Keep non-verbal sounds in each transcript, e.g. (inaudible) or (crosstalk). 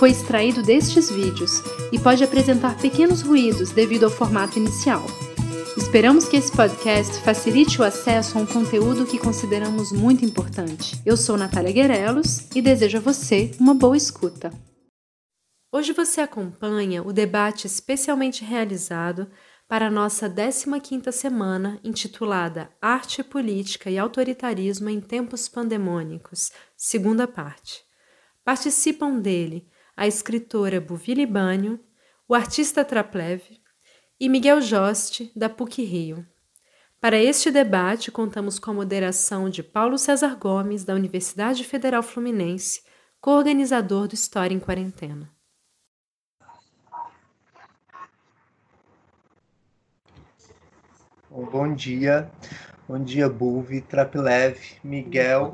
foi extraído destes vídeos e pode apresentar pequenos ruídos devido ao formato inicial. Esperamos que esse podcast facilite o acesso a um conteúdo que consideramos muito importante. Eu sou Natália Guerelos e desejo a você uma boa escuta. Hoje você acompanha o debate especialmente realizado para a nossa 15ª semana intitulada Arte, Política e Autoritarismo em Tempos Pandemônicos, segunda parte. Participam dele a escritora Buvili Banho, o artista Traplev e Miguel Joste, da PUC-Rio. Para este debate, contamos com a moderação de Paulo César Gomes, da Universidade Federal Fluminense, co-organizador do História em Quarentena. Bom dia, bom dia, Buvi, Traplev, Miguel.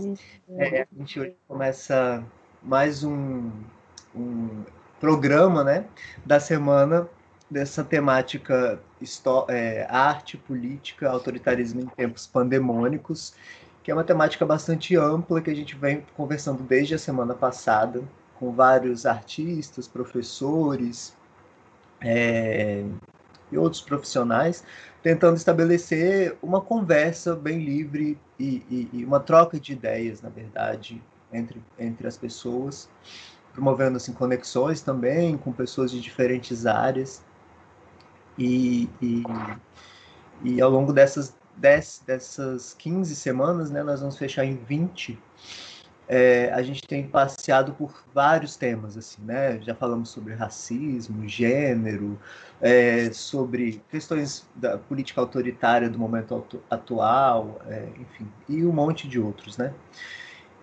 É, a gente hoje começa mais um, um programa né, da semana dessa temática é, arte, política, autoritarismo em tempos pandemônicos, que é uma temática bastante ampla que a gente vem conversando desde a semana passada com vários artistas, professores é, e outros profissionais, tentando estabelecer uma conversa bem livre e, e, e uma troca de ideias, na verdade, entre, entre as pessoas promovendo assim, conexões também com pessoas de diferentes áreas. E, e, e ao longo dessas, dez, dessas 15 semanas, né, nós vamos fechar em 20, é, a gente tem passeado por vários temas, assim, né? Já falamos sobre racismo, gênero, é, sobre questões da política autoritária do momento atual, é, enfim, e um monte de outros, né?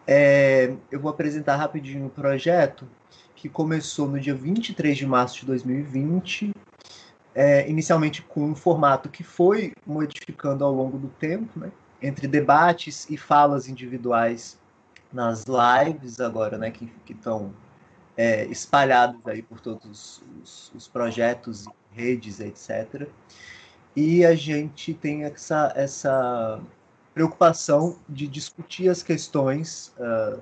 É, eu vou apresentar rapidinho o projeto que começou no dia 23 de março de 2020, é, inicialmente com um formato que foi modificando ao longo do tempo, né, entre debates e falas individuais nas lives agora, né, que estão é, espalhados aí por todos os, os projetos, redes, etc. E a gente tem essa, essa preocupação de discutir as questões, uh,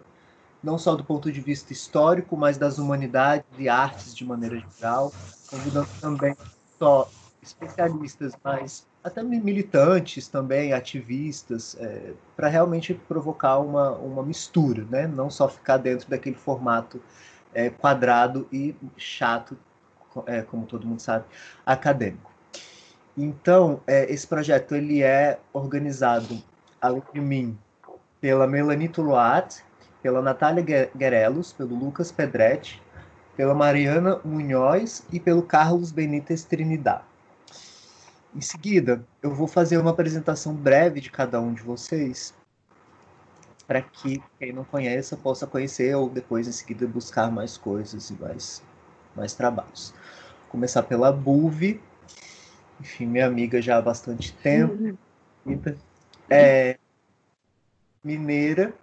não só do ponto de vista histórico, mas das humanidades e artes de maneira geral, convidando também só especialistas, mas até militantes também, ativistas, é, para realmente provocar uma, uma mistura, né? não só ficar dentro daquele formato é, quadrado e chato, é, como todo mundo sabe, acadêmico. Então, esse projeto ele é organizado além de mim, pela Melanie Tuluat, pela Natália Guerelos, pelo Lucas Pedretti, pela Mariana Munhoz e pelo Carlos Benítez Trinidad. Em seguida, eu vou fazer uma apresentação breve de cada um de vocês, para que quem não conheça possa conhecer ou depois, em seguida, buscar mais coisas e mais, mais trabalhos. Vou começar pela Buve, enfim, minha amiga já há bastante tempo. Uhum é, mineira,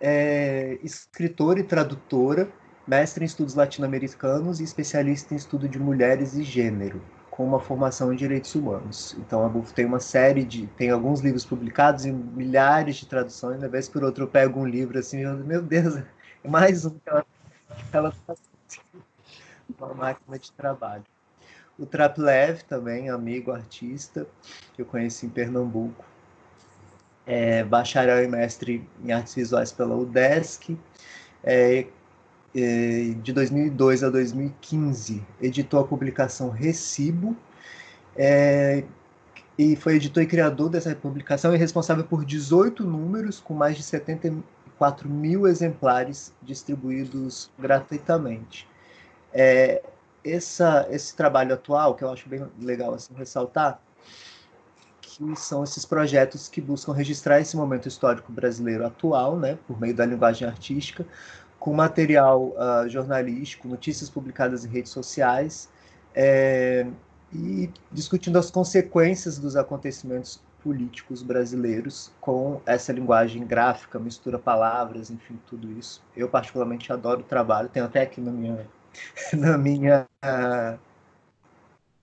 é, escritora e tradutora, mestre em estudos latino-americanos e especialista em estudo de mulheres e gênero, com uma formação em direitos humanos. Então a BUF tem uma série de, tem alguns livros publicados e milhares de traduções. Na vez por outra eu pego um livro assim, eu, meu Deus, é mais um que ela, tá uma máquina de trabalho. O Traplev também, amigo artista, que eu conheci em Pernambuco é, bacharel e mestre em artes visuais pela UDESC. É, é, de 2002 a 2015, editou a publicação Recibo, é, e foi editor e criador dessa publicação e responsável por 18 números, com mais de 74 mil exemplares distribuídos gratuitamente. É, essa, esse trabalho atual, que eu acho bem legal assim, ressaltar, que são esses projetos que buscam registrar esse momento histórico brasileiro atual, né, por meio da linguagem artística, com material uh, jornalístico, notícias publicadas em redes sociais, é, e discutindo as consequências dos acontecimentos políticos brasileiros com essa linguagem gráfica, mistura palavras, enfim, tudo isso. Eu particularmente adoro o trabalho, tenho até aqui na minha (laughs) na minha uh,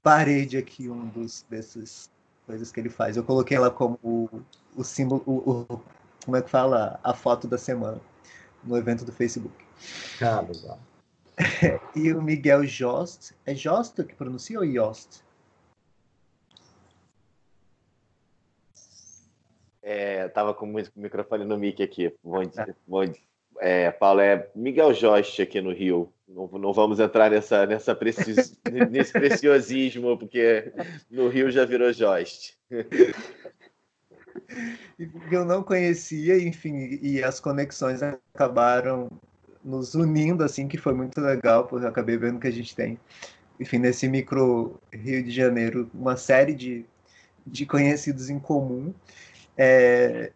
parede aqui um dos desses coisas que ele faz. Eu coloquei ela como o, o símbolo, o, o, como é que fala, a foto da semana no evento do Facebook. Ah, legal. (laughs) e o Miguel Jost, é Jost que pronuncia ou Jost? É, tava com o microfone no mic aqui. Bom, é. bom, é, Paulo, é Miguel Jost aqui no Rio. Não, não vamos entrar nessa, nessa precis, (laughs) nesse preciosismo, porque no Rio já virou Jost. Eu não conhecia, enfim, e as conexões acabaram nos unindo, assim, que foi muito legal, porque eu acabei vendo que a gente tem, enfim, nesse micro Rio de Janeiro, uma série de, de conhecidos em comum. É,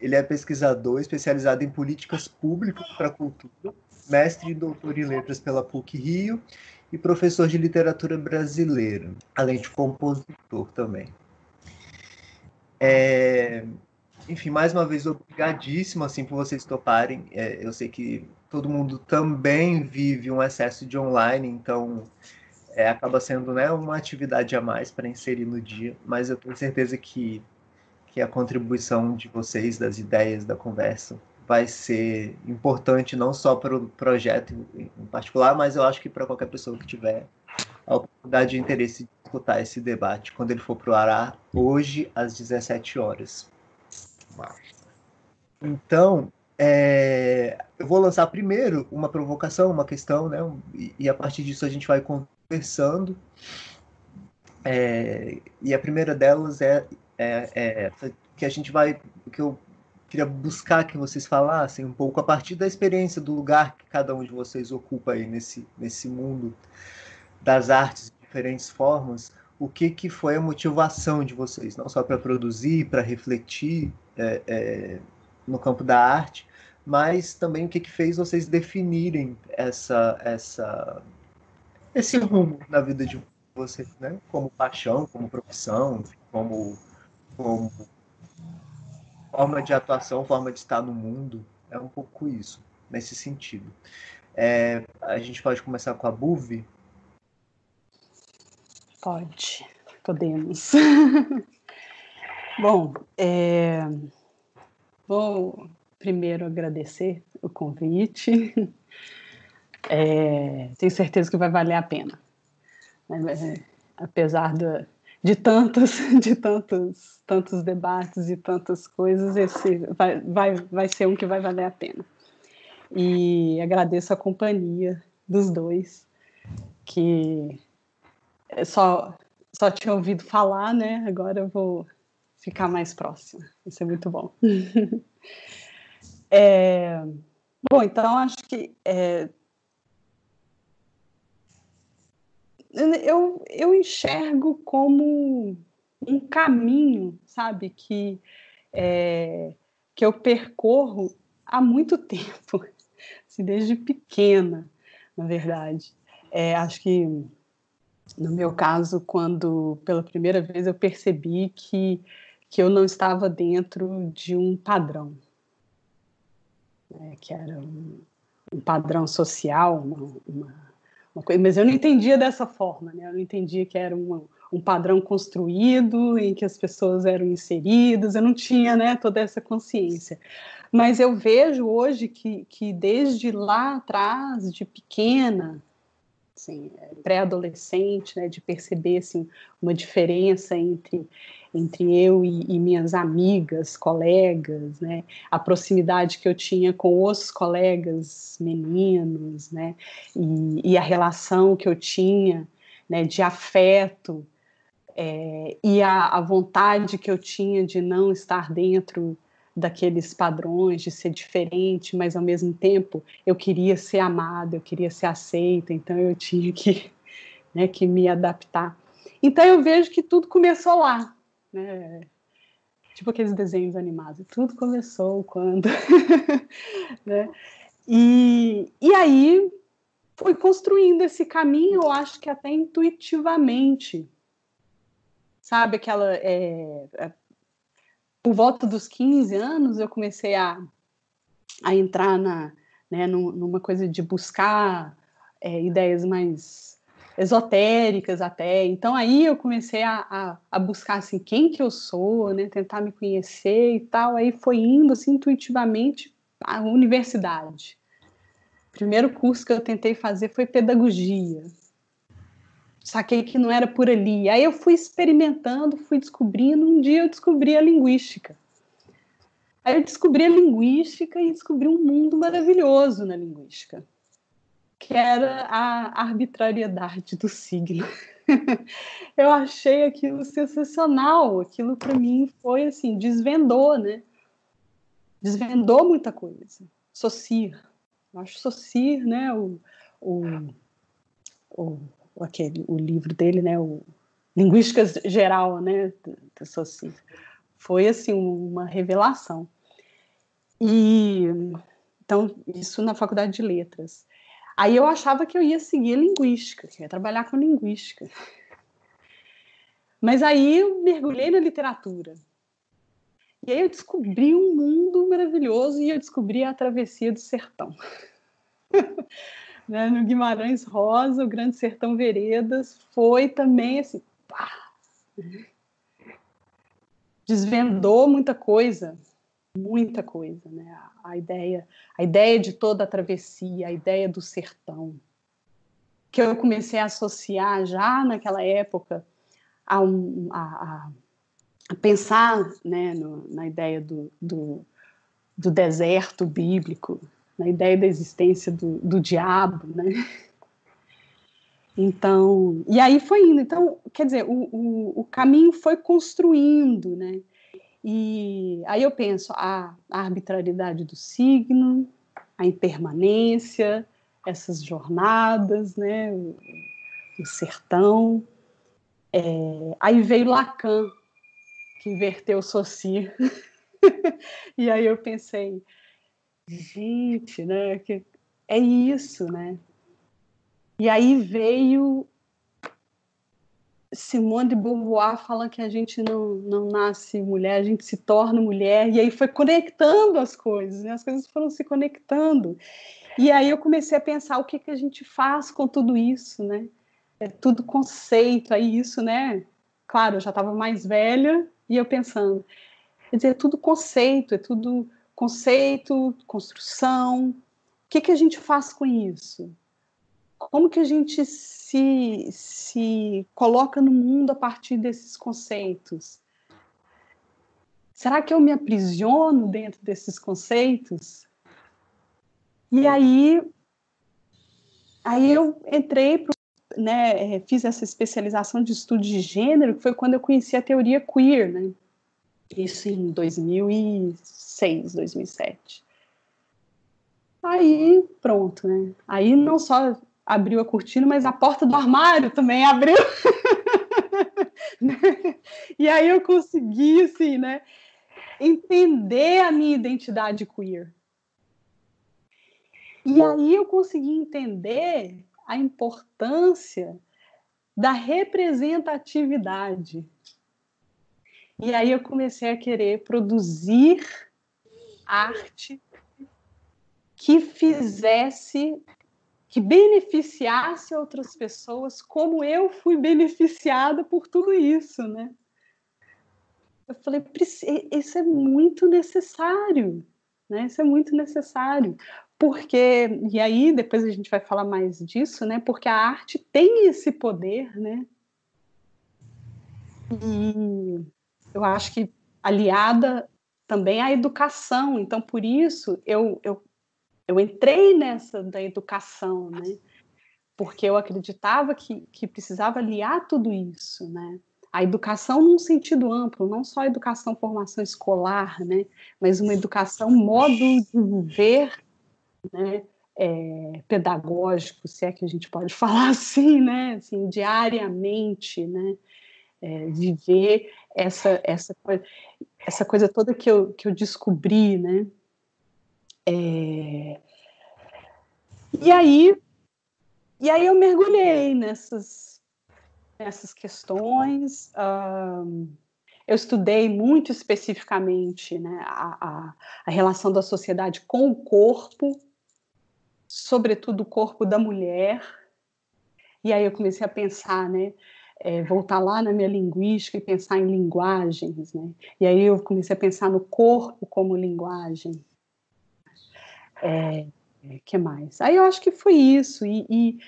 ele é pesquisador especializado em políticas públicas para a cultura, mestre e doutor em letras pela PUC Rio e professor de literatura brasileira, além de compositor também. É, enfim, mais uma vez, obrigadíssimo assim, por vocês toparem. É, eu sei que todo mundo também vive um excesso de online, então é, acaba sendo né, uma atividade a mais para inserir no dia, mas eu tenho certeza que que a contribuição de vocês, das ideias, da conversa, vai ser importante não só para o projeto em particular, mas eu acho que para qualquer pessoa que tiver a oportunidade de interesse de escutar esse debate quando ele for para o ar hoje às 17 horas. Então, é, eu vou lançar primeiro uma provocação, uma questão, né? E a partir disso a gente vai conversando. É, e a primeira delas é é, é, que a gente vai, que eu queria buscar que vocês falassem um pouco a partir da experiência do lugar que cada um de vocês ocupa aí nesse, nesse mundo das artes de diferentes formas, o que, que foi a motivação de vocês, não só para produzir, para refletir é, é, no campo da arte, mas também o que, que fez vocês definirem essa, essa, esse rumo na vida de vocês, né? como paixão, como profissão, como como forma de atuação, forma de estar no mundo, é um pouco isso, nesse sentido. É, a gente pode começar com a Buvi? Pode, podemos. (laughs) Bom, é, vou primeiro agradecer o convite. É, tenho certeza que vai valer a pena. É, apesar do, de tantos, (laughs) de tantos, tantos debates e tantas coisas, esse vai, vai, vai ser um que vai valer a pena. E agradeço a companhia dos dois, que só, só tinha ouvido falar, né? Agora eu vou ficar mais próxima. Isso é muito bom. (laughs) é, bom, então acho que é, eu, eu enxergo como um caminho, sabe, que, é, que eu percorro há muito (laughs) tempo, assim, desde pequena, na verdade. É, acho que, no meu caso, quando pela primeira vez eu percebi que, que eu não estava dentro de um padrão, né, que era um, um padrão social, uma, uma Coisa, mas eu não entendia dessa forma, né? Eu não entendia que era uma, um padrão construído em que as pessoas eram inseridas, eu não tinha né, toda essa consciência. Mas eu vejo hoje que, que desde lá atrás, de pequena, assim, pré-adolescente, né, de perceber assim, uma diferença entre entre eu e, e, minhas amigas, colegas, né? A proximidade que eu tinha com os colegas meninos, né? E, e a relação que eu tinha, né? De afeto é, e a, a vontade que eu tinha de não estar dentro daqueles padrões, de ser diferente, mas ao mesmo tempo eu queria ser amada, eu queria ser aceita, então eu tinha que, (laughs) né, que me adaptar. Então eu vejo que tudo começou lá, né? Tipo aqueles desenhos animados. Tudo começou quando. (laughs) né? E, e aí fui construindo esse caminho, eu acho que até intuitivamente. sabe aquela é, por volta dos 15 anos eu comecei a, a entrar na, né, numa coisa de buscar é, ideias mais esotéricas até. Então aí eu comecei a, a, a, buscar assim quem que eu sou, né, tentar me conhecer e tal. Aí foi indo assim intuitivamente à universidade. O primeiro curso que eu tentei fazer foi pedagogia. Saquei que não era por ali. Aí eu fui experimentando, fui descobrindo. Um dia eu descobri a linguística. Aí eu descobri a linguística e descobri um mundo maravilhoso na linguística que era a arbitrariedade do signo. (laughs) eu achei aquilo sensacional. Aquilo para mim foi assim, desvendou, né? Desvendou muita coisa. Socir. Eu acho Socir, né? O, o, o, aquele, o livro dele, né? O Linguística Geral, né? Do Socir. Foi assim uma revelação. E então isso na faculdade de letras. Aí eu achava que eu ia seguir linguística, que ia trabalhar com linguística. Mas aí eu mergulhei na literatura. E aí eu descobri um mundo maravilhoso e eu descobri a travessia do sertão. (laughs) né? No Guimarães Rosa, o Grande Sertão Veredas, foi também assim, pá, desvendou muita coisa muita coisa, né? A, a, ideia, a ideia de toda a travessia, a ideia do sertão, que eu comecei a associar já naquela época a, um, a, a pensar, né, no, na ideia do, do, do, deserto bíblico, na ideia da existência do, do diabo, né? Então, e aí foi indo. Então, quer dizer, o, o, o caminho foi construindo, né? E aí eu penso a, a arbitrariedade do signo, a impermanência, essas jornadas, né, o, o sertão. É, aí veio Lacan, que inverteu o Saussure. (laughs) e aí eu pensei, gente, né, que é isso, né? E aí veio Simone de Beauvoir fala que a gente não, não nasce mulher, a gente se torna mulher, e aí foi conectando as coisas, né? as coisas foram se conectando. E aí eu comecei a pensar o que, que a gente faz com tudo isso, né? É tudo conceito, aí isso, né? Claro, eu já estava mais velha e eu pensando, quer dizer, é tudo conceito, é tudo conceito, construção. O que, que a gente faz com isso? como que a gente se, se coloca no mundo a partir desses conceitos? Será que eu me aprisiono dentro desses conceitos? E aí, aí eu entrei, né, fiz essa especialização de estudo de gênero, que foi quando eu conheci a teoria queer, né? Isso em 2006, 2007. Aí, pronto, né? Aí não só abriu a cortina, mas a porta do armário também abriu. (laughs) e aí eu consegui, assim, né, entender a minha identidade queer. E aí eu consegui entender a importância da representatividade. E aí eu comecei a querer produzir arte que fizesse que beneficiasse outras pessoas como eu fui beneficiada por tudo isso, né? Eu falei, isso é muito necessário, né? Isso é muito necessário, porque e aí depois a gente vai falar mais disso, né? Porque a arte tem esse poder, né? E eu acho que aliada também à educação, então por isso eu, eu eu entrei nessa da educação, né? Porque eu acreditava que, que precisava aliar tudo isso, né? A educação num sentido amplo, não só a educação, formação escolar, né? Mas uma educação, modo de viver, né? É, pedagógico, se é que a gente pode (laughs) falar assim, né? Assim, diariamente, né? É, viver essa essa coisa, essa coisa toda que eu, que eu descobri, né? É... E aí, e aí eu mergulhei nessas, nessas questões. Um, eu estudei muito especificamente né, a, a, a, relação da sociedade com o corpo, sobretudo o corpo da mulher. E aí eu comecei a pensar, né, é, voltar lá na minha linguística e pensar em linguagens, né? E aí eu comecei a pensar no corpo como linguagem. É, que mais? Aí eu acho que foi isso. E, e,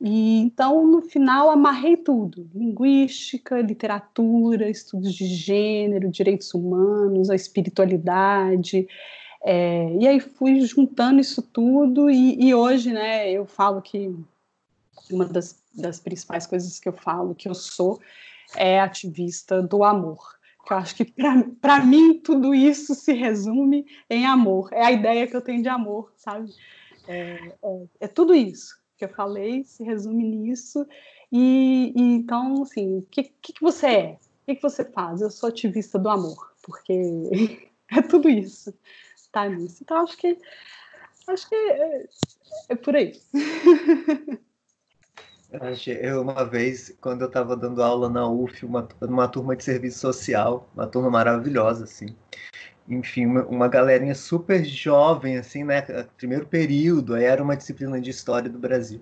e, então, no final, amarrei tudo: linguística, literatura, estudos de gênero, direitos humanos, a espiritualidade. É, e aí fui juntando isso tudo, e, e, hoje, né, eu falo que uma das, das principais coisas que eu falo que eu sou é ativista do amor que eu acho que para mim tudo isso se resume em amor. É a ideia que eu tenho de amor, sabe? É, é, é tudo isso que eu falei, se resume nisso. E, e então, assim, o que, que, que, você é? O que, que você faz? Eu sou ativista do amor, porque (laughs) é tudo isso, tá nisso. Então, acho que acho que é, é por aí. (laughs) Eu, uma vez, quando eu estava dando aula na UF, uma, uma turma de serviço social, uma turma maravilhosa, assim. Enfim, uma, uma galerinha super jovem, assim, né? Primeiro período, aí era uma disciplina de história do Brasil.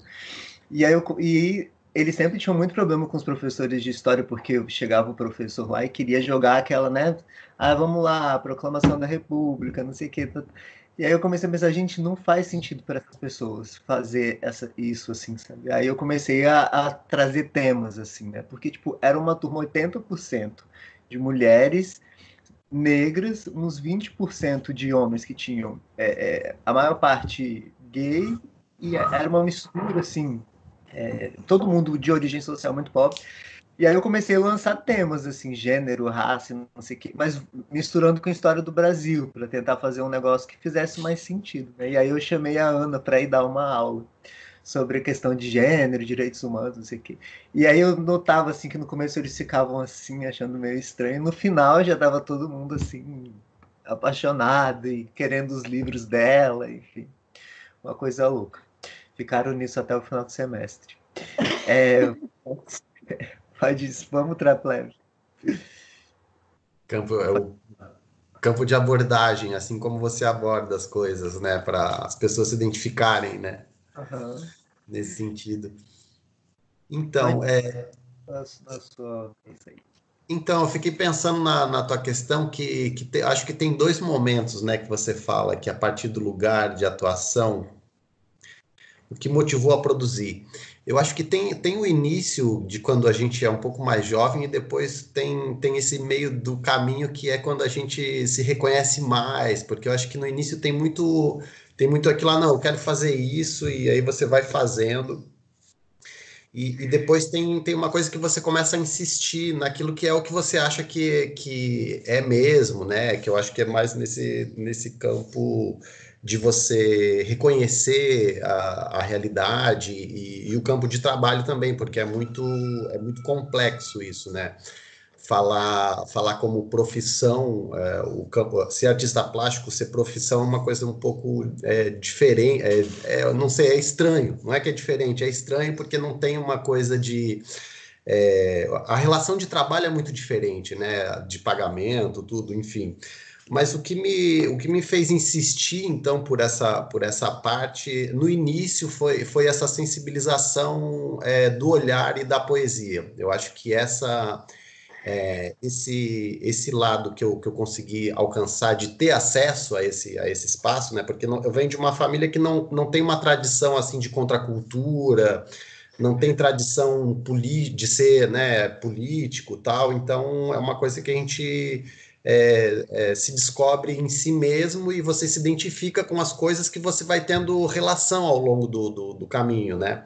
E aí eu, e eles sempre tinham muito problema com os professores de história, porque chegava o professor lá e queria jogar aquela, né? Ah, vamos lá, proclamação da República, não sei o quê. E aí eu comecei a pensar, gente, não faz sentido para essas pessoas fazer essa, isso, assim, sabe? Aí eu comecei a, a trazer temas, assim, né? Porque, tipo, era uma turma 80% de mulheres negras, uns 20% de homens que tinham é, é, a maior parte gay, e era uma mistura, assim, é, todo mundo de origem social muito pobre. E aí eu comecei a lançar temas, assim, gênero, raça, não sei o quê, mas misturando com a história do Brasil, para tentar fazer um negócio que fizesse mais sentido. Né? E aí eu chamei a Ana para ir dar uma aula sobre a questão de gênero, direitos humanos, não sei o quê. E aí eu notava, assim, que no começo eles ficavam, assim, achando meio estranho. No final já tava todo mundo, assim, apaixonado e querendo os livros dela, enfim. Uma coisa louca. Ficaram nisso até o final do semestre. É... (laughs) Pode isso, vamos Trapleve. Campo, é o campo de abordagem, assim como você aborda as coisas, né? Para as pessoas se identificarem, né? Uhum. Nesse sentido. Então, é. Então, eu fiquei pensando na, na tua questão que, que te, acho que tem dois momentos, né, que você fala que a partir do lugar de atuação, o que motivou a produzir. Eu acho que tem, tem o início de quando a gente é um pouco mais jovem e depois tem, tem esse meio do caminho que é quando a gente se reconhece mais, porque eu acho que no início tem muito tem muito aquilo lá, não, eu quero fazer isso, e aí você vai fazendo. E, e, depois tem, tem uma coisa que você começa a insistir naquilo que é o que você acha que, que é mesmo, né? Que eu acho que é mais nesse, nesse campo de você reconhecer a, a realidade e, e, o campo de trabalho também, porque é muito, é muito complexo isso, né? Falar, falar como profissão, é, o campo, ser artista plástico, ser profissão é uma coisa um pouco é, diferente, é, é, não sei, é estranho, não é que é diferente, é estranho porque não tem uma coisa de... É, a relação de trabalho é muito diferente, né? De pagamento, tudo, enfim. Mas o que me, o que me fez insistir, então, por essa, por essa parte, no início, foi, foi essa sensibilização é, do olhar e da poesia. Eu acho que essa, é, esse, esse lado que eu, que eu consegui alcançar de ter acesso a esse, a esse espaço, né? Porque não, eu venho de uma família que não, não tem uma tradição assim de contracultura, não tem tradição de ser né, político tal, então é uma coisa que a gente é, é, se descobre em si mesmo e você se identifica com as coisas que você vai tendo relação ao longo do, do, do caminho, né?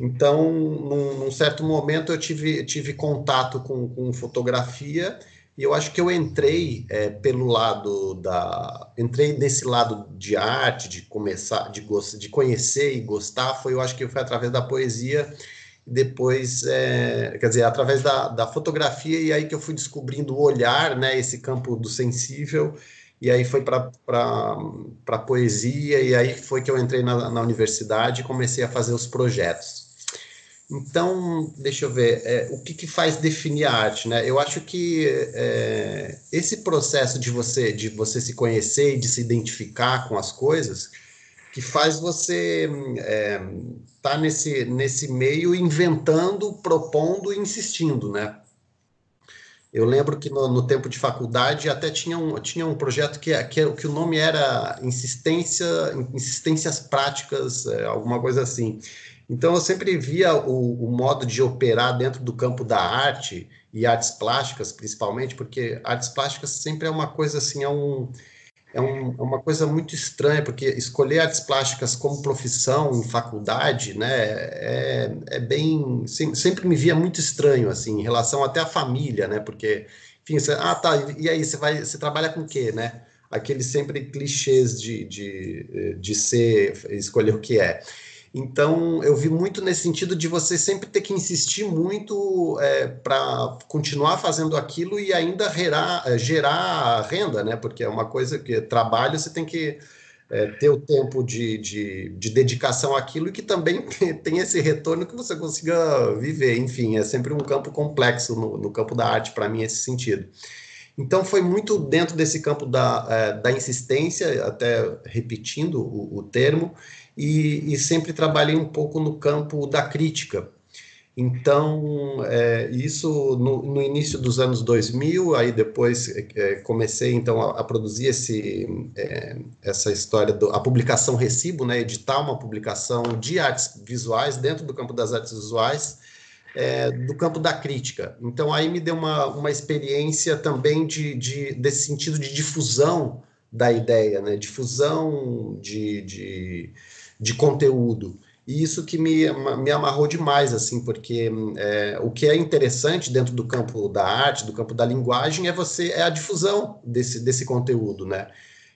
Então, num, num, certo momento, eu tive, tive contato com, com fotografia e eu acho que eu entrei é, pelo lado da. Entrei nesse lado de arte, de começar, de, de conhecer e gostar, foi, eu acho que foi através da poesia depois, é, quer dizer, através da, da fotografia, e aí que eu fui descobrindo o olhar, né, esse campo do sensível, e aí foi para a poesia, e aí foi que eu entrei na, na universidade e comecei a fazer os projetos. Então, deixa eu ver, é, o que, que, faz definir a arte, né? Eu acho que é, esse processo de você, de você se conhecer e de se identificar com as coisas, que faz você estar é, tá nesse, nesse meio inventando, propondo e insistindo, né? Eu lembro que no, no, tempo de faculdade até tinha um, tinha um projeto que, que, que o nome era insistência, insistências práticas, é, alguma coisa assim. Então eu sempre via o, o, modo de operar dentro do campo da arte e artes plásticas, principalmente, porque artes plásticas sempre é uma coisa assim, é um, é, um, é, uma coisa muito estranha, porque escolher artes plásticas como profissão em faculdade, né, é, é bem, sempre me via muito estranho, assim, em relação até à família, né, porque, enfim, você, ah, tá, e aí, você vai, você trabalha com o quê, né? Aqueles sempre clichês de, de, de ser, escolher o que é. Então, eu vi muito nesse sentido de você sempre ter que insistir muito é, para continuar fazendo aquilo e ainda gerar, é, gerar renda, né? Porque é uma coisa que trabalho você tem que é, ter o tempo de, de, de, dedicação àquilo e que também (laughs) tem esse retorno que você consiga viver. Enfim, é sempre um campo complexo no, no campo da arte, para mim, esse sentido. Então, foi muito dentro desse campo da, é, da insistência, até repetindo o, o termo, e, e sempre trabalhei um pouco no campo da crítica. Então, é, isso no, no, início dos anos 2000, aí depois é, comecei então a, a produzir esse, é, essa história, do, a publicação Recibo, né, editar uma publicação de artes visuais dentro do campo das artes visuais, é, do campo da crítica. Então, aí me deu uma, uma experiência também de, de, desse sentido de difusão da ideia, né, difusão de, de de conteúdo. E isso que me, me amarrou demais, assim, porque é, o que é interessante dentro do campo da arte, do campo da linguagem, é você é a difusão desse, desse conteúdo, né?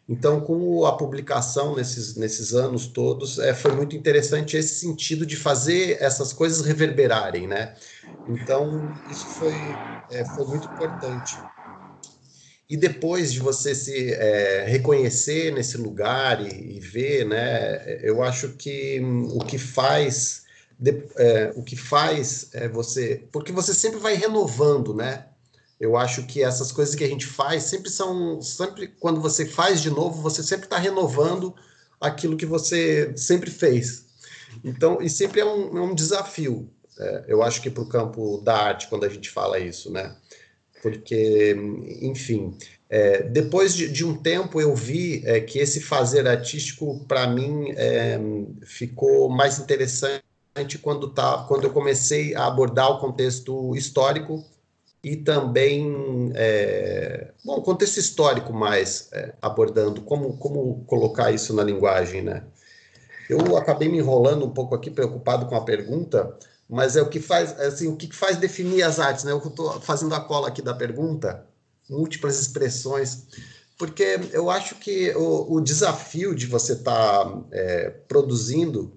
Então, com a publicação nesses, nesses anos todos, é, foi muito interessante esse sentido de fazer essas coisas reverberarem, né? Então, isso foi, é, foi muito importante. E depois de você se é, reconhecer nesse lugar e, e, ver, né, eu acho que hum, o que faz de, é, o que faz é você, porque você sempre vai renovando, né? Eu acho que essas coisas que a gente faz sempre são, sempre quando você faz de novo, você sempre está renovando aquilo que você sempre fez. Então, e sempre é um, é um desafio. É, eu acho que para o campo da arte, quando a gente fala isso, né? Porque, enfim, é, depois de, de, um tempo eu vi é, que esse fazer artístico, para mim, é, ficou mais interessante quando, tá, quando eu comecei a abordar o contexto histórico e também, é, bom, contexto histórico mais, é, abordando como, como colocar isso na linguagem, né? Eu acabei me enrolando um pouco aqui, preocupado com a pergunta, mas é o que faz, assim, o que faz definir as artes, né? Eu estou fazendo a cola aqui da pergunta, múltiplas expressões, porque eu acho que o, o desafio de você estar tá, é, produzindo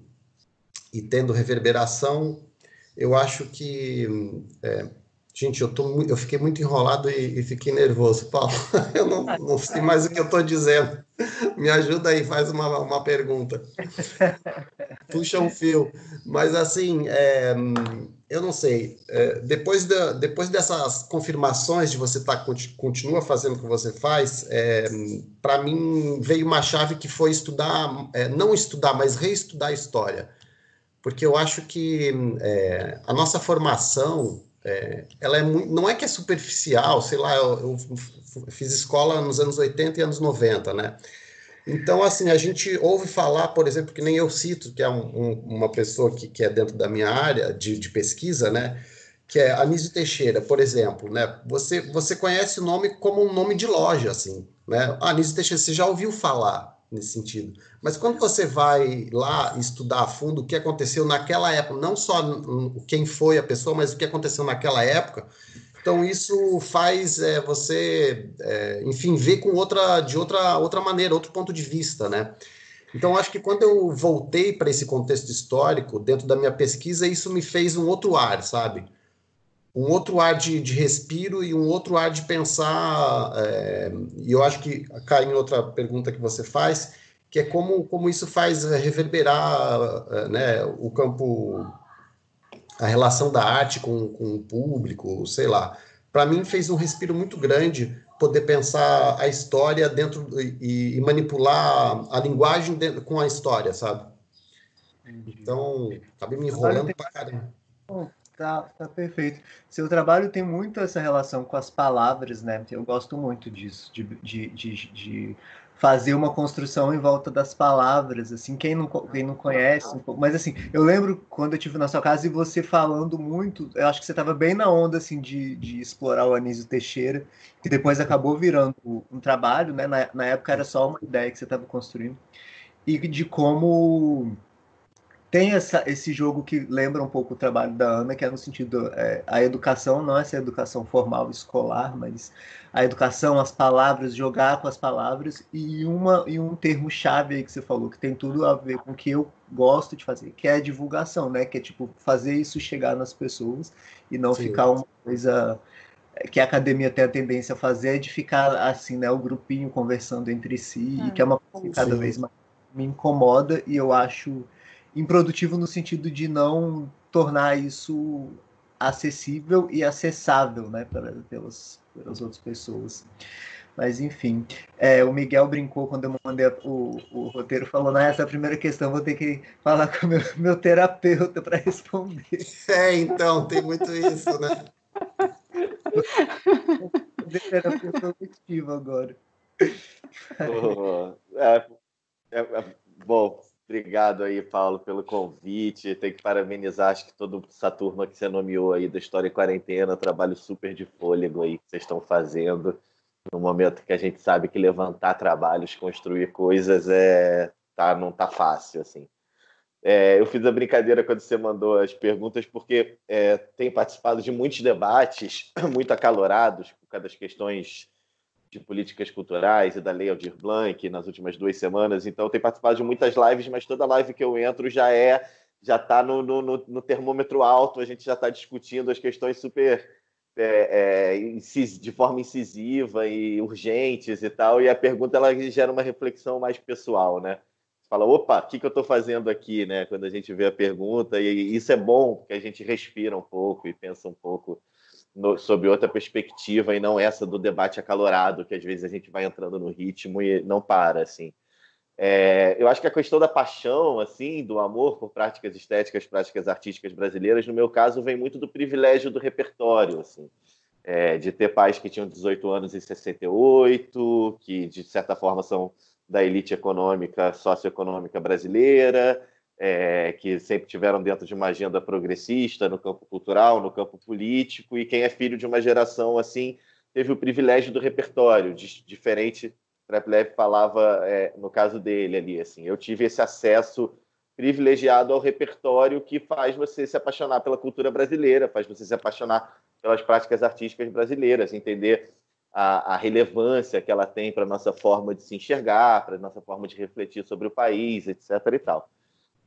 e tendo reverberação, eu acho que é, Gente, eu, tô, eu fiquei muito enrolado e, e fiquei nervoso. Paulo, (laughs) eu não, não sei mais o que eu estou dizendo. (laughs) Me ajuda aí, faz uma, uma pergunta. (laughs) Puxa um fio. Mas, assim, é, eu não sei. É, depois, da, depois dessas confirmações de você tá, continua fazendo o que você faz, é, para mim veio uma chave que foi estudar, é, não estudar, mas reestudar a história. Porque eu acho que é, a nossa formação é, ela é muito, não é que é superficial, sei lá, eu, eu, fiz escola nos anos 80 e anos 90, né? Então, assim, a gente ouve falar, por exemplo, que nem eu cito, que é um, um, uma pessoa que, que é dentro da minha área de, de pesquisa, né? Que é Anísio Teixeira, por exemplo, né? Você, você conhece o nome como um nome de loja, assim, né? Ah, Anísio Teixeira, você já ouviu falar nesse sentido. Mas quando você vai lá estudar a fundo o que aconteceu naquela época, não só quem foi a pessoa, mas o que aconteceu naquela época, então isso faz é, você, é, enfim, ver com outra, de outra, outra maneira, outro ponto de vista, né? Então acho que quando eu voltei para esse contexto histórico dentro da minha pesquisa, isso me fez um outro ar, sabe? Um outro ar de, de, respiro e um outro ar de pensar. É, e eu acho que cai em outra pergunta que você faz, que é como, como isso faz reverberar é, né, o campo a relação da arte com, com o público, sei lá. Para mim fez um respiro muito grande poder pensar a história dentro e, e manipular a linguagem dentro, com a história, sabe? Então, acabei me enrolando pra caramba. Tá, tá perfeito. Seu trabalho tem muito essa relação com as palavras, né? Eu gosto muito disso, de, de, de, de fazer uma construção em volta das palavras, assim, quem não, quem não conhece, um pouco, mas assim, eu lembro quando eu tive na sua casa e você falando muito, eu acho que você estava bem na onda, assim, de, de explorar o Anísio Teixeira, que depois acabou virando um trabalho, né, na, na época era só uma ideia que você estava construindo, e de como tem essa, esse jogo que lembra um pouco o trabalho da Ana, que é no sentido é, a educação, não essa educação formal escolar, mas a educação, as palavras, jogar com as palavras e uma e um termo chave aí que você falou que tem tudo a ver com o que eu gosto de fazer, que é a divulgação, né? Que é tipo fazer isso chegar nas pessoas e não Sim. ficar uma coisa é, que a academia tem a tendência a fazer de ficar assim, né, o grupinho conversando entre si, e que é uma coisa que cada Sim. vez mais me incomoda e eu acho improdutivo no sentido de não tornar isso acessível e acessável né, para, pelas, pelas outras pessoas. Mas, enfim, é, o Miguel brincou quando eu mandei o, o roteiro, falou: ah, essa é a primeira questão, vou ter que falar com o meu, meu terapeuta para responder. É, então, tem muito isso, né? (laughs) coletiva agora. Oh, é, é, é, bom, Obrigado aí, Paulo, pelo convite. Tem que parabenizar, acho que toda essa turma que você nomeou aí da História em Quarentena, trabalho super de fôlego aí que vocês estão fazendo. No momento que a gente sabe que levantar trabalhos, construir coisas, é tá, não tá fácil, assim. É, eu fiz a brincadeira quando você mandou as perguntas, porque é, tenho participado de muitos debates (clears throat) muito acalorados por causa das questões de políticas culturais e da Lei Aldir Blanc nas últimas duas semanas, então tenho participado de muitas lives, mas toda live que eu entro já é já está no, no, no, termômetro alto, a gente já está discutindo as questões super é, é, de forma incisiva e urgentes e tal, e a pergunta ela gera uma reflexão mais pessoal, né? Você fala, opa, o que, que eu estou fazendo aqui, né? Quando a gente vê a pergunta, e isso é bom, porque a gente respira um pouco e pensa um pouco no, sob outra perspectiva e não essa do debate acalorado, que às vezes a gente vai entrando no ritmo e não para, assim. É, eu acho que a questão da paixão, assim, do amor por práticas estéticas, práticas artísticas brasileiras, no meu caso, vem muito do privilégio do repertório, assim, é, de ter pais que tinham 18 anos em 68, que de certa forma são da elite econômica, socioeconômica brasileira, é, que sempre tiveram dentro de uma agenda progressista no campo cultural, no campo político, e quem é filho de uma geração assim teve o privilégio do repertório, de, diferente. Treplev falava é, no caso dele ali, assim, eu tive esse acesso privilegiado ao repertório que faz você se apaixonar pela cultura brasileira, faz você se apaixonar pelas práticas artísticas brasileiras, entender a, a relevância que ela tem para nossa forma de se enxergar, para nossa forma de refletir sobre o país, etc. e tal.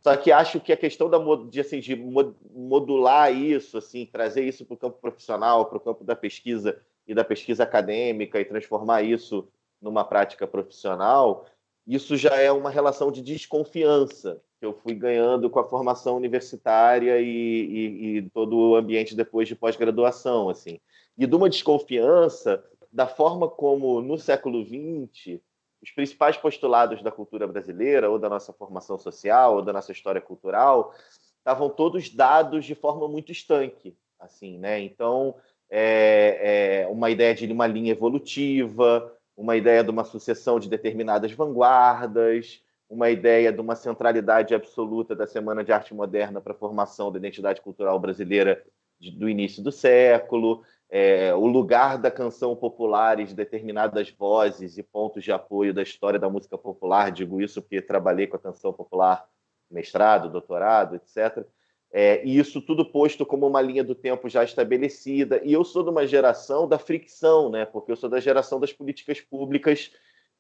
Só que acho que a questão da, de, assim, de modular isso, assim, trazer isso para o campo profissional, para o campo da pesquisa e da pesquisa acadêmica e transformar isso numa prática profissional, isso já é uma relação de desconfiança que eu fui ganhando com a formação universitária e, e, e todo o ambiente depois de pós-graduação, assim. E de uma desconfiança da forma como no século XX os principais postulados da cultura brasileira, ou da nossa formação social, ou da nossa história cultural, estavam todos dados de forma muito estanque, assim, né? Então, é, é uma ideia de uma linha evolutiva, uma ideia de uma sucessão de determinadas vanguardas, uma ideia de uma centralidade absoluta da Semana de Arte Moderna para a formação da identidade cultural brasileira do início do século, é, o lugar da canção popular e de determinadas vozes e pontos de apoio da história da música popular, digo isso porque trabalhei com a canção popular, mestrado, doutorado, etc. É, e isso tudo posto como uma linha do tempo já estabelecida. E eu sou de uma geração da fricção, né? porque eu sou da geração das políticas públicas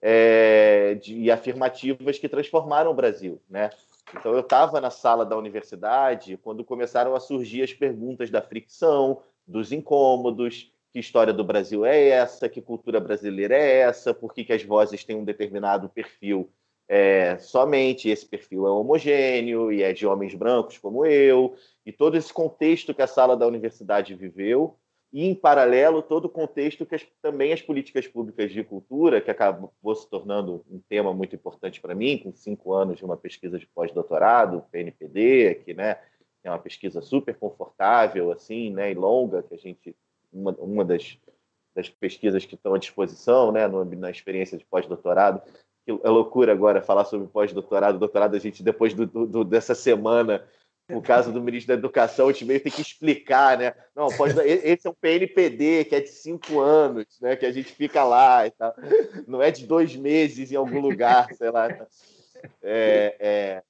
é, e afirmativas que transformaram o Brasil. Né? Então, eu estava na sala da universidade quando começaram a surgir as perguntas da fricção, dos incômodos, que história do Brasil é essa, que cultura brasileira é essa, por que, que as vozes têm um determinado perfil é, somente esse perfil é homogêneo e é de homens brancos como eu, e todo esse contexto que a sala da universidade viveu, e, em paralelo, todo o contexto que as, também as políticas públicas de cultura, que acabou se tornando um tema muito importante para mim, com cinco anos de uma pesquisa de pós-doutorado, PNPD, que né, é uma pesquisa super confortável assim, né, e longa, que a gente uma, uma das, das pesquisas que estão à disposição, né, no, na experiência de pós-doutorado, é loucura agora falar sobre pós-doutorado, doutorado, a gente depois do, do, dessa semana o caso do ministro da Educação, a gente meio tem que explicar, né? Não, esse é um PNPD que é de cinco anos, né? Que a gente fica lá e tal. Não é de dois meses em algum lugar, sei lá. É, é,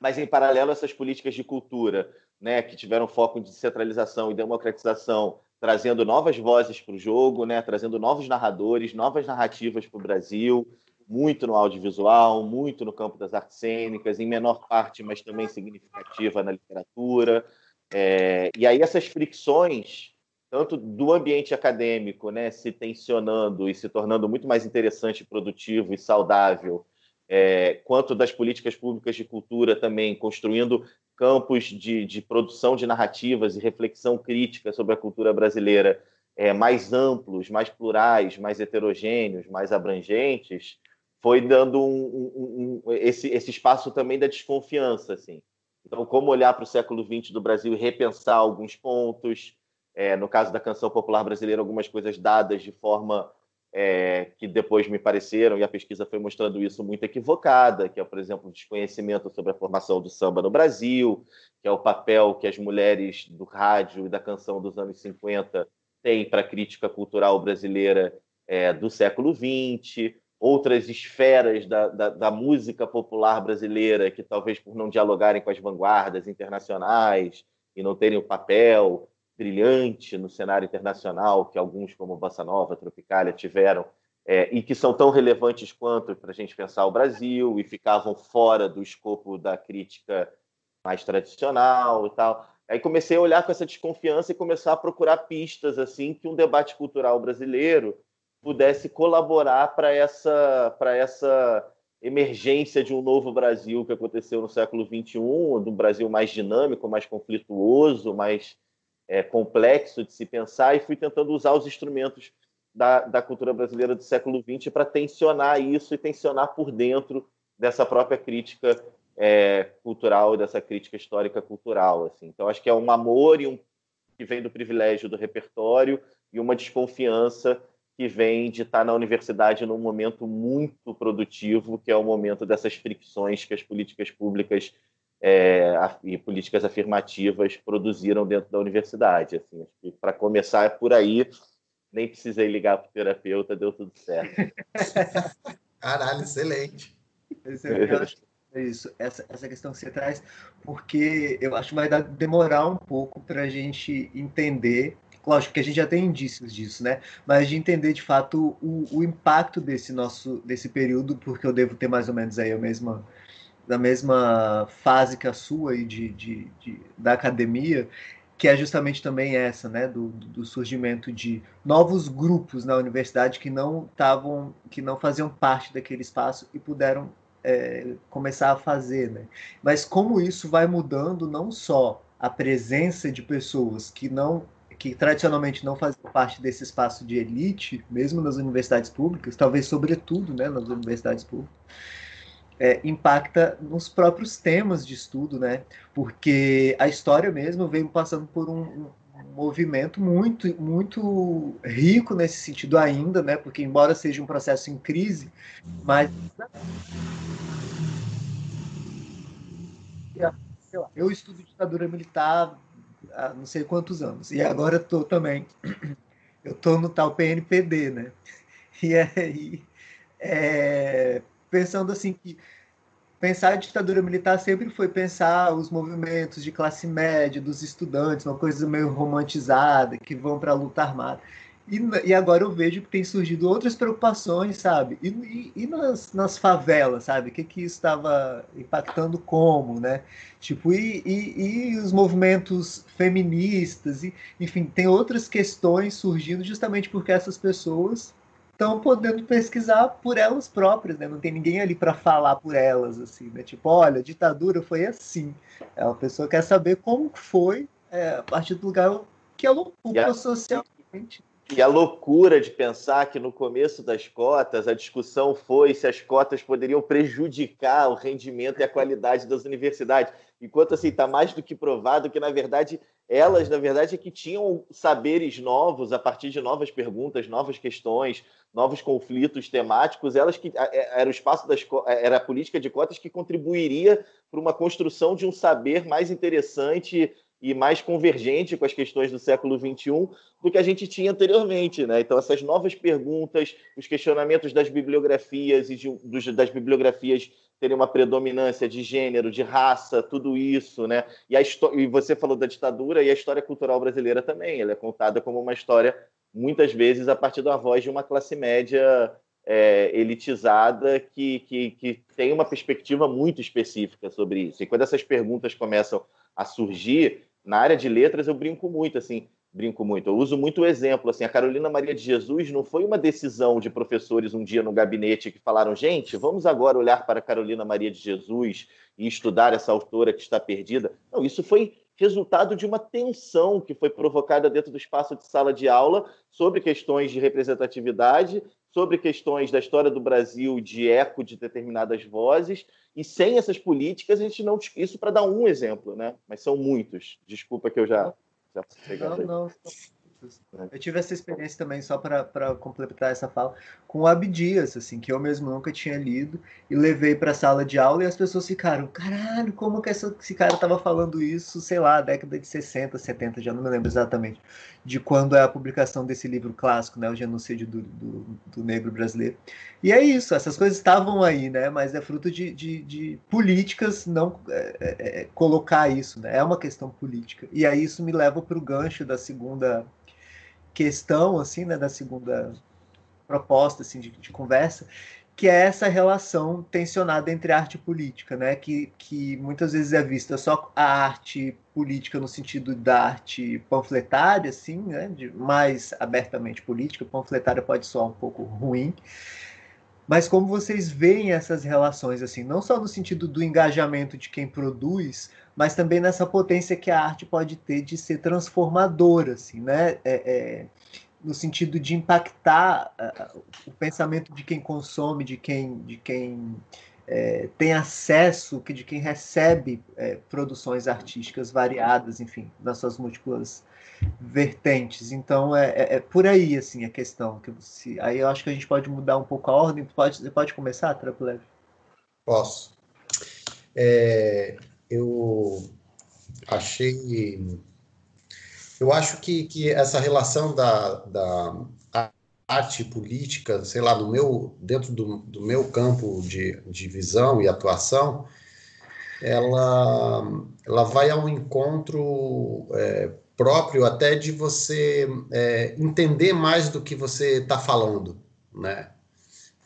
mas, em paralelo, essas políticas de cultura, né, que tiveram foco em descentralização e democratização, trazendo novas vozes para o jogo, né, trazendo novos narradores, novas narrativas para o Brasil, muito no audiovisual, muito no campo das artes cênicas, em menor parte, mas também significativa na literatura. É, e aí essas fricções, tanto do ambiente acadêmico, né, se tensionando e se tornando muito mais interessante, produtivo e saudável, é, quanto das políticas públicas de cultura também, construindo campos de, de produção de narrativas e reflexão crítica sobre a cultura brasileira é, mais amplos, mais plurais, mais heterogêneos, mais abrangentes, foi dando um, um, um, esse, esse espaço também da desconfiança. Assim. Então, como olhar para o século XX do Brasil e repensar alguns pontos, é, no caso da canção popular brasileira, algumas coisas dadas de forma é, que depois me pareceram, e a pesquisa foi mostrando isso muito equivocada, que é, por exemplo, o desconhecimento sobre a formação do samba no Brasil, que é o papel que as mulheres do rádio e da canção dos anos 50 têm para a crítica cultural brasileira é, do século XX, outras esferas da, da, da, música popular brasileira que talvez por não dialogarem com as vanguardas internacionais e não terem o papel brilhante no cenário internacional que alguns, como Bossa Nova, Tropicália, tiveram, é, e que são tão relevantes quanto para a gente pensar o Brasil, e ficavam fora do escopo da crítica mais tradicional e tal. Aí comecei a olhar com essa desconfiança e começar a procurar pistas assim que um debate cultural brasileiro pudesse colaborar para essa para essa emergência de um novo Brasil que aconteceu no século XXI, de um Brasil mais dinâmico, mais conflituoso, mais é, complexo de se pensar e fui tentando usar os instrumentos da, da cultura brasileira do século XX para tensionar isso e tensionar por dentro dessa própria crítica é, cultural, dessa crítica histórica cultural. Assim. Então, acho que é um amor e um, que vem do privilégio do repertório e uma desconfiança que vem de estar na universidade num momento muito produtivo, que é o momento dessas fricções que as políticas públicas é, e políticas afirmativas produziram dentro da universidade. Assim, para começar é por aí, nem precisei ligar para o terapeuta, deu tudo certo. (laughs) Caralho, excelente. É isso, essa, essa questão que você traz, porque eu acho que vai dar, demorar um pouco para a gente entender lógico que a gente já tem indícios disso, né? Mas de entender de fato o, o impacto desse nosso desse período, porque eu devo ter mais ou menos aí a mesma da mesma fase que a sua e de, de, de, da academia, que é justamente também essa, né, do, do surgimento de novos grupos na universidade que não estavam, que não faziam parte daquele espaço e puderam é, começar a fazer, né? Mas como isso vai mudando não só a presença de pessoas que não que tradicionalmente não faziam parte desse espaço de elite, mesmo nas universidades públicas, talvez sobretudo, né, nas universidades públicas, é, impacta nos próprios temas de estudo, né? Porque a história mesmo vem passando por um, um movimento muito, muito rico nesse sentido ainda, né? Porque embora seja um processo em crise, mas eu estudo ditadura militar há não sei quantos anos e agora estou também eu estou no tal PNPD, né? E aí é, pensando assim que pensar a ditadura militar sempre foi pensar os movimentos de classe média, dos estudantes, uma coisa meio romantizada, que vão para a luta armada. E, e, agora eu vejo que tem surgido outras preocupações, sabe? E, e, e nas, nas, favelas, sabe? O que, que isso estava impactando como, né? Tipo, e, os movimentos feministas, e, enfim, tem outras questões surgindo justamente porque essas pessoas estão podendo pesquisar por elas próprias, né? Não tem ninguém ali para falar por elas, assim, né? Tipo, olha, a ditadura foi assim. É uma pessoa quer saber como foi é, a partir do lugar que ela ocupa socialmente. E a loucura de pensar que no começo das cotas a discussão foi se as cotas poderiam prejudicar o rendimento e a qualidade das universidades. Enquanto assim está mais do que provado que na verdade elas na verdade é que tinham saberes novos a partir de novas perguntas, novas questões, novos conflitos temáticos. Elas que é, era o espaço das era a política de cotas que contribuiria para uma construção de um saber mais interessante e mais convergente com as questões do século XXI do que a gente tinha anteriormente. Né? Então, essas novas perguntas, os questionamentos das bibliografias e de, dos, das bibliografias terem uma predominância de gênero, de raça, tudo isso, né? E, a e você falou da ditadura e a história cultural brasileira também. Ela é contada como uma história, muitas vezes, a partir da voz de uma classe média é, elitizada que, que, que tem uma perspectiva muito específica sobre isso. E quando essas perguntas começam a surgir, na área de letras eu brinco muito, assim, brinco muito. Eu uso muito o exemplo, assim, a Carolina Maria de Jesus não foi uma decisão de professores um dia no gabinete que falaram, gente, vamos agora olhar para Carolina Maria de Jesus e estudar essa autora que está perdida. Não, isso foi resultado de uma tensão que foi provocada dentro do espaço de sala de aula sobre questões de representatividade, sobre questões da história do Brasil, de eco de determinadas vozes, e sem essas políticas a gente não isso para dar um exemplo, né? Mas são muitos. Desculpa que eu já já não, não. Eu tive essa experiência também, só para completar essa fala, com o Abdias, assim, que eu mesmo nunca tinha lido, e levei para a sala de aula e as pessoas ficaram, caralho, como que esse cara estava falando isso, sei lá, década de 60, 70, já não me lembro exatamente, de quando é a publicação desse livro clássico, né, o genocídio do, do, do negro brasileiro. E é isso, essas coisas estavam aí, né, mas é fruto de, de, de políticas não é, é, é colocar isso, né, é uma questão política. E aí isso me leva para o gancho da segunda questão, assim, né, da segunda proposta, assim, de, de conversa, que é essa relação tensionada entre arte e política, né? Que, que muitas vezes é vista só a arte política no sentido da arte panfletária, assim, né? De mais abertamente política. Panfletária pode soar um pouco ruim, mas como vocês veem essas relações, assim, não só no sentido do engajamento de quem produz, mas também nessa potência que a arte pode ter de ser transformadora, assim, né? É, é, no sentido de impactar uh, o pensamento de quem consome, de quem, de quem é, tem acesso, de quem recebe é, produções artísticas variadas, enfim, nas suas múltiplas vertentes. Então é, é, é, por aí assim a questão que você, aí eu acho que a gente pode mudar um pouco a ordem. Pode, pode começar, Trapo Leve? Posso. É, eu achei. Eu acho que, que essa relação da, da arte política, sei lá, no meu, dentro do, do meu campo de, de visão e atuação, ela, ela vai ao encontro é, próprio até de você é, entender mais do que você está falando, né?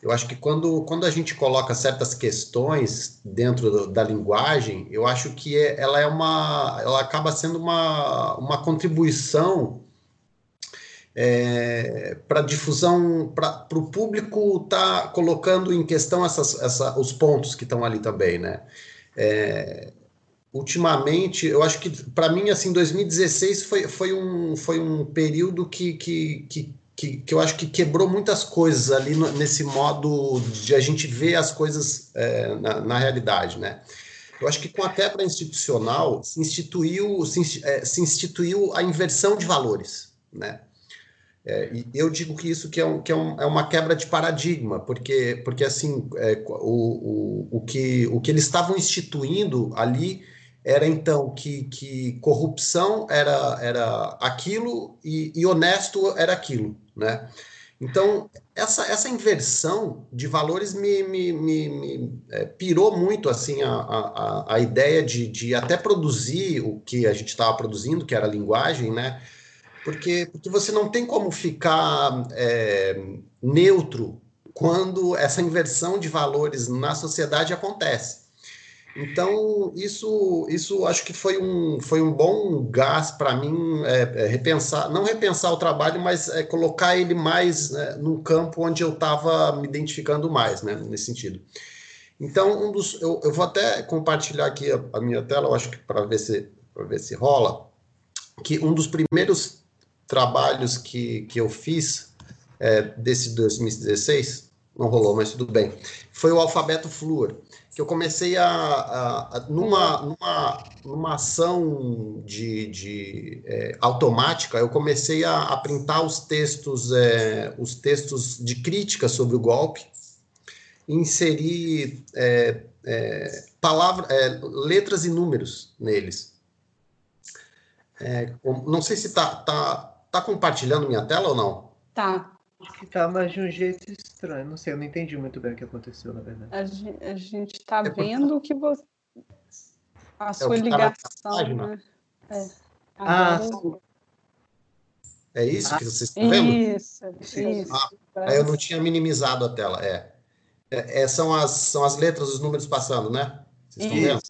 Eu acho que quando, quando a gente coloca certas questões dentro da linguagem, eu acho que é, ela é uma, ela acaba sendo uma, uma contribuição é, para difusão, para o público estar tá colocando em questão essas, essa, os pontos que estão ali também, né? É, ultimamente, eu acho que para mim assim, 2016 foi, foi, um, foi um período que, que, que que, que eu acho que quebrou muitas coisas ali no, nesse modo de a gente ver as coisas é, na, na, realidade, né? Eu acho que com a quebra institucional se instituiu, se, é, se instituiu a inversão de valores, né? É, e eu digo que isso que é, um, que é, um, é uma quebra de paradigma, porque, porque assim, é, o, o, o, que, o que eles estavam instituindo ali era então que, que corrupção era, era aquilo e, e honesto era aquilo, né? Então, essa, essa inversão de valores me, me, me, me é, pirou muito assim a, a, a ideia de, de até produzir o que a gente estava produzindo, que era a linguagem, né? Porque, porque você não tem como ficar é, neutro quando essa inversão de valores na sociedade acontece. Então, isso, isso acho que foi um, foi um bom gás para mim é, é, repensar, não repensar o trabalho, mas é, colocar ele mais né, no campo onde eu estava me identificando mais, né, nesse sentido. Então, um dos, eu, eu vou até compartilhar aqui a, a minha tela, eu acho que para ver se para ver se rola, que um dos primeiros trabalhos que, que eu fiz é, desse 2016, não rolou, mas tudo bem, foi o alfabeto Fluor que eu comecei a, a, a numa, numa, numa ação de, de é, automática, eu comecei a, a printar os textos, é, os textos de crítica sobre o golpe, inserir é, é é, letras e números neles. É, não sei se está tá, tá compartilhando minha tela ou não. Tá. Que tá, mas de um jeito estranho. Não sei, eu não entendi muito bem o que aconteceu, na verdade. A gente, está é vendo que você. A é sua tá ligação. Né? É. Ah, é isso que vocês estão vendo? Isso, isso. Ah, eu não tinha minimizado a tela, é. é. é. são, as, são as letras, os números passando, né? Vocês estão vendo?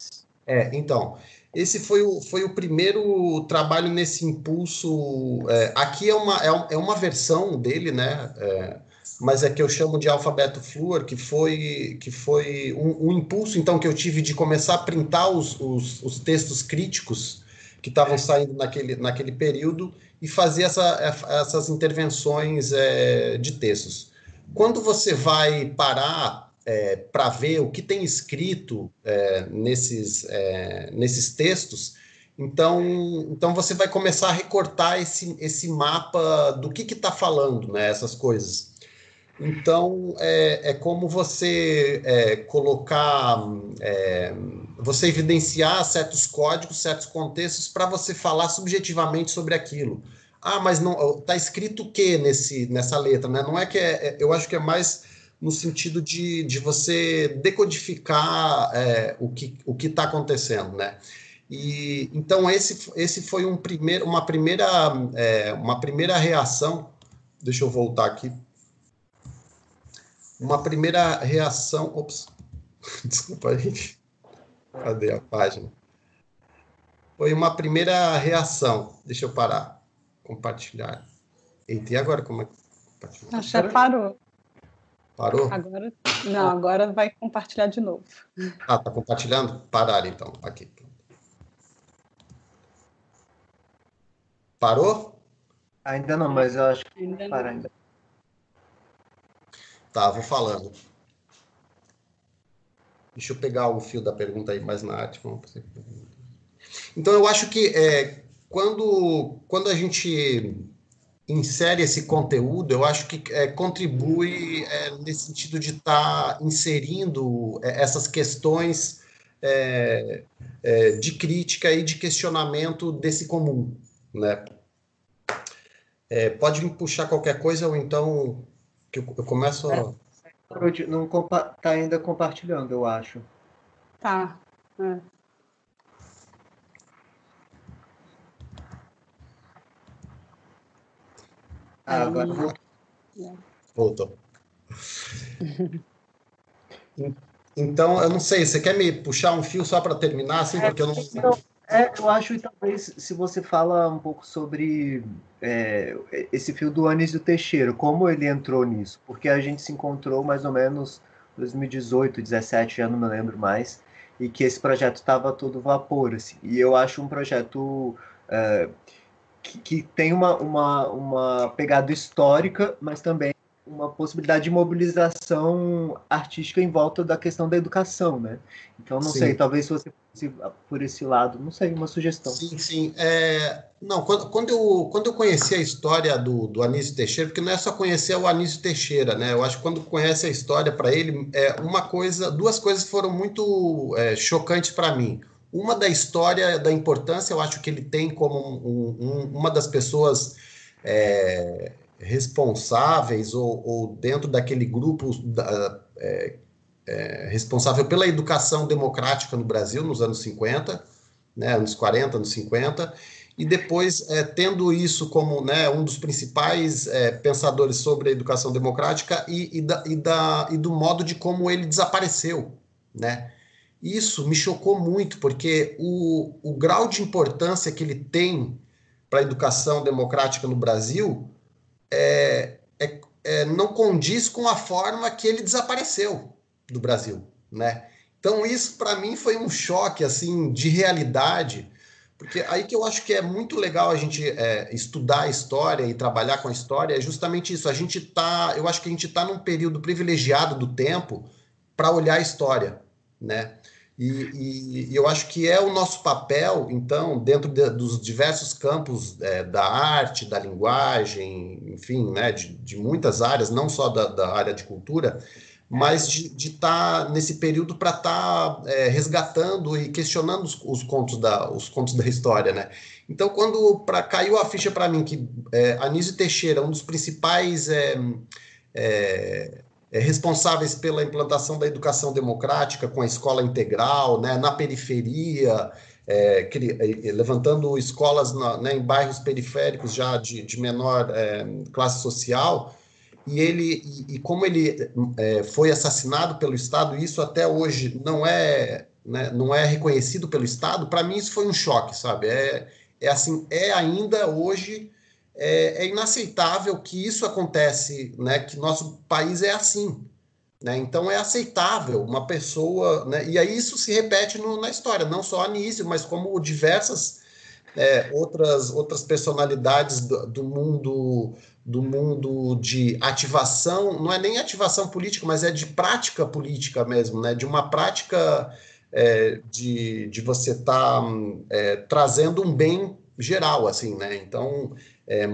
É, então. Esse foi o, foi o primeiro trabalho nesse impulso. É, aqui é uma, é, é, uma versão dele, né? É, mas é que eu chamo de alfabeto fluor, que foi, que foi um, um, impulso, então, que eu tive de começar a printar os, os, os textos críticos que estavam saindo naquele, naquele período e fazer essa, essas intervenções é, de textos. Quando você vai parar é, para ver o que tem escrito é, nesses, é, nesses textos, então, então você vai começar a recortar esse, esse mapa do que está falando, né, essas coisas. Então, é, é como você é, colocar, é, você evidenciar certos códigos, certos contextos, para você falar subjetivamente sobre aquilo. Ah, mas não está escrito o que nesse, nessa letra, né? Não é que é, é, eu acho que é mais no sentido de, de você decodificar é, o que o está acontecendo, né? E então esse, esse foi um primeiro, uma primeira é, uma primeira reação. Deixa eu voltar aqui. Uma primeira reação. Ops, (laughs) desculpa gente. Cadê a página? Foi uma primeira reação. Deixa eu parar. Compartilhar. Eita, e agora como é que. Que parou. Parou? Agora, não, agora vai compartilhar de novo. Ah, tá compartilhando? Parar então, aqui. Parou? Ainda não, mas eu acho que ainda para ainda. Tá, vou falando. Deixa eu pegar o fio da pergunta aí mais na arte. Então, eu acho que é, quando, quando a gente insere esse conteúdo, eu acho que é, contribui é, nesse sentido de estar tá inserindo é, essas questões é, é, de crítica e de questionamento desse comum, né? É, pode me puxar qualquer coisa ou então que eu, eu começo. A... Não está ainda compartilhando, eu acho. Tá. Ah, agora voltou. Voltou. (laughs) Então, eu não sei, você quer me puxar um fio só para terminar, assim, porque eu não. Então, é, eu acho que talvez se você fala um pouco sobre é, esse fio do Anísio Teixeira, como ele entrou nisso, porque a gente se encontrou mais ou menos 2018, 2017, já não me lembro mais, e que esse projeto estava todo vapor, assim, e eu acho um projeto é, que, que tem uma, uma, uma pegada histórica, mas também uma possibilidade de mobilização artística em volta da questão da educação, né? Então, não sim. sei, talvez se você fosse por esse lado, não sei, uma sugestão. Sim, sim. É, não, quando, quando, eu, quando eu conheci a história do, do Anísio Teixeira, porque não é só conhecer o Anísio Teixeira, né? Eu acho que quando conhece a história para ele, é uma coisa, duas coisas foram muito é, chocantes para mim. Uma da história, da importância, eu acho que ele tem como um, um, uma das pessoas é, responsáveis ou, ou, dentro daquele grupo da, é, é, responsável pela educação democrática no Brasil nos anos 50, né, anos 40, anos 50, e depois é, tendo isso como né, um dos principais é, pensadores sobre a educação democrática e, e, da, e, da, e do modo de como ele desapareceu, né? Isso me chocou muito, porque o, o grau de importância que ele tem para a educação democrática no Brasil é, é, é, não condiz com a forma que ele desapareceu do Brasil, né? Então isso para mim foi um choque assim de realidade, porque aí que eu acho que é muito legal a gente é, estudar a história e trabalhar com a história é justamente isso. A gente tá, eu acho que a gente está num período privilegiado do tempo para olhar a história, né? E, e, e, eu acho que é o nosso papel, então, dentro de, dos diversos campos é, da arte, da linguagem, enfim, né, de, de muitas áreas, não só da, da área de cultura, mas de estar tá nesse período para estar tá, é, resgatando e questionando os, os, contos da, os contos (laughs) da história, né? Então, quando pra, caiu a ficha para mim que é, Anísio Teixeira, um dos principais é, é, é, responsáveis pela implantação da educação democrática com a escola integral, né, na periferia, é, levantando escolas na, né, em bairros periféricos já de, de menor classe social, e ele e, e como ele é, foi assassinado pelo Estado, isso até hoje não é né, não é reconhecido pelo Estado. Para mim isso foi um choque, sabe? É, é assim, é ainda hoje é, é, inaceitável que isso acontece, né? Que nosso país é assim, né? Então é aceitável uma pessoa, né? E aí isso se repete no, na história, não só Anísio, mas como diversas é, outras outras personalidades do, do mundo do mundo de ativação, não é nem ativação política, mas é de prática política mesmo, né? de uma prática é, de, de você estar tá, é, trazendo um bem geral, assim, né? Então, é,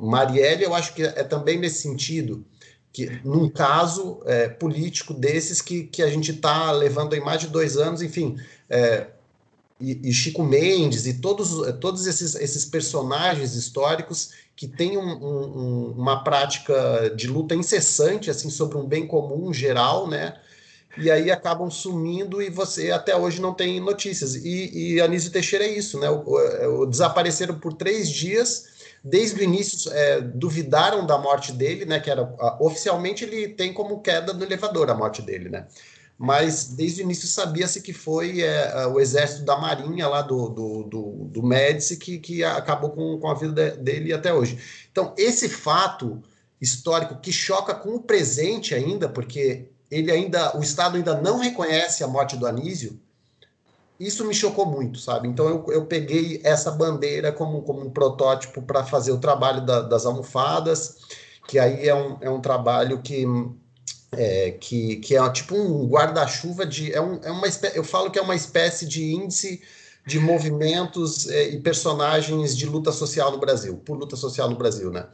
Marielle, eu acho que é também nesse sentido, que num caso é, político desses que, que a gente está levando em mais de dois anos, enfim, é, e, e, Chico Mendes e todos, todos esses, esses personagens históricos que têm um, um, uma prática de luta incessante assim sobre um bem comum geral, né? E aí acabam sumindo e você até hoje não tem notícias. E, e Anísio Teixeira é isso, né? O, o, desapareceram por três dias. Desde o início é, duvidaram da morte dele, né? Que era oficialmente ele tem como queda no elevador a morte dele, né? mas desde o início sabia-se que foi é, o exército da Marinha lá do, do, do, do Médici que, que acabou com, com a vida dele até hoje. Então, esse fato histórico que choca com o presente ainda, porque ele ainda, o Estado ainda não reconhece a morte do Anísio, isso me chocou muito, sabe? Então eu, eu peguei essa bandeira como, como um protótipo para fazer o trabalho da, das almofadas, que aí é um, é um trabalho que é, que, que é tipo um guarda-chuva de. É, um, é uma espé eu falo que é uma espécie de índice de movimentos é, e personagens de luta social no Brasil, por luta social no Brasil, né?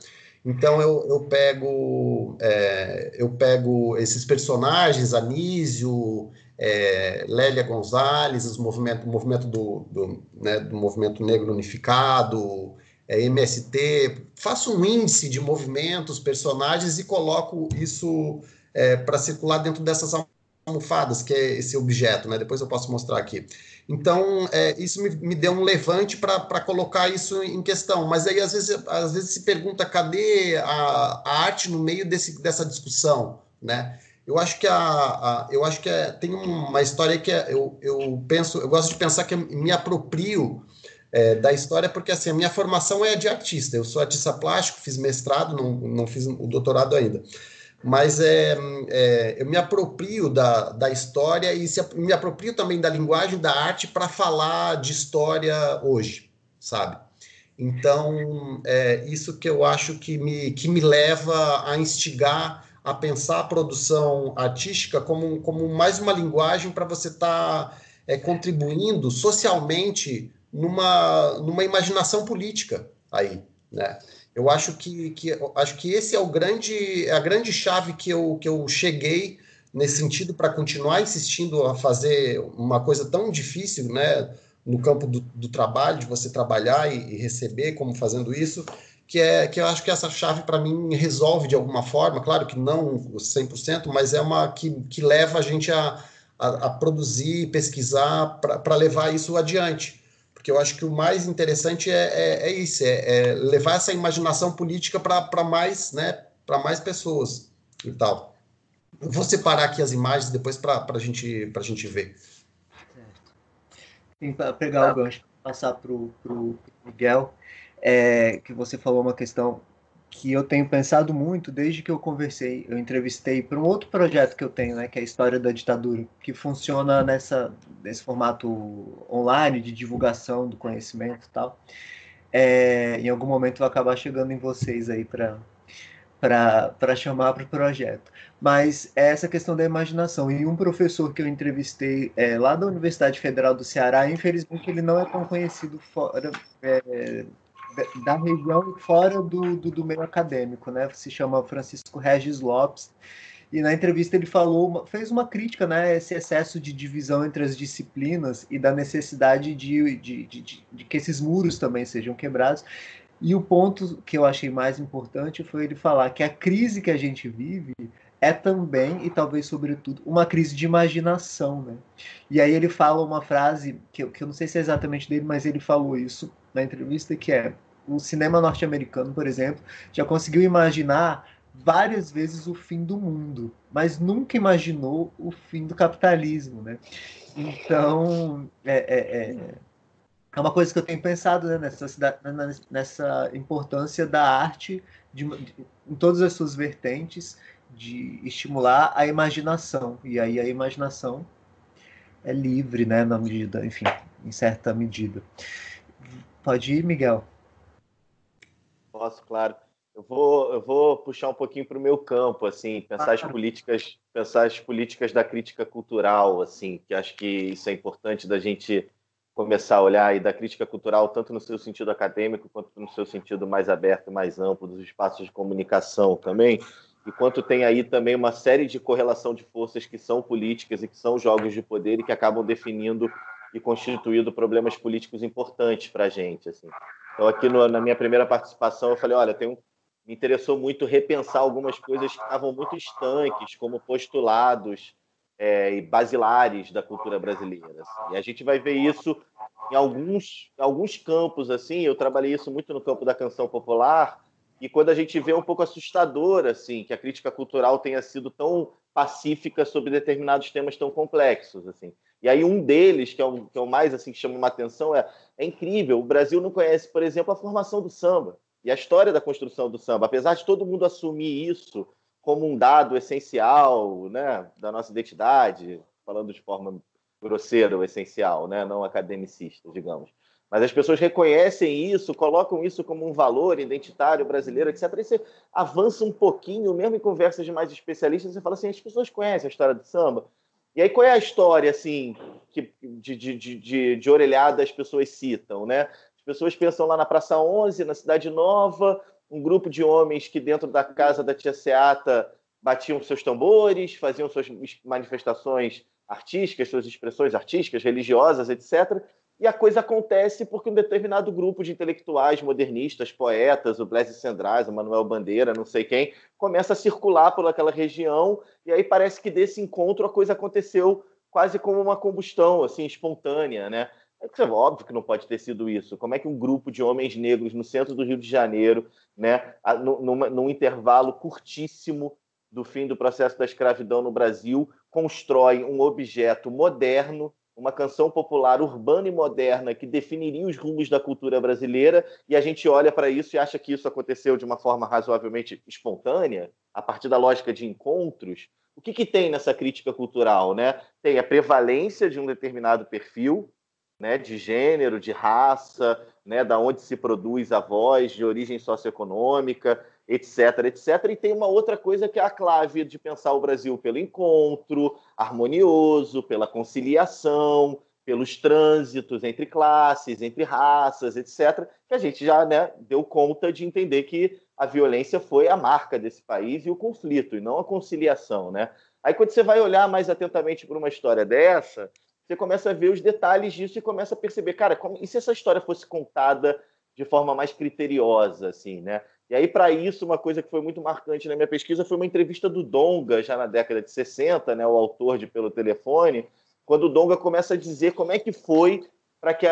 Então eu, eu pego é, eu pego esses personagens, Anísio, é, Lélia Gonzalez, os movimento, o movimento do, do, né, do movimento negro unificado, é, MST, faço um índice de movimentos, personagens e coloco isso é, para circular dentro dessas almofadas, que é esse objeto, né? Depois eu posso mostrar aqui. Então, é, isso me, me, deu um levante para colocar isso em questão. Mas aí, às vezes, às vezes se pergunta cadê a, a arte no meio desse, dessa discussão, né? Eu acho que a, a eu acho que é, tem uma história que é, eu, eu penso, eu gosto de pensar que me aproprio é, da história porque assim a minha formação é de artista. Eu sou artista plástico, fiz mestrado, não, não fiz o doutorado ainda mas é, é, eu me aproprio da, da história e se, me aproprio também da linguagem da arte para falar de história hoje, sabe? Então, é isso que eu acho que me, que me leva a instigar a pensar a produção artística como, como mais uma linguagem para você estar tá, é, contribuindo socialmente numa, numa imaginação política aí, né? Eu acho que, que, acho que esse é o grande, é a grande chave que eu, que eu cheguei nesse sentido para continuar insistindo a fazer uma coisa tão difícil, né, no campo do, do trabalho, de você trabalhar e, e, receber como fazendo isso, que é que eu acho que essa chave para mim resolve de alguma forma, claro que não 100%, mas é uma que, que leva a gente a, a, a produzir, pesquisar para levar isso adiante porque eu acho que o mais interessante é, é, é isso, é, é, levar essa imaginação política para mais, né, para mais pessoas e tal. vou separar aqui as imagens depois para a gente, a gente ver. Para pegar o gancho, passar para o Miguel, é, que você falou uma questão que eu tenho pensado muito desde que eu conversei, eu entrevistei para um outro projeto que eu tenho, né, que é a História da Ditadura, que funciona nessa, nesse formato online de divulgação do conhecimento e tal. É, em algum momento vai acabar chegando em vocês aí para para chamar para o projeto. Mas é essa questão da imaginação. E um professor que eu entrevistei é, lá da Universidade Federal do Ceará, infelizmente ele não é tão conhecido fora é, da região e fora do, do, do, meio acadêmico, né? Se chama Francisco Regis Lopes. E na entrevista ele falou, fez uma crítica, né, esse excesso de divisão entre as disciplinas e da necessidade de, de, de, de que esses muros também sejam quebrados. E o ponto que eu achei mais importante foi ele falar que a crise que a gente vive é também, e talvez sobretudo, uma crise de imaginação. Né? E aí ele fala uma frase, que eu, que eu não sei se é exatamente dele, mas ele falou isso na entrevista, que é o cinema norte-americano, por exemplo, já conseguiu imaginar várias vezes o fim do mundo, mas nunca imaginou o fim do capitalismo, né? Então, é, é, é, é uma coisa que eu tenho pensado né, nessa, nessa importância da arte de, de, em todas as suas vertentes, de estimular a imaginação. E aí a imaginação é livre, né, na medida, enfim, em certa medida. Pode ir, Miguel. Posso, claro. Eu vou, eu vou puxar um pouquinho para o meu campo, assim, pensar ah, as políticas, pensar as políticas da crítica cultural, assim, que acho que isso é importante da gente começar a olhar e da crítica cultural tanto no seu sentido acadêmico quanto no seu sentido mais aberto, mais amplo dos espaços de comunicação também, e quanto tem aí também uma série de correlação de forças que são políticas e que são jogos de poder e que acabam definindo e constituindo problemas políticos importantes para a gente, assim. Então, aqui no, na minha primeira participação, eu falei: olha, tem um, me interessou muito repensar algumas coisas que estavam muito estanques, como postulados é, e basilares da cultura brasileira. Assim. E a gente vai ver isso em alguns, em alguns campos. assim. Eu trabalhei isso muito no campo da canção popular. E quando a gente vê é um pouco assustador assim que a crítica cultural tenha sido tão pacífica sobre determinados temas tão complexos assim. E aí um deles, que é o, que é o mais assim que chama uma atenção, é, é incrível. O Brasil não conhece, por exemplo, a formação do samba e a história da construção do samba. Apesar de todo mundo assumir isso como um dado essencial né, da nossa identidade, falando de forma grosseira ou essencial, né, não academicista, digamos. Mas as pessoas reconhecem isso, colocam isso como um valor identitário brasileiro, etc. E você avança um pouquinho, mesmo em conversas de mais especialistas, você fala assim: as pessoas conhecem a história do samba, e aí, qual é a história, assim, que, de, de, de, de orelhada as pessoas citam, né? As pessoas pensam lá na Praça 11, na Cidade Nova, um grupo de homens que dentro da casa da tia Seata batiam seus tambores, faziam suas manifestações artísticas, suas expressões artísticas, religiosas, etc. E a coisa acontece porque um determinado grupo de intelectuais modernistas, poetas, o Blaise Sendraz, o Manuel Bandeira, não sei quem, começa a circular por aquela região e aí parece que desse encontro a coisa aconteceu quase como uma combustão assim espontânea, né? É óbvio que não pode ter sido isso. Como é que um grupo de homens negros no centro do Rio de Janeiro, né, num, num intervalo curtíssimo do fim do processo da escravidão no Brasil, constrói um objeto moderno uma canção popular urbana e moderna que definiria os rumos da cultura brasileira, e a gente olha para isso e acha que isso aconteceu de uma forma razoavelmente espontânea, a partir da lógica de encontros. O que, que tem nessa crítica cultural? Né? Tem a prevalência de um determinado perfil, né, de gênero, de raça, né, da onde se produz a voz, de origem socioeconômica, etc, etc. E tem uma outra coisa que é a clave de pensar o Brasil pelo encontro harmonioso, pela conciliação, pelos trânsitos entre classes, entre raças, etc., que a gente já né, deu conta de entender que a violência foi a marca desse país e o conflito, e não a conciliação. Né? Aí, quando você vai olhar mais atentamente para uma história dessa, você começa a ver os detalhes disso e começa a perceber, cara, como, e se essa história fosse contada de forma mais criteriosa, assim, né? E aí, para isso, uma coisa que foi muito marcante na minha pesquisa foi uma entrevista do Donga, já na década de 60, né, o autor de Pelo Telefone, quando o Donga começa a dizer como é que foi para que,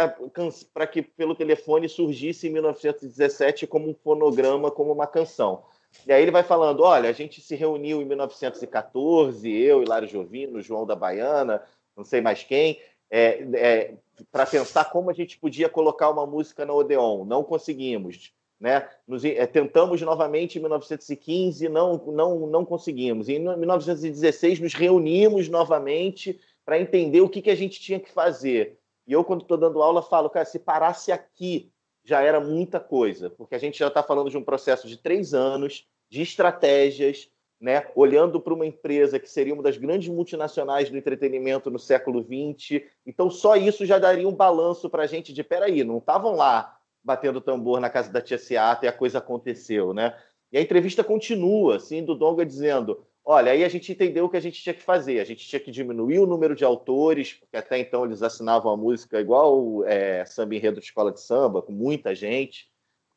que Pelo Telefone surgisse em 1917 como um fonograma, como uma canção. E aí ele vai falando: olha, a gente se reuniu em 1914, eu, Hilário Jovino, João da Baiana, não sei mais quem, é, é, para pensar como a gente podia colocar uma música na Odeon. Não conseguimos. Né? Nos, é, tentamos novamente em 1915, não, não, não conseguimos. Em 1916, nos reunimos novamente para entender o que, que a gente tinha que fazer. E eu, quando estou dando aula, falo, cara, se parasse aqui, já era muita coisa, porque a gente já está falando de um processo de três anos, de estratégias, né? olhando para uma empresa que seria uma das grandes multinacionais do entretenimento no século XX. Então, só isso já daria um balanço para a gente de, peraí, não estavam lá batendo tambor na casa da tia Seata e a coisa aconteceu, né? E a entrevista continua, assim, do Donga dizendo, olha, aí a gente entendeu o que a gente tinha que fazer, a gente tinha que diminuir o número de autores, porque até então eles assinavam a música igual é, samba enredo de escola de samba, com muita gente,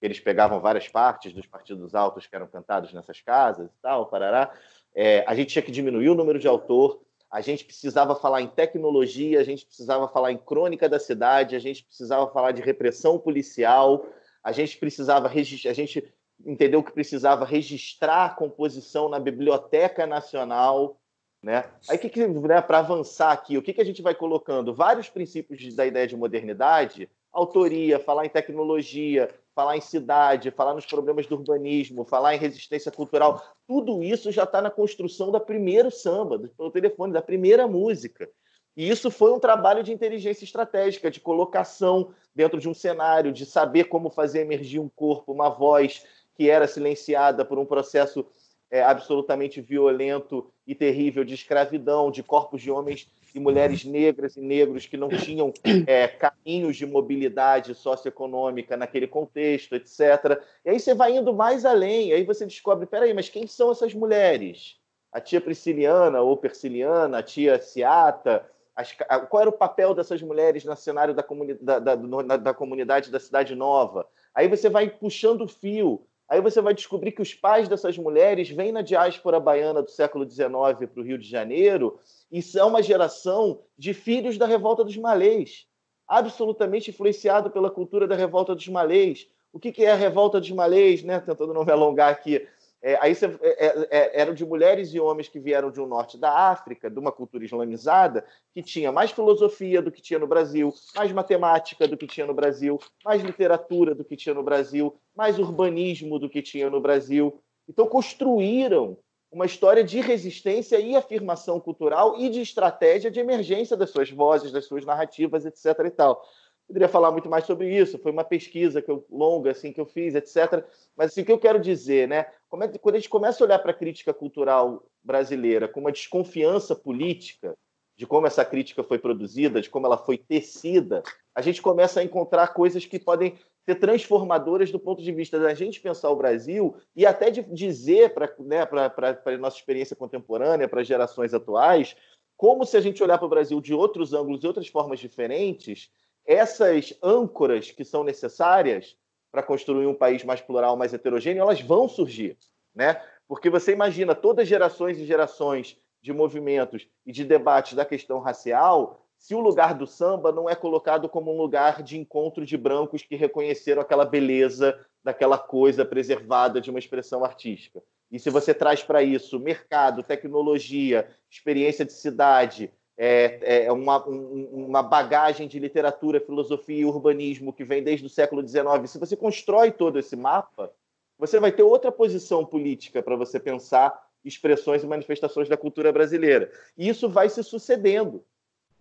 eles pegavam várias partes dos partidos altos que eram cantados nessas casas e tal, parará. É, a gente tinha que diminuir o número de autor, a gente precisava falar em tecnologia, a gente precisava falar em crônica da cidade, a gente precisava falar de repressão policial, a gente precisava a gente entendeu que precisava registrar a composição na Biblioteca Nacional, né? Aí que, que né, para avançar aqui, o que, que a gente vai colocando? Vários princípios da ideia de modernidade, autoria, falar em tecnologia, falar em cidade, falar nos problemas do urbanismo, falar em resistência cultural, tudo isso já está na construção da primeiro samba, do telefone, da primeira música. E isso foi um trabalho de inteligência estratégica, de colocação dentro de um cenário, de saber como fazer emergir um corpo, uma voz que era silenciada por um processo é, absolutamente violento e terrível de escravidão, de corpos de homens e mulheres negras e negros que não tinham é, caminhos de mobilidade socioeconômica naquele contexto, etc. E aí você vai indo mais além, aí você descobre, peraí, mas quem são essas mulheres? A tia Prisciliana ou Persiliana, a tia Ciata, as, qual era o papel dessas mulheres no cenário da, comuni da, da, da comunidade da Cidade Nova? Aí você vai puxando o fio, Aí você vai descobrir que os pais dessas mulheres vêm na diáspora baiana do século XIX para o Rio de Janeiro e são uma geração de filhos da revolta dos malês, absolutamente influenciado pela cultura da revolta dos malês. O que, é a revolta dos malês, né? Tentando não me alongar aqui. É, aí você, é, é, é, eram de mulheres e homens que vieram de um norte da África, de uma cultura islamizada, que tinha mais filosofia do que tinha no Brasil, mais matemática do que tinha no Brasil, mais literatura do que tinha no Brasil, mais urbanismo do que tinha no Brasil. Então construíram uma história de resistência e afirmação cultural e de estratégia de emergência das suas vozes, das suas narrativas, etc. e tal. Poderia falar muito mais sobre isso, foi uma pesquisa que eu, longa assim que eu fiz, etc. Mas assim, o que eu quero dizer, né? É, quando a gente começa a olhar para a crítica cultural brasileira com uma desconfiança política de como essa crítica foi produzida, de como ela foi tecida, a gente começa a encontrar coisas que podem ser transformadoras do ponto de vista da gente pensar o Brasil e até de dizer para né, a nossa experiência contemporânea, para gerações atuais, como se a gente olhar para o Brasil de outros ângulos e outras formas diferentes, essas âncoras que são necessárias para construir um país mais plural, mais heterogêneo, elas vão surgir, né? Porque você imagina todas gerações e gerações de movimentos e de debates da questão racial, se o lugar do samba não é colocado como um lugar de encontro de brancos que reconheceram aquela beleza daquela coisa preservada de uma expressão artística. E se você traz para isso mercado, tecnologia, experiência de cidade, é, é uma, um, uma bagagem de literatura, filosofia e urbanismo que vem desde o século XIX, se você constrói todo esse mapa, você vai ter outra posição política para você pensar expressões e manifestações da cultura brasileira. E isso vai se sucedendo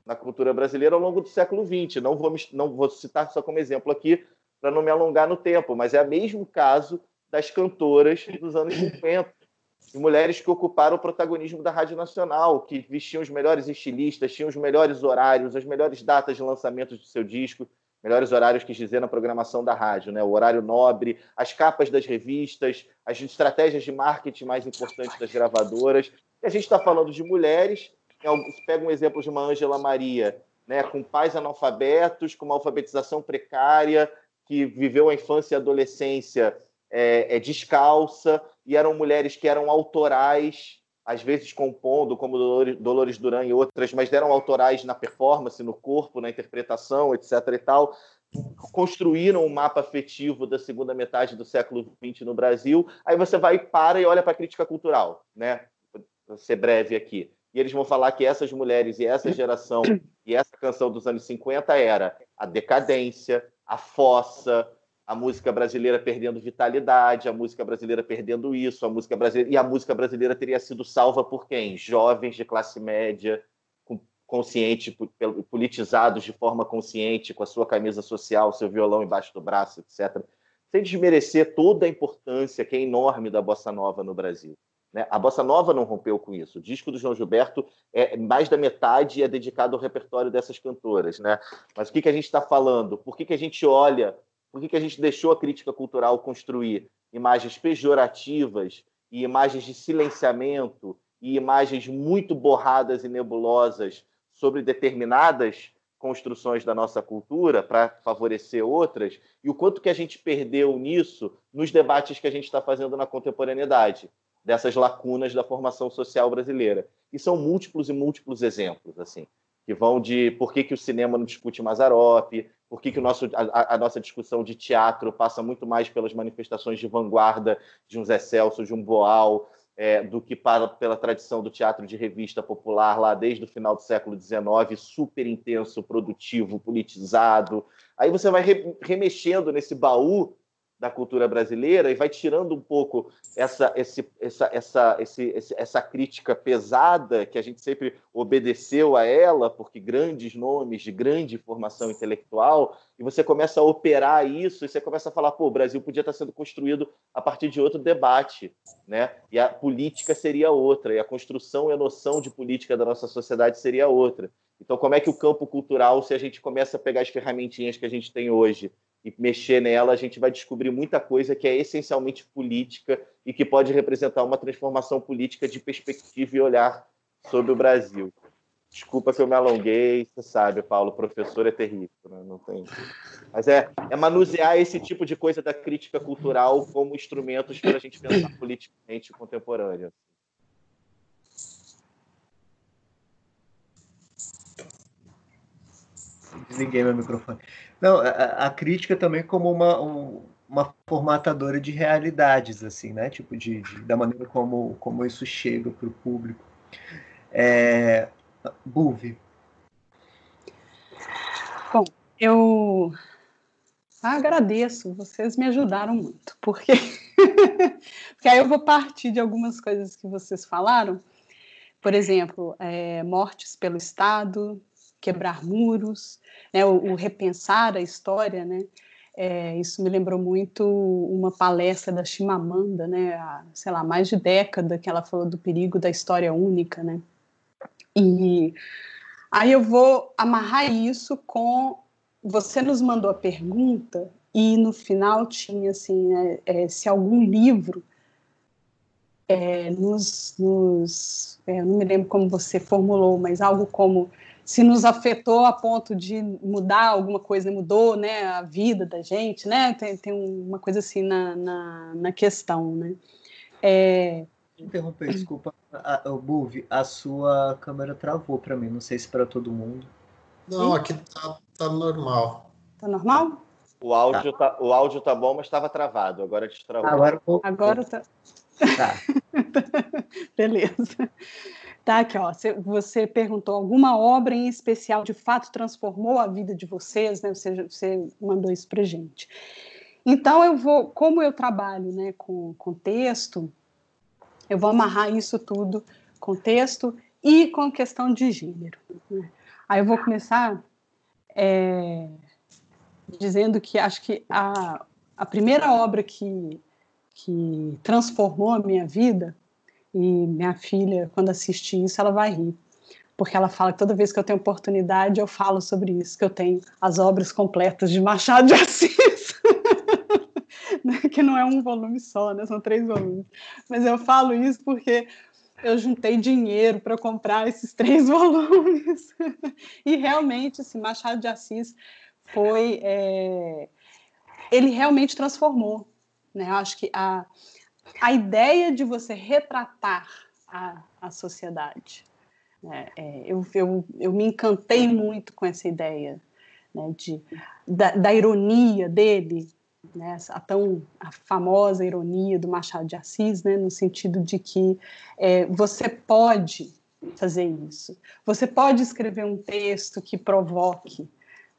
na cultura brasileira ao longo do século XX. Não vou, não vou citar só como exemplo aqui, para não me alongar no tempo, mas é o mesmo caso das cantoras dos anos 50, de mulheres que ocuparam o protagonismo da Rádio Nacional, que vestiam os melhores estilistas, tinham os melhores horários, as melhores datas de lançamento do seu disco, melhores horários que dizer na programação da rádio, né? O horário nobre, as capas das revistas, as estratégias de marketing mais importantes das gravadoras. E a gente está falando de mulheres você pega um exemplo de uma Ângela Maria, né, com pais analfabetos, com uma alfabetização precária, que viveu a infância e a adolescência é, é, descalça, e eram mulheres que eram autorais, às vezes compondo, como Dolores, Duran e outras, mas eram autorais na performance, no corpo, na interpretação, etc. e tal. construíram um mapa afetivo da segunda metade do século XX no Brasil. Aí você vai para e olha para a crítica cultural, né? Vou ser breve aqui. E eles vão falar que essas mulheres e essa geração e essa canção dos anos 50 era a decadência, a fossa, a música brasileira perdendo vitalidade, a música brasileira perdendo isso, a música brasileira e a música brasileira teria sido salva por quem? Jovens de classe média, consciente, politizados de forma consciente, com a sua camisa social, seu violão embaixo do braço, etc. Sem desmerecer toda a importância que é enorme da bossa nova no Brasil. Né? A bossa nova não rompeu com isso. O disco do João Gilberto é mais da metade é dedicado ao repertório dessas cantoras, né? Mas o que, que a gente está falando? Por que, que a gente olha por que, que a gente deixou a crítica cultural construir imagens pejorativas e imagens de silenciamento e imagens muito borradas e nebulosas sobre determinadas construções da nossa cultura para favorecer outras? E o quanto que a gente perdeu nisso nos debates que a gente está fazendo na contemporaneidade dessas lacunas da formação social brasileira e são múltiplos e múltiplos exemplos assim que vão de por que, que o cinema não discute Mazarop, por que, que o nosso, a, a, nossa discussão de teatro passa muito mais pelas manifestações de vanguarda de um Zé Celso, de um Boal, é, do que para, pela tradição do teatro de revista popular lá desde o final do século XIX, super intenso, produtivo, politizado. Aí você vai re, remexendo nesse baú da cultura brasileira e vai tirando um pouco essa, esse, essa, essa, esse, essa crítica pesada que a gente sempre obedeceu a ela, porque grandes nomes de grande formação intelectual, e você começa a operar isso e você começa a falar, pô, o Brasil podia estar sendo construído a partir de outro debate, né? E a política seria outra, e a construção e a noção de política da nossa sociedade seria outra. Então, como é que o campo cultural, se a gente começa a pegar as ferramentinhas que a gente tem hoje e mexer nela, a gente vai descobrir muita coisa que é essencialmente política e que pode representar uma transformação política de perspectiva e olhar sobre o Brasil. Desculpa se eu me alonguei, você sabe, Paulo, professor é terrível, né? não tem. Mas é, é manusear esse tipo de coisa da crítica cultural como instrumentos para a gente pensar politicamente contemporâneo. Desliguei meu microfone. Não, a, a crítica também como uma, um, uma formatadora de realidades, assim, né? Tipo, de, de da maneira como, como isso chega para o público. É, Buve. Bom, eu agradeço, vocês me ajudaram muito, porque, (laughs) porque aí eu vou partir de algumas coisas que vocês falaram, por exemplo, é, mortes pelo Estado, quebrar muros, né, o, o, repensar a história, né? É, isso me lembrou muito uma palestra da Chimamanda, né? Há, sei lá, mais de década que ela falou do perigo da história única, né? E aí eu vou amarrar isso com você nos mandou a pergunta e no final tinha assim, né, é, se algum livro é, nos, nos é, não me lembro como você formulou, mas algo como se nos afetou a ponto de mudar alguma coisa, mudou né, a vida da gente, né? Tem, tem uma coisa assim na, na, na questão, né? É... Interromper, desculpa, o Buve, a sua câmera travou para mim, não sei se para todo mundo. Não, aqui tá, tá normal. Tá normal? O áudio tá. tá, o áudio tá bom, mas estava travado. Agora destravou. Agora, agora tá. Tá. (laughs) Beleza. Tá aqui, ó. Você, perguntou alguma obra em especial de fato transformou a vida de vocês, né? Você, você mandou isso para gente. Então eu vou, como eu trabalho, né, com, com texto, eu vou amarrar isso tudo com texto e com questão de gênero. Né? Aí eu vou começar é, dizendo que acho que a, a primeira obra que, que transformou a minha vida e minha filha, quando assistir isso, ela vai rir. Porque ela fala que toda vez que eu tenho oportunidade, eu falo sobre isso, que eu tenho as obras completas de Machado de Assis. (laughs) Né, que não é um volume só, né? são três volumes. Mas eu falo isso porque eu juntei dinheiro para comprar esses três (laughs) volumes. e realmente, esse Machado de Assis foi. É... Ele realmente transformou. Né? Acho que a, a ideia de você retratar a, a sociedade. Né? É, eu, eu, eu me encantei muito com essa ideia. né, de, da, da ironia dele, né, a tão a famosa ironia do Machado de Assis, né, no sentido de que é, você pode fazer isso, você pode escrever um texto que provoque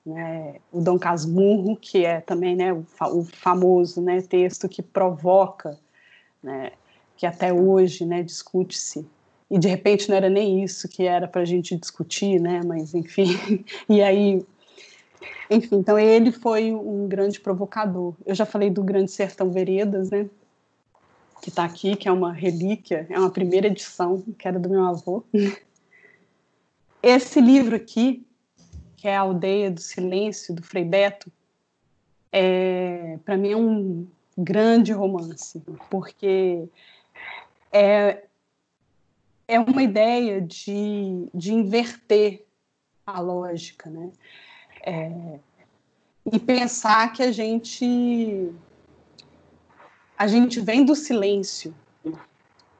né, o Dom Casmurro, que é também né, o, famoso né, texto que provoca, né, que até hoje né, discute-se e de repente não era nem isso que era para a gente discutir, né? Mas enfim, (laughs) e aí enfim, então ele foi um grande provocador. Eu já falei do Grande Sertão Veredas, né? Que está aqui, que é uma relíquia, é uma primeira edição, que era do meu avô. Esse livro aqui, que é a Aldeia do Silêncio, do Frei Beto, é, para mim é um grande romance, porque é, é uma ideia de, de inverter a lógica, né? É, e pensar que a gente a gente vem do silêncio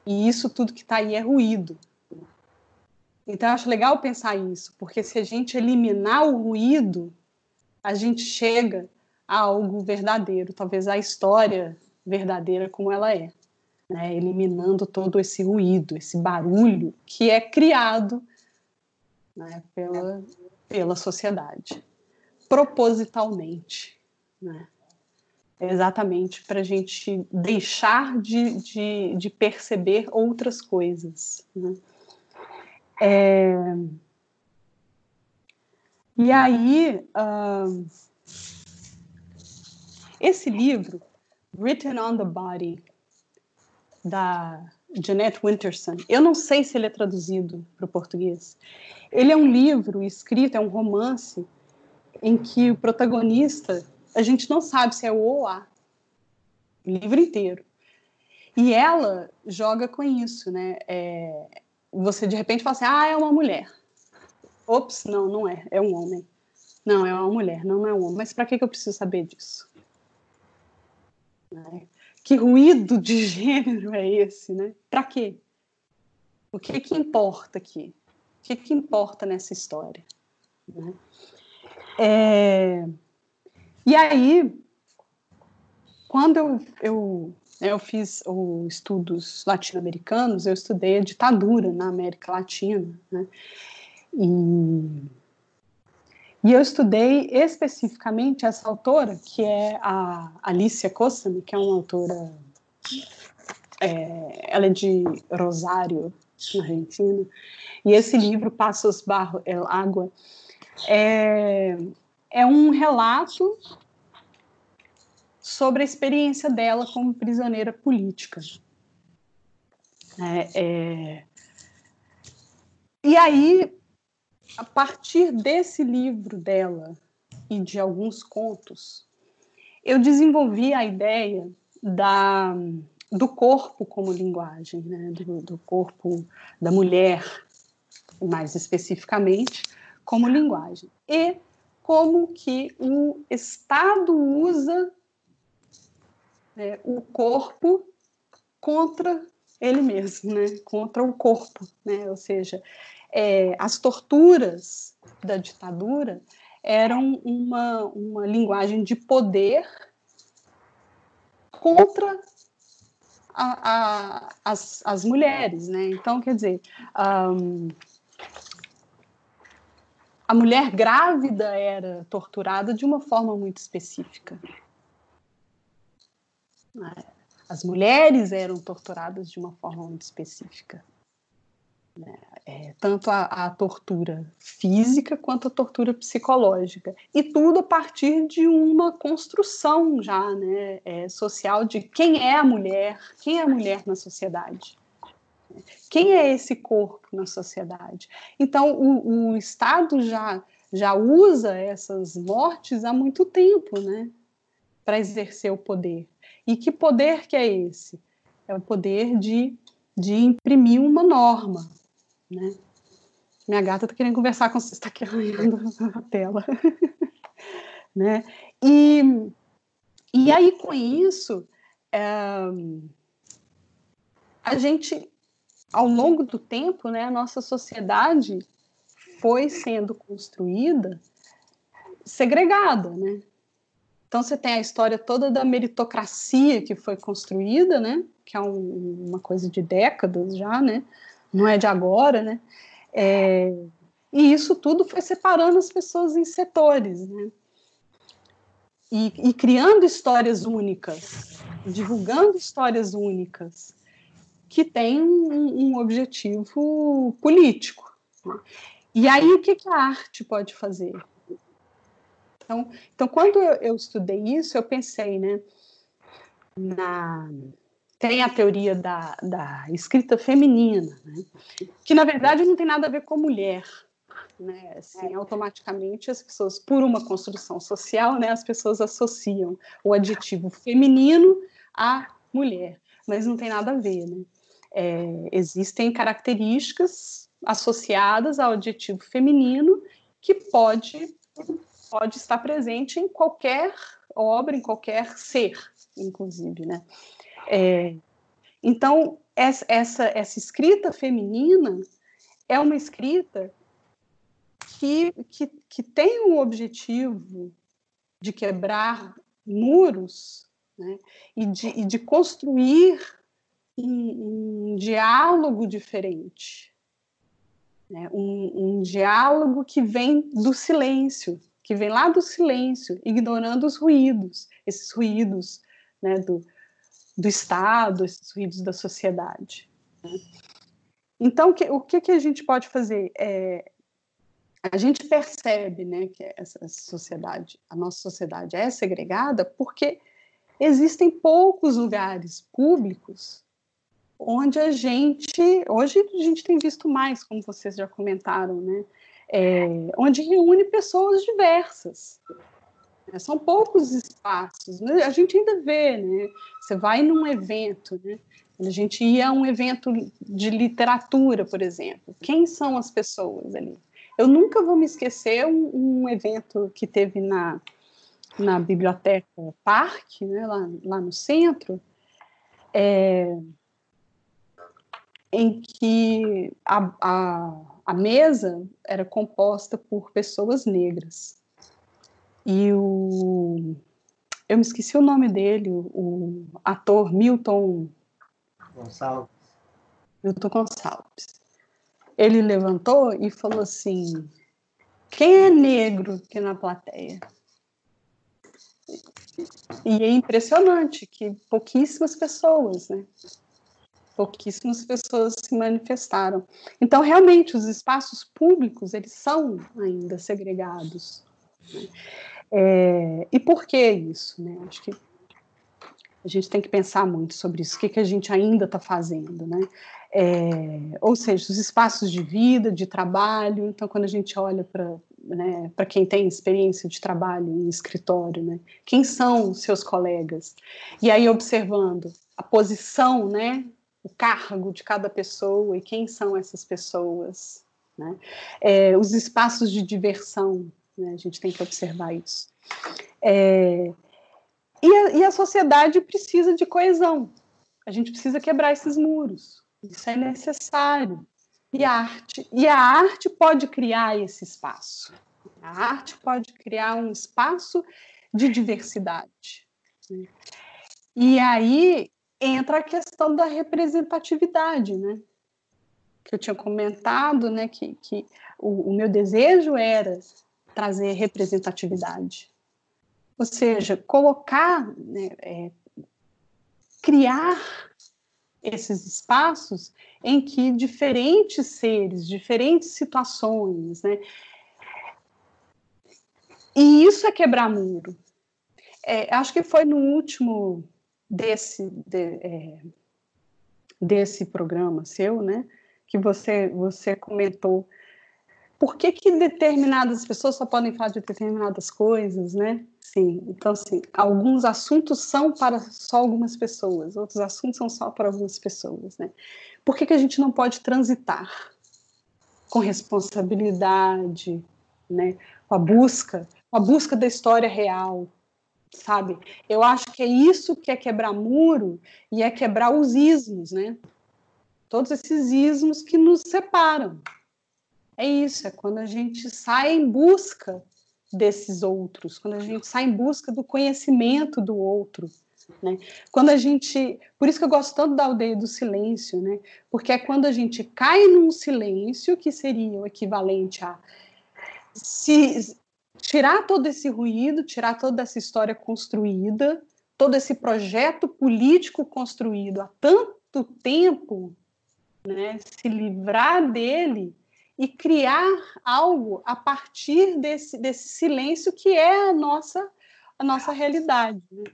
e isso tudo que está aí é ruído. Então eu acho legal pensar isso, porque se a gente eliminar o ruído, a gente chega a algo verdadeiro, talvez a história verdadeira como ela é, né? eliminando todo esse ruído, esse barulho que é criado né, pela, pela sociedade propositalmente, né? exatamente para a gente deixar de, de, de, perceber outras coisas. Né? É... E aí, uh... esse livro, Written on the Body, da Jeanette Winterson, eu não sei se ele é traduzido para o português. Ele é um livro escrito, é um romance em que o protagonista, a gente não sabe se é o ou a, o livro inteiro. E ela joga com isso, né? É, você de repente fala assim, ah, é uma mulher. Ops, não, não é, é um homem. Não, é uma mulher, não, é um homem. Mas para que, que eu preciso saber disso? Né? Que ruído de gênero é esse, né? Para quê? O que que importa aqui? O que que importa nessa história? Né? É... E aí, quando eu, eu, eu fiz os estudos latino-americanos, eu estudei a ditadura na América Latina, né? E, e eu estudei especificamente essa autora, que é a Alicia Cossami, que é uma autora, é, ela é de Rosário, na Argentina, e esse livro, Passos Barro el Água, é, é um relato sobre a experiência dela como prisioneira política. É, é... E aí, a partir desse livro dela e de alguns contos, eu desenvolvi a ideia da, do corpo como linguagem, né? do, do corpo da mulher, mais especificamente, como linguagem. E como que o Estado usa né, o corpo contra ele mesmo, né, contra o corpo, né, ou seja, é, as torturas da ditadura eram uma, uma linguagem de poder contra a, a, as, as mulheres, né? Então, quer dizer, um, a mulher grávida era torturada de uma forma muito específica. As mulheres eram torturadas de uma forma muito específica. Né? É, tanto a, a, tortura física quanto a tortura psicológica. E tudo a partir de uma construção já né, é, social de quem é a mulher, quem é a mulher na sociedade. Quem é esse corpo na sociedade? Então, o, o Estado já, já usa essas mortes há muito tempo, né? Para exercer o poder. E que poder que é esse? É o poder de, de imprimir uma norma, né? Minha gata está querendo conversar com você, está aqui arranhando (laughs) a tela. (laughs) né? E, e aí, com isso, é, a gente ao longo do tempo, né, a nossa sociedade foi sendo construída segregada, né? Então você tem a história toda da meritocracia que foi construída, né? Que é um, uma coisa de décadas já, né? Não é de agora, né? É, e isso tudo foi separando as pessoas em setores, né? E, e criando histórias únicas, divulgando histórias únicas, que têm um, um objetivo político. Né? E aí, o que, que a arte pode fazer? Então, então quando eu, eu estudei isso, eu pensei, né, na, tem a teoria da, da escrita feminina, né? que na verdade não tem nada a ver com mulher. Né? Assim, automaticamente as pessoas, por uma construção social, né, as pessoas associam o adjetivo feminino à mulher, mas não tem nada a ver. Né? É, existem características associadas ao adjetivo feminino que pode, pode estar presente em qualquer obra, em qualquer ser, inclusive, né? É, então, essa, essa, escrita feminina é uma escrita que, que, que tem o objetivo de quebrar muros né, e, de, e de construir um, um diálogo diferente, né, um, um diálogo que vem do silêncio, que vem lá do silêncio, ignorando os ruídos, esses ruídos né, do, do Estado, esses ruídos da sociedade. Né. Então, que, o que, que a gente pode fazer? É, a gente percebe né, que essa sociedade, a nossa sociedade é segregada porque existem poucos lugares públicos onde a gente, hoje a gente tem visto mais, como vocês já comentaram, né? É, onde reúne pessoas diversas. É, são poucos espaços. Né? A gente ainda vê, né? Você vai num evento, né? A gente ia a um evento de literatura, por exemplo. Quem são as pessoas ali? Eu nunca vou me esquecer um, um evento que teve na, na Biblioteca Parque, né, lá, lá no centro, é, em que a, a, a mesa era composta por pessoas negras. E o. Eu me esqueci o nome dele, o, ator Milton. Gonçalves. Milton Gonçalves. Ele levantou e falou assim: quem é negro aqui na plateia? E é impressionante que pouquíssimas pessoas, né? pouquíssimas pessoas se manifestaram. Então, realmente, os espaços públicos, eles são ainda segregados. É, e por que isso? Né? Acho que a gente tem que pensar muito sobre isso, o que, que a gente ainda está fazendo, né? É, ou seja, os espaços de vida, de trabalho. Então, quando a gente olha para né, para quem tem experiência de trabalho em escritório, né, quem são os seus colegas? E aí observando a posição, né, o cargo de cada pessoa e quem são essas pessoas, né? É, os espaços de diversão, né? a gente tem que observar isso. É, e, a, e a sociedade precisa de coesão, a gente precisa quebrar esses muros, isso é necessário. E a arte, e a arte pode criar esse espaço. A arte pode criar um espaço de diversidade. E aí entra a questão da representatividade, né? Que eu tinha comentado, né? Que, que o, o meu desejo era trazer representatividade. Ou seja, colocar, né, é, criar esses espaços em que diferentes seres, diferentes situações, né? E isso é quebrar muro. É, acho que foi no último desse, de, é, desse programa seu, né? Que você, você comentou. Por que, que determinadas pessoas só podem falar de determinadas coisas, né? Sim, então, assim, alguns assuntos são para só algumas pessoas, outros assuntos são só para algumas pessoas, né? Por que, que a gente não pode transitar com responsabilidade, né? Com a busca, com a busca da história real, sabe? Eu acho que é isso que é quebrar muro e é quebrar os ismos, né? Todos esses ismos que nos separam. É isso, é quando a gente sai em busca desses outros, quando a gente sai em busca do conhecimento do outro, né? Quando a gente, por isso que eu gosto tanto da aldeia do silêncio, né? Porque é quando a gente cai num silêncio que seria o equivalente a se tirar todo esse ruído, tirar toda essa história construída, todo esse projeto político construído há tanto tempo, né? Se livrar dele e criar algo a partir desse, desse silêncio que é a nossa a nossa realidade. Né?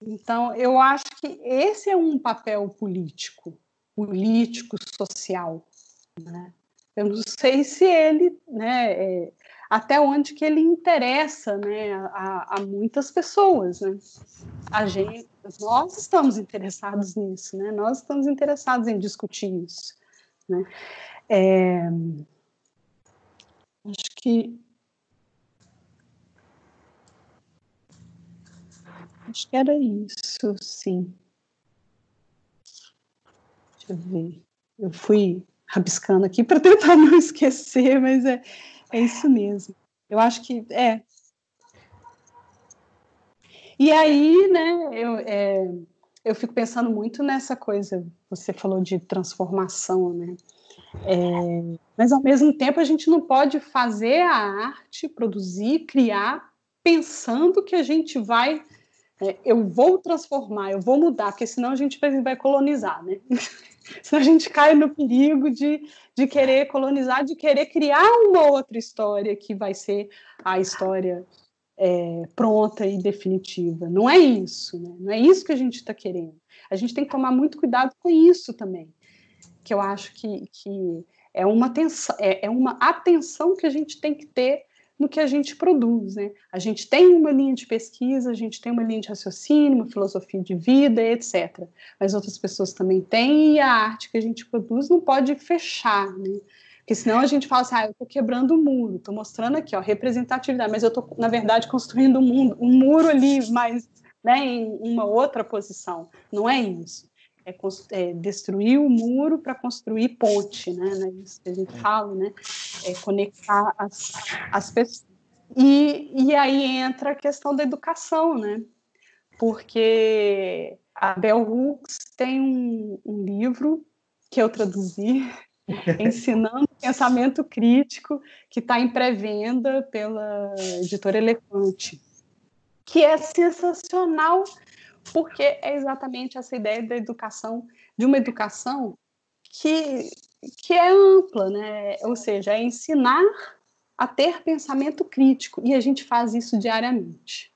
Então, eu acho que esse é um papel político, político, social. Né? Eu não sei se ele, né, é, até onde que ele interessa né, a, a, muitas pessoas. Né? A gente, nós estamos interessados nisso, né? nós estamos interessados em discutir isso. Né? É, acho que Acho que era isso, sim. Deixa eu ver. Eu fui rabiscando aqui para (laughs) tentar não esquecer, mas é, é isso mesmo. Eu acho que é. E aí, né, eu, é, eu fico pensando muito nessa coisa, você falou de transformação, né? É, mas ao mesmo tempo a gente não pode fazer a arte, produzir, criar, pensando que a gente vai é, eu vou transformar, eu vou mudar, porque senão a gente vai, vai colonizar, né? (laughs) senão a gente cai no perigo de, de querer colonizar, de querer criar uma outra história que vai ser a história é, pronta e definitiva. Não é isso, né? Não é isso que a gente está querendo. A gente tem que tomar muito cuidado com isso também, que eu acho que, que é, uma atenção, é, é uma atenção que a gente tem que ter no que a gente produz. Né? A gente tem uma linha de pesquisa, a gente tem uma linha de raciocínio, uma filosofia de vida, etc. Mas outras pessoas também têm, e a arte que a gente produz não pode fechar. Né? Porque senão a gente fala assim, ah, eu estou quebrando o muro, estou mostrando aqui, ó, representatividade, mas eu estou, na verdade, construindo um, mundo, um muro ali, mas né, em uma outra posição. Não é isso é, é, destruir o muro para construir ponte, né? né? Isso que a gente fala, né? É conectar as, as pessoas. E, e aí entra a questão da educação, né? Porque a Bell Hooks tem um, um livro que eu traduzi, (laughs) ensinando pensamento crítico, que está em pré-venda pela editora Elefante, que é sensacional porque é exatamente essa ideia da educação, de uma educação que, que é ampla, né? ou seja, é ensinar a ter pensamento crítico, e a gente faz isso diariamente.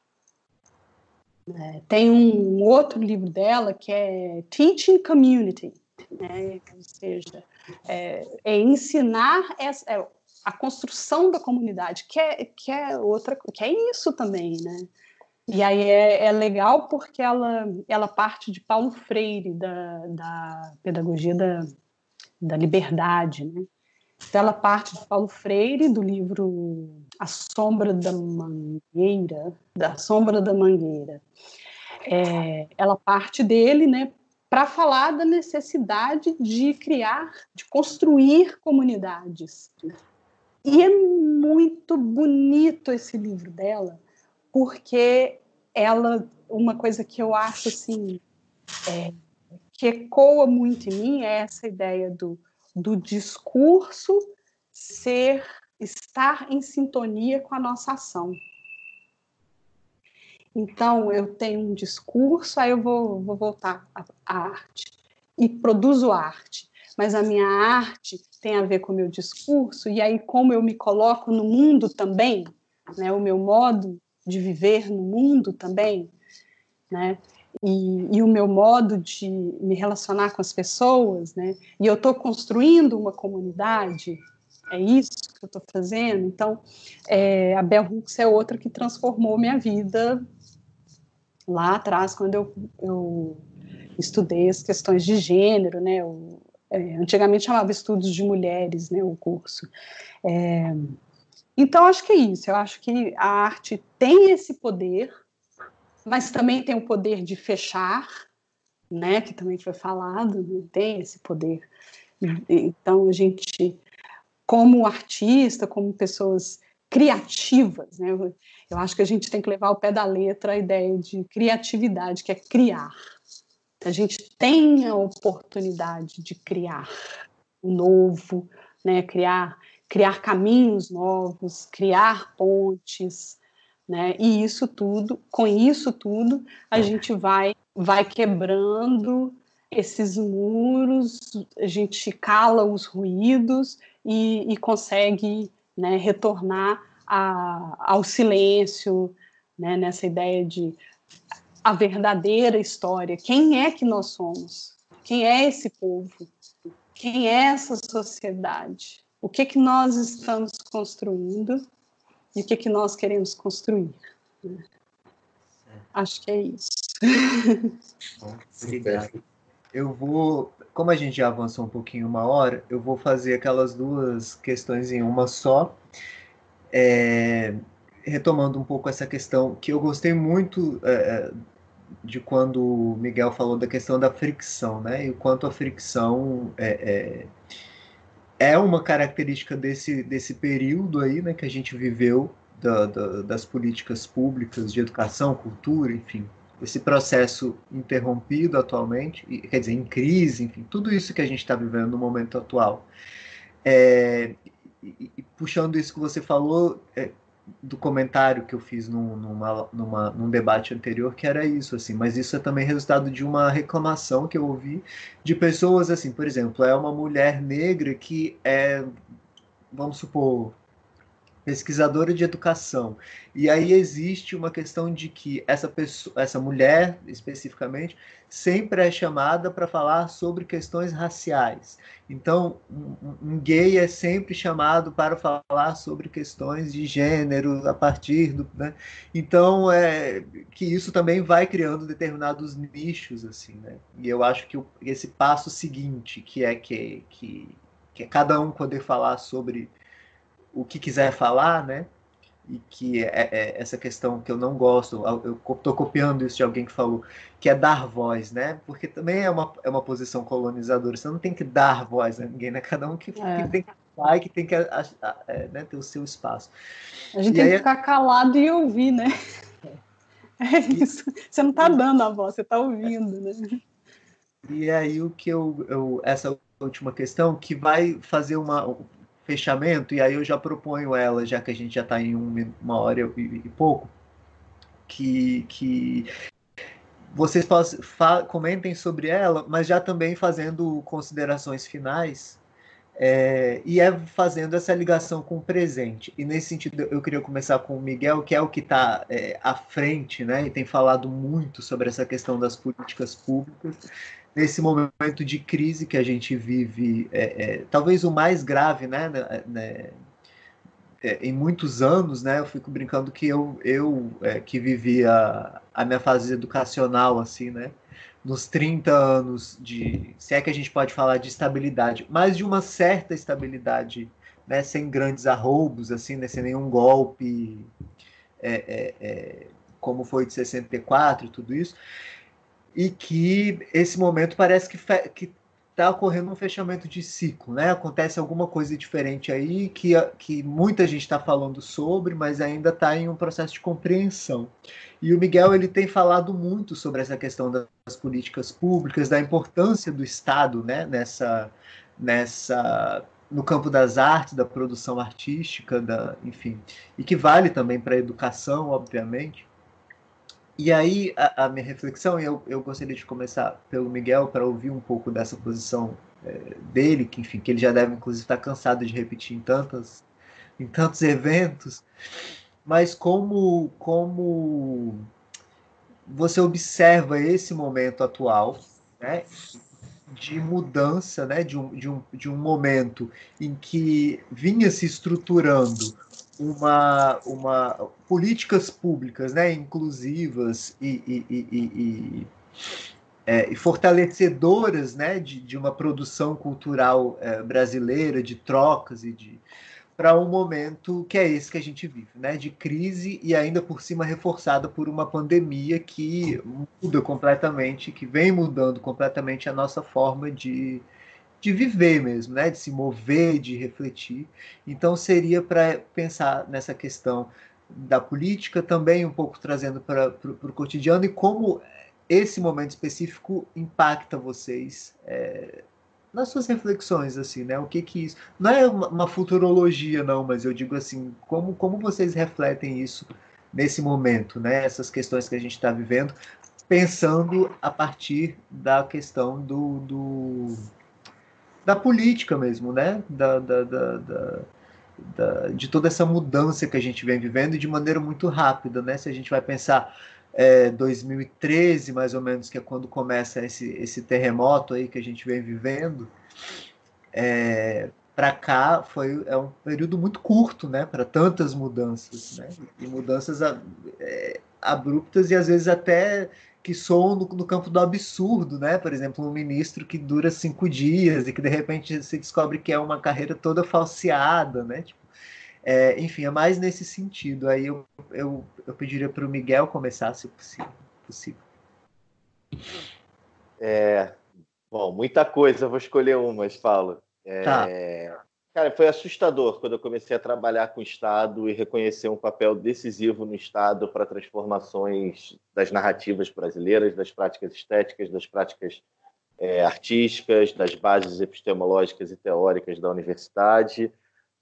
É, tem um outro livro dela que é Teaching Community, né? ou seja, é, é ensinar essa, é, a construção da comunidade, que é, que é outra, que é isso também, né? E aí é, é, legal porque ela, ela parte de Paulo Freire, da, da pedagogia da, da liberdade, né? Então ela parte de Paulo Freire, do livro A Sombra da Mangueira, da Sombra da Mangueira. É, ela parte dele, né, para falar da necessidade de criar, de construir comunidades. E é muito bonito esse livro dela, porque ela, uma coisa que eu acho assim, é, que ecoa muito em mim é essa ideia do, do discurso ser, estar em sintonia com a nossa ação. Então, eu tenho um discurso, aí eu vou, vou voltar à, arte e produzo arte, mas a minha arte tem a ver com o meu discurso, e aí, como eu me coloco no mundo também, né, o meu modo de viver no mundo também, né? E, e, o meu modo de me relacionar com as pessoas, né? E eu estou construindo uma comunidade, é isso que eu estou fazendo. Então, é, a Bell Hooks é outra que transformou minha vida lá atrás, quando eu, eu estudei as questões de gênero, né? Eu, é, antigamente chamava Estudos de Mulheres, né? O curso. É, então, acho que é isso. Eu acho que a arte tem esse poder, mas também tem o poder de fechar, né? Que também foi falado, né? tem esse poder. Então, a gente, como artista, como pessoas criativas. Né? Eu acho que a gente tem que levar ao pé da letra a ideia de criatividade, que é criar. A gente tem a oportunidade de criar o novo, né? criar, criar caminhos novos, criar pontes, né? E isso tudo, com isso tudo, a gente vai vai quebrando esses muros, a gente cala os ruídos e, e consegue né, retornar a, ao silêncio, né, nessa ideia de a verdadeira história. Quem é que nós somos? Quem é esse povo? Quem é essa sociedade? O que que nós estamos construindo e o que que nós queremos construir? Acho que é isso. Bom, obrigado. Eu vou, como a gente já avançou um pouquinho uma hora, eu vou fazer aquelas duas questões em uma só. É, retomando um pouco essa questão que eu gostei muito é, de quando o Miguel falou da questão da fricção, né? E o quanto a fricção é, é, é uma característica desse, desse período aí, né, que a gente viveu da, da, das políticas públicas de educação, cultura, enfim, esse processo interrompido atualmente, quer dizer, em crise, enfim, tudo isso que a gente está vivendo no momento atual. É, e, e, puxando isso que você falou, é, do comentário que eu fiz num, numa, numa, num debate anterior, que era isso, assim, mas isso é também resultado de uma reclamação que eu ouvi de pessoas, assim, por exemplo, é uma mulher negra que é, vamos supor, pesquisadora de educação. E aí existe uma questão de que essa pessoa, essa mulher especificamente, sempre é chamada para falar sobre questões raciais. Então, um, gay é sempre chamado para falar sobre questões de gênero a partir do, né? Então, é que isso também vai criando determinados nichos assim, né? E eu acho que esse passo seguinte, que é que, que, que é cada um poder falar sobre o que quiser falar, né? E que é, é essa questão que eu não gosto, eu estou copiando isso de alguém que falou, que é dar voz, né? Porque também é uma, é uma posição colonizadora, você não tem que dar voz a ninguém, né? Cada um que, é. que tem que falar e que tem que é, né, ter o seu espaço. A gente e tem aí, que ficar calado e ouvir, né? (laughs) É isso. Você não está dando a voz, você está ouvindo, né? E aí o que eu, eu, essa última questão que vai fazer uma fechamento, e aí eu já proponho ela, já que a gente já está em um, uma hora e, e, pouco, que, que vocês comentem sobre ela, mas já também fazendo considerações finais, é, e é fazendo essa ligação com o presente. E nesse sentido, eu queria começar com o Miguel, que é o que está é, à frente, né, e tem falado muito sobre essa questão das políticas públicas nesse momento de crise que a gente vive, é, é, talvez o mais grave, né, né, né é, em muitos anos, né, eu fico brincando que eu, eu é, que vivi a, a minha fase educacional, assim, né, nos 30 anos de, se é que a gente pode falar de estabilidade, mas de uma certa estabilidade, né, sem grandes arroubos, assim, né, sem nenhum golpe, é, é, como foi de 64 e tudo isso, e que esse momento parece que está ocorrendo um fechamento de ciclo, né? Acontece alguma coisa diferente aí que, que muita gente está falando sobre, mas ainda está em um processo de compreensão. E o Miguel ele tem falado muito sobre essa questão das políticas públicas, da importância do Estado, né? Nessa, nessa no campo das artes, da produção artística, da, enfim, e que vale também para a educação, obviamente. E aí, a, a minha reflexão, eu, eu gostaria de começar pelo Miguel para ouvir um pouco dessa posição é, dele, que enfim, que ele já deve inclusive estar cansado de repetir em tantas em tantos eventos, mas como como você observa esse momento atual, né, de mudança, né, de um, de um, de um momento em que vinha se estruturando uma, uma políticas públicas né, inclusivas e, e, e, e, é, fortalecedoras né, de, de uma produção cultural é, brasileira, de trocas e de para um momento que é esse que a gente vive, né, de crise e ainda por cima reforçada por uma pandemia que muda completamente, que vem mudando completamente a nossa forma de, de viver mesmo, né? De se mover, de refletir. Então seria para pensar nessa questão da política também um pouco trazendo para o cotidiano e como esse momento específico impacta vocês é, nas suas reflexões assim né o que que isso não é uma, uma, futurologia não mas eu digo assim como como vocês refletem isso nesse momento né essas questões que a gente está vivendo pensando a partir da questão do, do da política mesmo né da, da, da, da de toda essa mudança que a gente vem vivendo de maneira muito rápida, né? Se a gente vai pensar é, 2013, mais ou menos, que é quando começa esse, esse terremoto aí que a gente vem vivendo, é, para cá foi é um período muito curto, né? Para tantas mudanças, né? E mudanças é, abruptas e às vezes até que soam no, no, campo do absurdo, né? Por exemplo, um ministro que dura cinco dias e que de repente se descobre que é uma carreira toda falseada, né? Tipo, é, enfim, é mais nesse sentido. Aí eu, eu, eu pediria para o Miguel começar, se possível. possível. É, bom, muita coisa, vou escolher umas, Paulo. É, tá. Cara, foi assustador quando eu comecei a trabalhar com o Estado e reconhecer um papel decisivo no Estado para transformações das narrativas brasileiras, das práticas estéticas, das práticas é, artísticas, das bases epistemológicas e teóricas da universidade,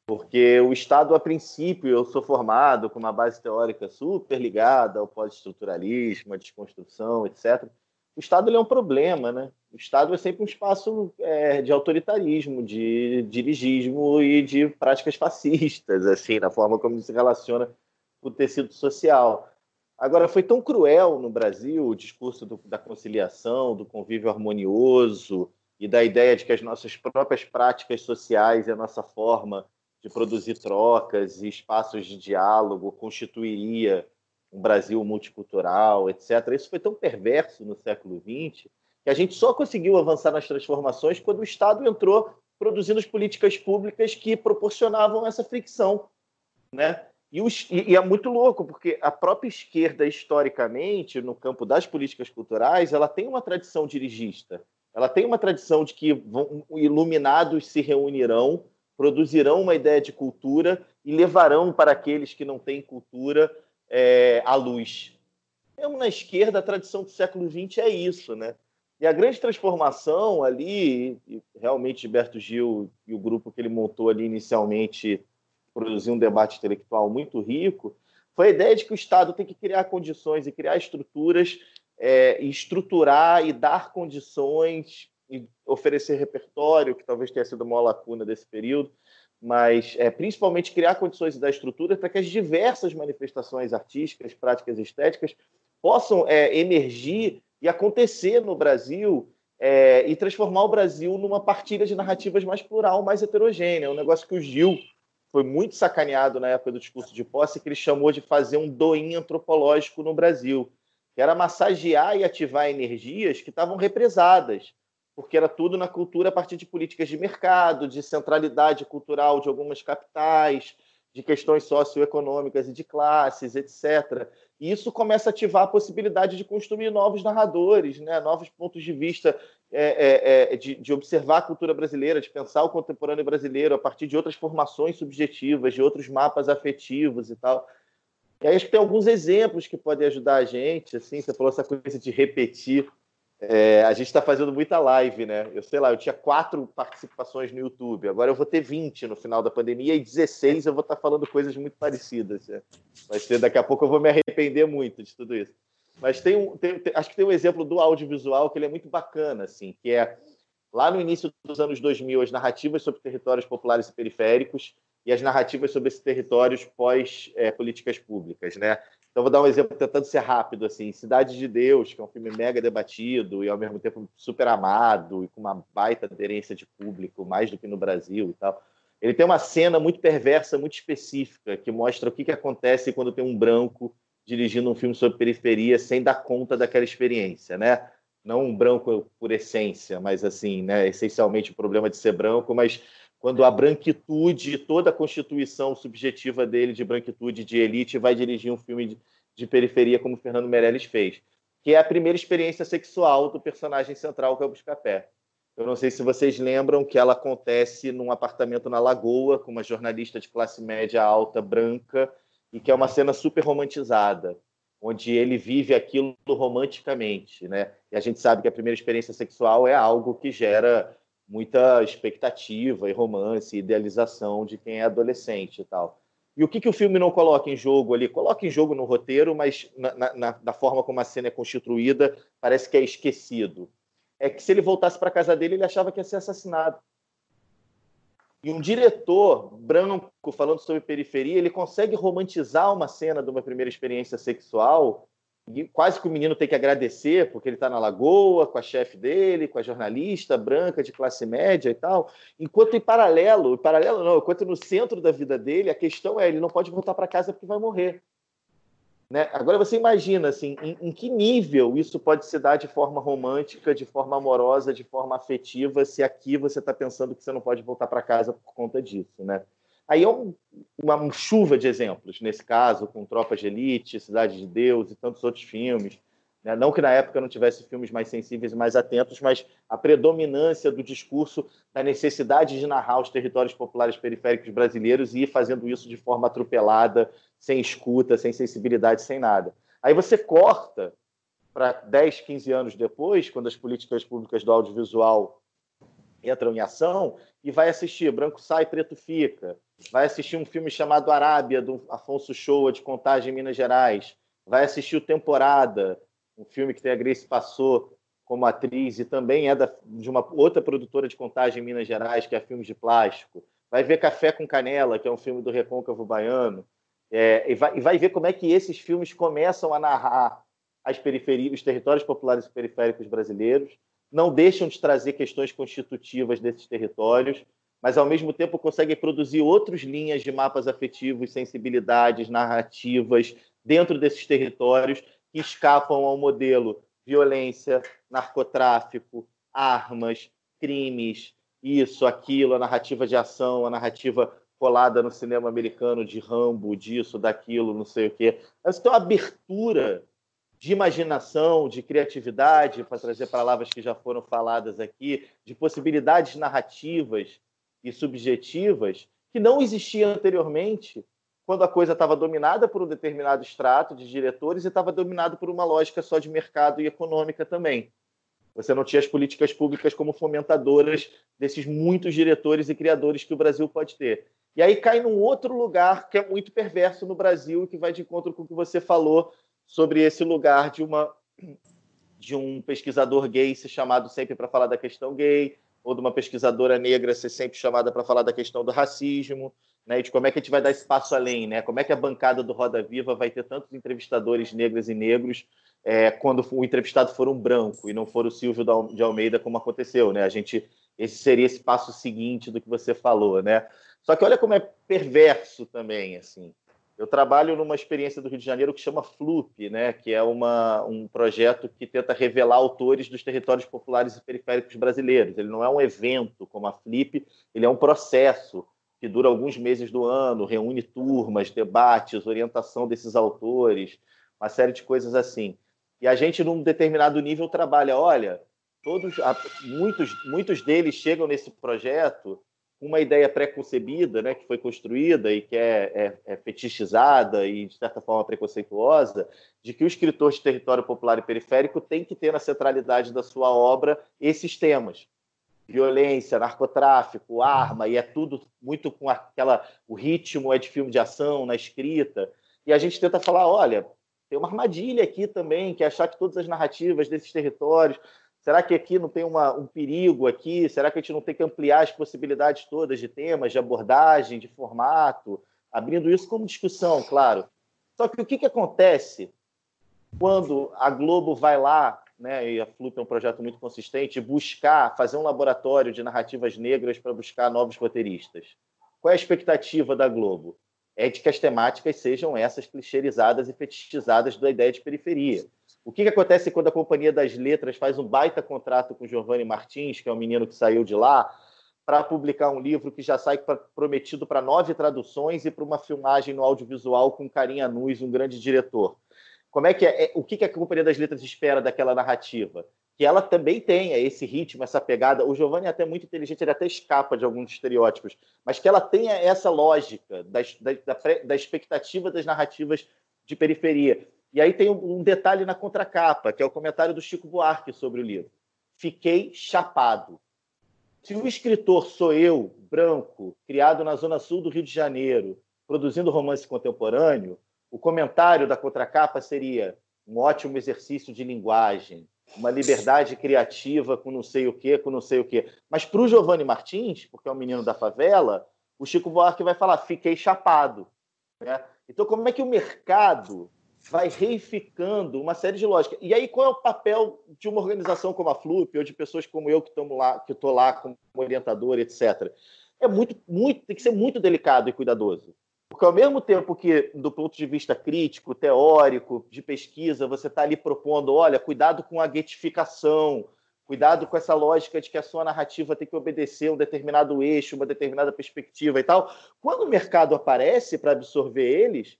porque o Estado, a princípio, eu sou formado com uma base teórica super ligada ao pós-estruturalismo, à desconstrução, etc o Estado é um problema, né? O Estado é sempre um espaço é, de autoritarismo, de dirigismo e de práticas fascistas, assim, na forma como se relaciona com o tecido social. Agora, foi tão cruel no Brasil o discurso do, da conciliação, do convívio harmonioso e da ideia de que as nossas próprias práticas sociais e a nossa forma de produzir trocas e espaços de diálogo constituiria um Brasil multicultural, etc. Isso foi tão perverso no século XX que a gente só conseguiu avançar nas transformações quando o Estado entrou produzindo as políticas públicas que proporcionavam essa fricção, né? E, os, e, é muito louco, porque a própria esquerda, historicamente, no campo das políticas culturais, ela tem uma tradição dirigista. Ela tem uma tradição de que vão, iluminados se reunirão, produzirão uma ideia de cultura e levarão para aqueles que não têm cultura é, à luz. Mesmo na esquerda, a tradição do século XX é isso, né? E a grande transformação ali, realmente Gilberto Gil e o grupo que ele montou ali inicialmente produziu um debate intelectual muito rico, foi a ideia de que o Estado tem que criar condições e criar estruturas, é, e estruturar e dar condições e oferecer repertório, que talvez tenha sido uma lacuna desse período, mas é, principalmente criar condições da estrutura para que as diversas manifestações artísticas, práticas estéticas possam é, emergir e acontecer no Brasil é, e transformar o Brasil numa partilha de narrativas mais plural, mais heterogênea. É um negócio que o Gil foi muito sacaneado na época do discurso de posse, que ele chamou de fazer um doim antropológico no Brasil, que era massagear e ativar energias que estavam represadas porque era tudo na cultura a partir de políticas de mercado, de centralidade cultural de algumas capitais, de questões socioeconômicas e de classes, etc. E isso começa a ativar a possibilidade de construir novos narradores, né? novos pontos de vista, é, é, é, de, de, observar a cultura brasileira, de pensar o contemporâneo brasileiro a partir de outras formações subjetivas, de outros mapas afetivos e tal. E aí acho que tem alguns exemplos que podem ajudar a gente. Assim, você falou essa coisa de repetir é, a gente está fazendo muita live, né? Eu sei lá, eu tinha quatro participações no YouTube, agora eu vou ter 20 no final da pandemia e 16 eu vou estar tá falando coisas muito parecidas. Né? Ser, daqui a pouco eu vou me arrepender muito de tudo isso. Mas tem um, tem, tem, acho que tem um exemplo do audiovisual que ele é muito bacana, assim, que é lá no início dos anos 2000, as narrativas sobre territórios populares e periféricos e as narrativas sobre esses territórios pós é, políticas públicas, né? Então, vou dar um exemplo tentando ser rápido, assim, Cidade de Deus, que é um filme mega debatido e, ao mesmo tempo, super amado e com uma baita aderência de público, mais do que no Brasil e tal. Ele tem uma cena muito perversa, muito específica, que mostra o que, que acontece quando tem um branco dirigindo um filme sobre periferia sem dar conta daquela experiência, né? Não um branco por essência, mas, assim, né, essencialmente o problema de ser branco, mas quando a branquitude, toda a constituição subjetiva dele de branquitude, de elite, vai dirigir um filme de, de periferia como Fernando Meirelles fez, que é a primeira experiência sexual do personagem central, que é o Buscapé. Eu não sei se vocês lembram que ela acontece num apartamento na Lagoa, com uma jornalista de classe média alta, branca, e que é uma cena super romantizada, onde ele vive aquilo romanticamente, né? E a gente sabe que a primeira experiência sexual é algo que gera muita expectativa e romance, idealização de quem é adolescente e tal. E o que, que o filme não coloca em jogo ali? Coloca em jogo no roteiro, mas na, na, na forma como a cena é constituída, parece que é esquecido é que se ele voltasse para casa dele, ele achava que ia ser assassinado. E um diretor branco falando sobre periferia, ele consegue romantizar uma cena de uma primeira experiência sexual e quase que o menino tem que agradecer porque ele está na lagoa com a chefe dele, com a jornalista branca de classe média e tal. Enquanto em paralelo, em paralelo não, enquanto no centro da vida dele, a questão é ele não pode voltar para casa porque vai morrer. Né? Agora você imagina assim, em, em, que nível isso pode se dar de forma romântica, de forma amorosa, de forma afetiva, se aqui você está pensando que você não pode voltar para casa por conta disso, né? Aí é um, uma chuva de exemplos, nesse caso, com Tropas de Elite, Cidade de Deus e tantos outros filmes. Né? Não que na época não tivesse filmes mais sensíveis e mais atentos, mas a predominância do discurso da necessidade de narrar os territórios populares periféricos brasileiros e ir fazendo isso de forma atropelada, sem escuta, sem sensibilidade, sem nada. Aí você corta para 10, 15 anos depois, quando as políticas públicas do audiovisual entram em ação, e vai assistir Branco Sai, Preto Fica, vai assistir um filme chamado Arábia, do Afonso Shoa, de Contagem, Minas Gerais, vai assistir o Temporada, um filme que tem a Grace Passou como atriz e também é da, de uma outra produtora de Contagem, Minas Gerais, que é Filmes de Plástico, vai ver Café com Canela, que é um filme do Recôncavo Baiano, é, e, vai, e, vai, ver como é que esses filmes começam a narrar as periferias, os territórios populares e periféricos brasileiros, não deixam de trazer questões constitutivas desses territórios, mas ao mesmo tempo conseguem produzir outras linhas de mapas afetivos, sensibilidades, narrativas dentro desses territórios que escapam ao modelo violência, narcotráfico, armas, crimes, isso, aquilo, a narrativa de ação, a narrativa colada no cinema americano de Rambo, disso, daquilo, não sei o quê. Mas tem uma abertura de imaginação, de criatividade, para trazer palavras que já foram faladas aqui, de possibilidades narrativas e subjetivas que não existia anteriormente quando a coisa estava dominada por um determinado extrato de diretores e estava dominado por uma lógica só de mercado e econômica também. Você não tinha as políticas públicas como fomentadoras desses muitos diretores e criadores que o Brasil pode ter. E aí cai num outro lugar que é muito perverso no Brasil e que vai de encontro com o que você falou sobre esse lugar de uma de um pesquisador gay ser chamado sempre para falar da questão gay, ou de uma pesquisadora negra ser sempre chamada para falar da questão do racismo, né, e de como é que a gente vai dar espaço além, né? Como é que a bancada do Roda Viva vai ter tantos entrevistadores negras e negros é, quando o entrevistado for um branco e não for o Silvio de Almeida, como aconteceu, né? A gente esse seria esse passo seguinte do que você falou, né? Só que olha como é perverso também, assim. Eu trabalho numa experiência do Rio de Janeiro que chama FLUP, né, que é uma, um projeto que tenta revelar autores dos territórios populares e periféricos brasileiros. Ele não é um evento como a FLIP, ele é um processo que dura alguns meses do ano, reúne turmas, debates, orientação desses autores, uma série de coisas assim. E a gente, num determinado nível, trabalha, olha, todos, muitos, muitos deles chegam nesse projeto uma ideia pré-concebida, né, que foi construída e que é, é, é, fetichizada e, de certa forma, preconceituosa, de que o escritor de território popular e periférico tem que ter na centralidade da sua obra esses temas. Violência, narcotráfico, arma, e é tudo muito com aquela. O ritmo é de filme de ação, na escrita. E a gente tenta falar: olha, tem uma armadilha aqui também, que é achar que todas as narrativas desses territórios Será que aqui não tem uma, um perigo aqui? Será que a gente não tem que ampliar as possibilidades todas de temas, de abordagem, de formato, abrindo isso como discussão, claro. Só que o que, que acontece quando a Globo vai lá, né, e a Flup é um projeto muito consistente, buscar, fazer um laboratório de narrativas negras para buscar novos roteiristas? Qual é a expectativa da Globo? É de que as temáticas sejam essas clichêizadas e fetichizadas da ideia de periferia o que, que acontece quando a Companhia das Letras faz um baita contrato com Giovanni Martins, que é um menino que saiu de lá, para publicar um livro que já sai pra, prometido para nove traduções e para uma filmagem no audiovisual com Carinha Nuz, um grande diretor? Como é que é, é, o que, que a Companhia das Letras espera daquela narrativa? que ela também tenha esse ritmo, essa pegada. O Giovanni é até muito inteligente, ele até escapa de alguns estereótipos, mas que ela tenha essa lógica da, da, da expectativa das narrativas de periferia. E aí tem um detalhe na contracapa, que é o comentário do Chico Buarque sobre o livro. Fiquei chapado. Se o escritor sou eu, branco, criado na zona sul do Rio de Janeiro, produzindo romance contemporâneo, o comentário da contracapa seria um ótimo exercício de linguagem, uma liberdade criativa com não sei o quê, com não sei o quê. Mas para o Giovanni Martins, porque é um menino da favela, o Chico Buarque vai falar, fiquei chapado. Né? Então, como é que o mercado vai reificando uma série de lógicas? E aí, qual é o papel de uma organização como a FLUP, ou de pessoas como eu que estamos lá, que estou lá como orientador, etc. É muito, muito, tem que ser muito delicado e cuidadoso. Porque ao mesmo tempo que, do ponto de vista crítico, teórico, de pesquisa, você está ali propondo, olha, cuidado com a guetificação, cuidado com essa lógica de que a sua narrativa tem que obedecer um determinado eixo, uma determinada perspectiva e tal. Quando o mercado aparece para absorver eles,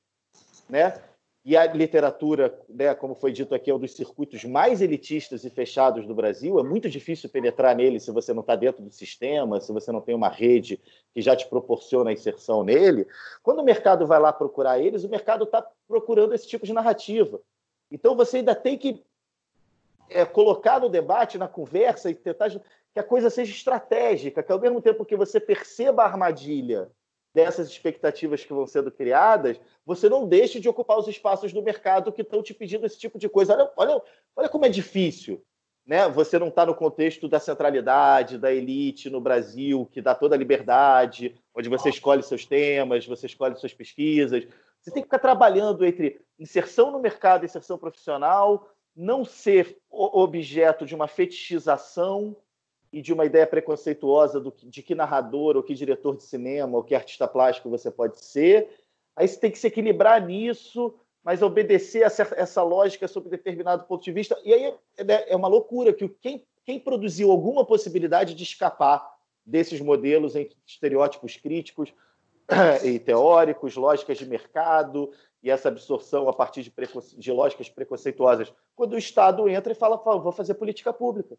né, e a literatura, né, como foi dito aqui, é um dos circuitos mais elitistas e fechados do Brasil. É muito difícil penetrar nele se você não está dentro do sistema, se você não tem uma rede que já te proporciona a inserção nele. Quando o mercado vai lá procurar eles, o mercado está procurando esse tipo de narrativa. Então você ainda tem que é, colocar no debate, na conversa e tentar que a coisa seja estratégica, que ao mesmo tempo que você perceba a armadilha dessas expectativas que vão sendo criadas, você não deixe de ocupar os espaços do mercado que estão te pedindo esse tipo de coisa. Olha, olha, olha como é difícil. Né? Você não está no contexto da centralidade, da elite no Brasil, que dá toda a liberdade, onde você escolhe seus temas, você escolhe suas pesquisas. Você tem que ficar trabalhando entre inserção no mercado, inserção profissional, não ser objeto de uma fetichização e de uma ideia preconceituosa do, de que narrador, ou que diretor de cinema, ou que artista plástico você pode ser. Aí você tem que se equilibrar nisso, mas obedecer a essa lógica sobre determinado ponto de vista. E aí é, é uma loucura que quem, quem produziu alguma possibilidade de escapar desses modelos em estereótipos críticos (clears throat) e teóricos, lógicas de mercado e essa absorção a partir de, de lógicas preconceituosas, quando o Estado entra e fala, vou fazer política pública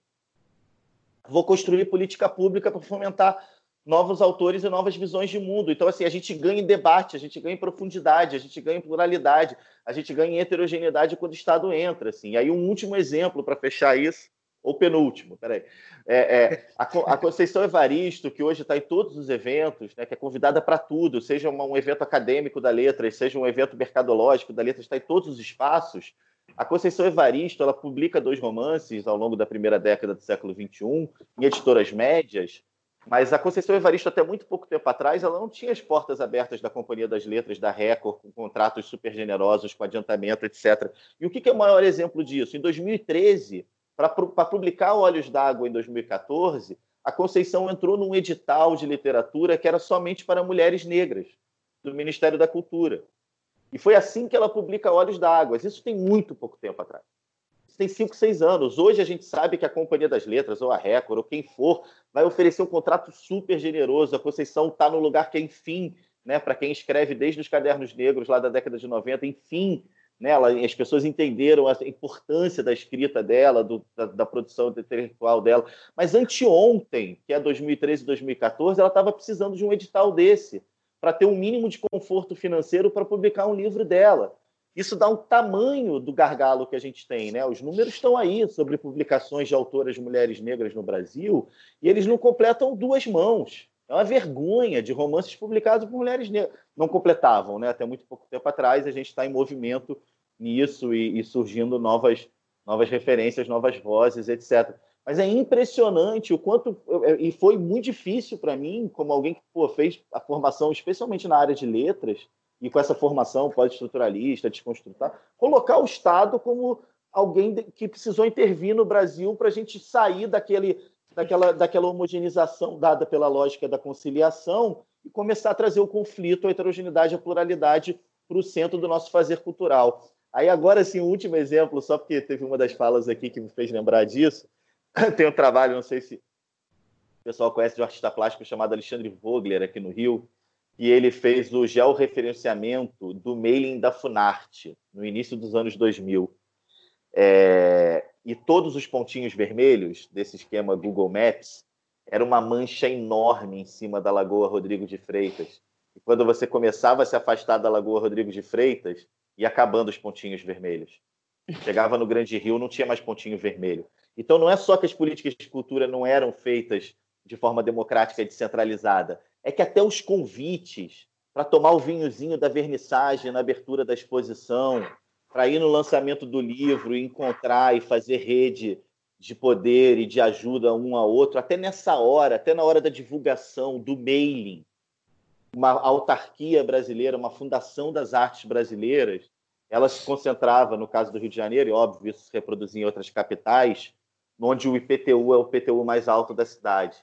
vou construir política pública para fomentar novos autores e novas visões de mundo. Então, assim, a gente ganha em debate, a gente ganha em profundidade, a gente ganha em pluralidade, a gente ganha em heterogeneidade quando o Estado entra. Assim. E aí, um último exemplo para fechar isso, ou penúltimo, peraí. É, é, a, a, Conceição Evaristo, que hoje está em todos os eventos, né, que é convidada para tudo, seja um evento acadêmico da Letras, seja um evento mercadológico da Letras, está em todos os espaços, a Conceição Evaristo ela publica dois romances ao longo da primeira década do século XXI, em editoras médias, mas a Conceição Evaristo, até muito pouco tempo atrás, ela não tinha as portas abertas da Companhia das Letras, da Record, com contratos super generosos, com adiantamento, etc. E o que é o maior exemplo disso? Em 2013, para publicar Olhos d'Água em 2014, a Conceição entrou num edital de literatura que era somente para mulheres negras, do Ministério da Cultura. E foi assim que ela publica Olhos d'Água. Isso tem muito pouco tempo atrás. Isso tem cinco, seis anos. Hoje a gente sabe que a Companhia das Letras, ou a Record, ou quem for, vai oferecer um contrato super generoso. A Conceição está no lugar que, enfim, né, para quem escreve desde os Cadernos Negros, lá da década de 90, enfim, né, as pessoas entenderam a importância da escrita dela, do, da, da, produção intelectual dela. Mas anteontem, que é 2013 2014, ela estava precisando de um edital desse para ter um mínimo de conforto financeiro para publicar um livro dela. Isso dá um tamanho do gargalo que a gente tem, né? Os números estão aí sobre publicações de autoras mulheres negras no Brasil e eles não completam duas mãos. É uma vergonha de romances publicados por mulheres negras. Não completavam, né? Até muito pouco tempo atrás a gente está em movimento nisso e, e surgindo novas, novas referências, novas vozes, etc. Mas é impressionante o quanto. E foi muito difícil para mim, como alguém que pô, fez a formação, especialmente na área de letras, e com essa formação pós-estruturalista, desconstrutar, colocar o Estado como alguém que precisou intervir no Brasil para a gente sair daquele, daquela, daquela homogeneização dada pela lógica da conciliação e começar a trazer o conflito, a heterogeneidade, a pluralidade para o centro do nosso fazer cultural. Aí agora, sim, o último exemplo, só porque teve uma das falas aqui que me fez lembrar disso, (laughs) tem um trabalho, não sei se o pessoal conhece de um artista plástico chamado Alexandre Vogler, aqui no Rio, e ele fez o georreferenciamento do mailing da Funarte, no início dos anos 2000. É... e todos os pontinhos vermelhos desse esquema Google Maps era uma mancha enorme em cima da Lagoa Rodrigo de Freitas. E quando você começava a se afastar da Lagoa Rodrigo de Freitas, ia acabando os pontinhos vermelhos. Chegava no Grande Rio, não tinha mais pontinho vermelho. Então não é só que as políticas de cultura não eram feitas de forma democrática e descentralizada, é que até os convites para tomar o vinhozinho da vernissagem na abertura da exposição, para ir no lançamento do livro encontrar e fazer rede de poder e de ajuda um ao outro, até nessa hora, até na hora da divulgação, do mailing, uma autarquia brasileira, uma fundação das artes brasileiras, ela se concentrava, no caso do Rio de Janeiro, e óbvio, isso se reproduzia em outras capitais, onde o IPTU é o IPTU mais alto da cidade.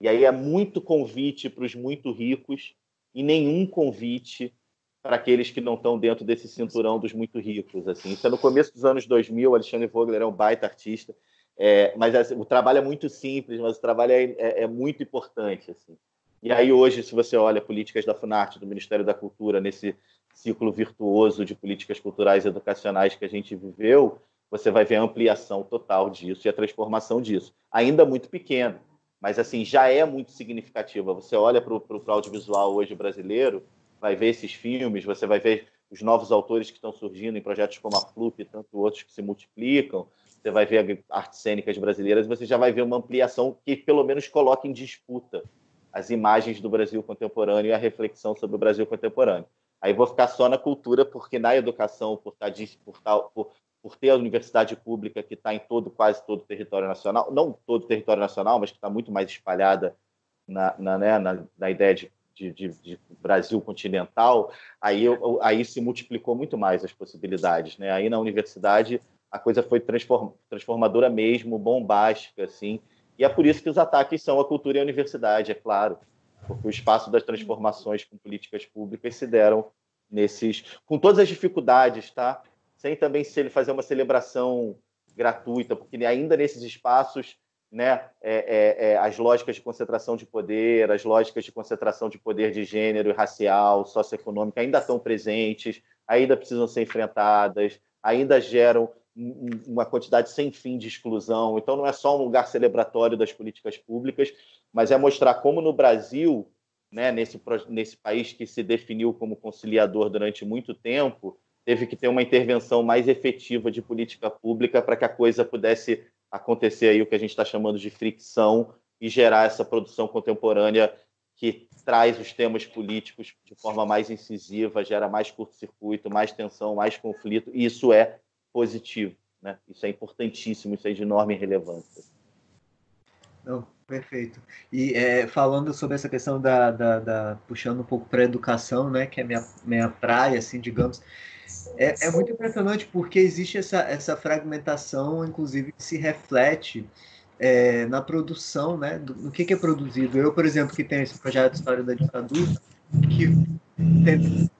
E aí é muito convite para os muito ricos e nenhum convite para aqueles que não estão dentro desse cinturão dos muito ricos. Assim. Isso é no começo dos anos 2000, Alexandre Vogler é um baita artista, é, mas assim, o trabalho é muito simples, mas o trabalho é, é, é, muito importante. Assim. E aí hoje, se você olha políticas da Funarte, do Ministério da Cultura, nesse ciclo virtuoso de políticas culturais e educacionais que a gente viveu, você vai ver a ampliação total disso e a transformação disso. Ainda muito pequeno, mas assim já é muito significativa. Você olha para o audiovisual hoje brasileiro, vai ver esses filmes, você vai ver os novos autores que estão surgindo em projetos como a Flup e tanto outros que se multiplicam. Você vai ver artes cênicas brasileiras, você já vai ver uma ampliação que pelo menos coloca em disputa as imagens do Brasil contemporâneo e a reflexão sobre o Brasil contemporâneo. Aí vou ficar só na cultura, porque na educação, por, estar, tá por, por, ter a universidade pública que está em todo, quase todo o território nacional, não todo o território nacional, mas que está muito mais espalhada na, na, né, na, na ideia de de, de, de, Brasil continental, aí, aí se multiplicou muito mais as possibilidades. Né? Aí na universidade a coisa foi transform, transformadora mesmo, bombástica, assim, e é por isso que os ataques são a cultura e a universidade, é claro, porque o espaço das transformações com políticas públicas se deram nesses, com todas as dificuldades, tá? Sem também se ele fazer uma celebração gratuita, porque ainda nesses espaços né, é, é, é, as lógicas de concentração de poder, as lógicas de concentração de poder de gênero, racial, socioeconômica ainda estão presentes, ainda precisam ser enfrentadas, ainda geram uma quantidade sem fim de exclusão. Então, não é só um lugar celebratório das políticas públicas, mas é mostrar como no Brasil, né, nesse, nesse país que se definiu como conciliador durante muito tempo, teve que ter uma intervenção mais efetiva de política pública para que a coisa pudesse acontecer aí o que a gente está chamando de fricção e gerar essa produção contemporânea que traz os temas políticos de forma mais incisiva, gera mais curto-circuito, mais tensão, mais conflito, e isso é positivo, né? Isso é importantíssimo, isso é de enorme relevância. Não, perfeito. E é, falando sobre essa questão da, da, da puxando um pouco para a educação, né, que é minha minha praia, assim, digamos, é, é muito impressionante porque existe essa, essa fragmentação, inclusive, que se reflete é, na produção, né? Do, no que, que, é produzido. Eu, por exemplo, que tenho esse projeto de História da Ditadura, que tem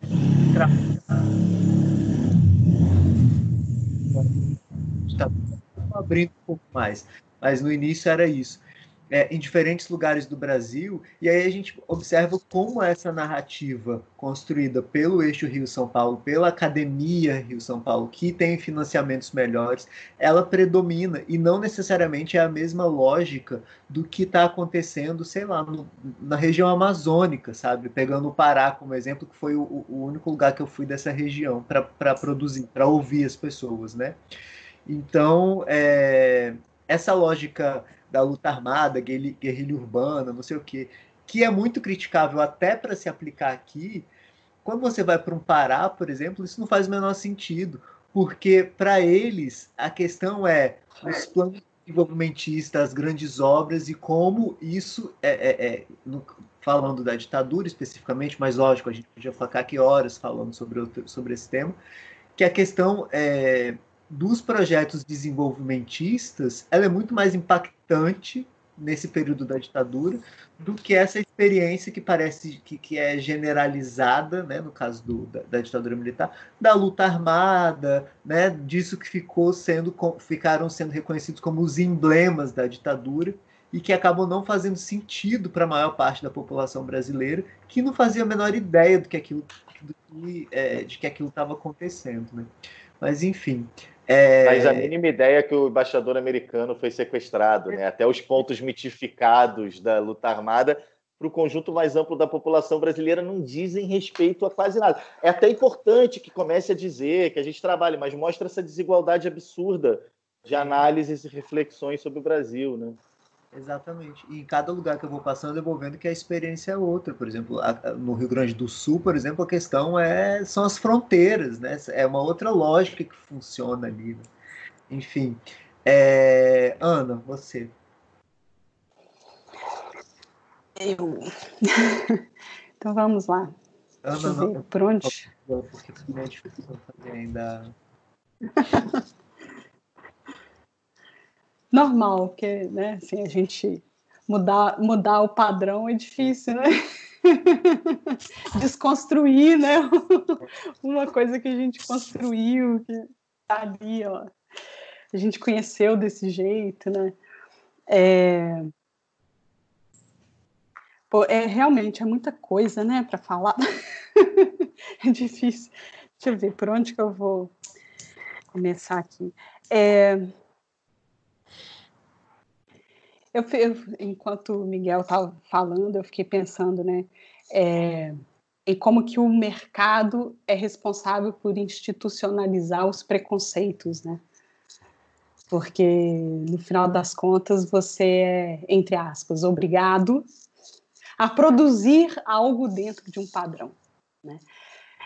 abrindo um pouco mais, mas no início era isso é, em diferentes lugares do Brasil, e aí a gente observa como essa narrativa construída pelo eixo Rio-São Paulo, pela Academia Rio-São Paulo, que tem financiamentos melhores, ela predomina, e não necessariamente é a mesma lógica do que está acontecendo, sei lá, no, na região amazônica, sabe? Pegando o Pará como exemplo, que foi o, o único lugar que eu fui dessa região para produzir, para ouvir as pessoas, né? Então, é, essa lógica da luta armada, guerrilha urbana, não sei o quê, que é muito criticável até para se aplicar aqui, quando você vai para um Pará, por exemplo, isso não faz o menor sentido, porque para eles a questão é os planos desenvolvimentistas, as grandes obras e como isso é, é, é no, falando da ditadura especificamente, mas lógico, a gente podia ficar aqui horas falando sobre, sobre esse tema, que a questão é, dos projetos desenvolvimentistas, ela é muito mais impactante nesse período da ditadura do que essa experiência que parece que, que é generalizada, né, no caso do, da, da, ditadura militar, da luta armada, né, disso que ficou sendo ficaram sendo reconhecidos como os emblemas da ditadura e que acabam não fazendo sentido para a maior parte da população brasileira, que não fazia a menor ideia do que aquilo do que, é, de que aquilo estava acontecendo, né? Mas enfim. É... Mas a mínima ideia que o embaixador americano foi sequestrado, né? Até os pontos mitificados da luta armada para o conjunto mais amplo da população brasileira não dizem respeito a quase nada. É até importante que comece a dizer que a gente trabalhe, mas mostra essa desigualdade absurda de análises e reflexões sobre o Brasil, né? Exatamente. E em cada lugar que eu vou passando, eu vou vendo que a experiência é outra. Por exemplo, no Rio Grande do Sul, por exemplo, a questão é são as fronteiras, né? É uma outra lógica que funciona ali. Né? Enfim. É... Ana, você. Eu. (laughs) então vamos lá. Ana, não. Por onde? Porque também é difícil fazer ainda. (laughs) Normal, porque né, assim, a gente mudar, mudar o padrão é difícil, né? (laughs) Desconstruir, né? (laughs) Uma coisa que a gente construiu, que tá ali, ó. A gente conheceu desse jeito, né? É... Pô, é realmente é muita coisa, né, para falar. (laughs) é difícil. Deixa eu ver por onde que eu vou começar aqui. É... Eu, eu, (laughs) enquanto o Miguel estava falando, eu fiquei pensando, né, é, em como que o mercado é responsável por institucionalizar os preconceitos, né? Porque no final das contas você é, entre aspas, obrigado a produzir algo dentro de um padrão. Né?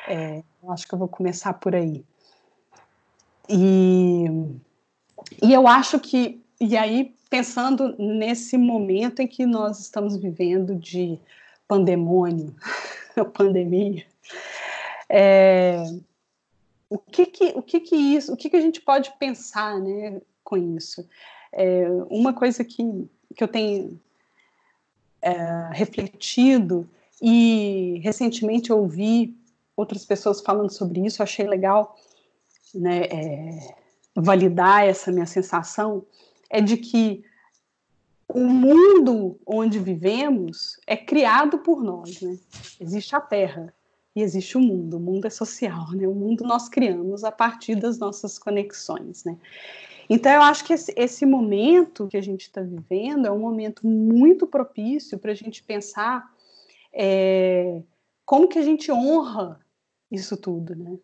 É, eu acho que eu vou começar por aí. E, e eu acho que, e aí pensando nesse momento em que nós estamos vivendo de pandemônio, (laughs) pandemia, é, o que que, o que que isso, o que que a gente pode pensar, né, com isso? É, uma coisa que, que eu tenho é, refletido e recentemente ouvi outras pessoas falando sobre isso, achei legal né, é, validar essa minha sensação, é de que o mundo onde vivemos é criado por nós, né? Existe a Terra e existe o mundo. O mundo é social, né? O mundo nós criamos a partir das nossas conexões, né? Então, eu acho que esse, esse momento que a gente está vivendo é um momento muito propício para a gente pensar é, como que a gente honra isso tudo, né?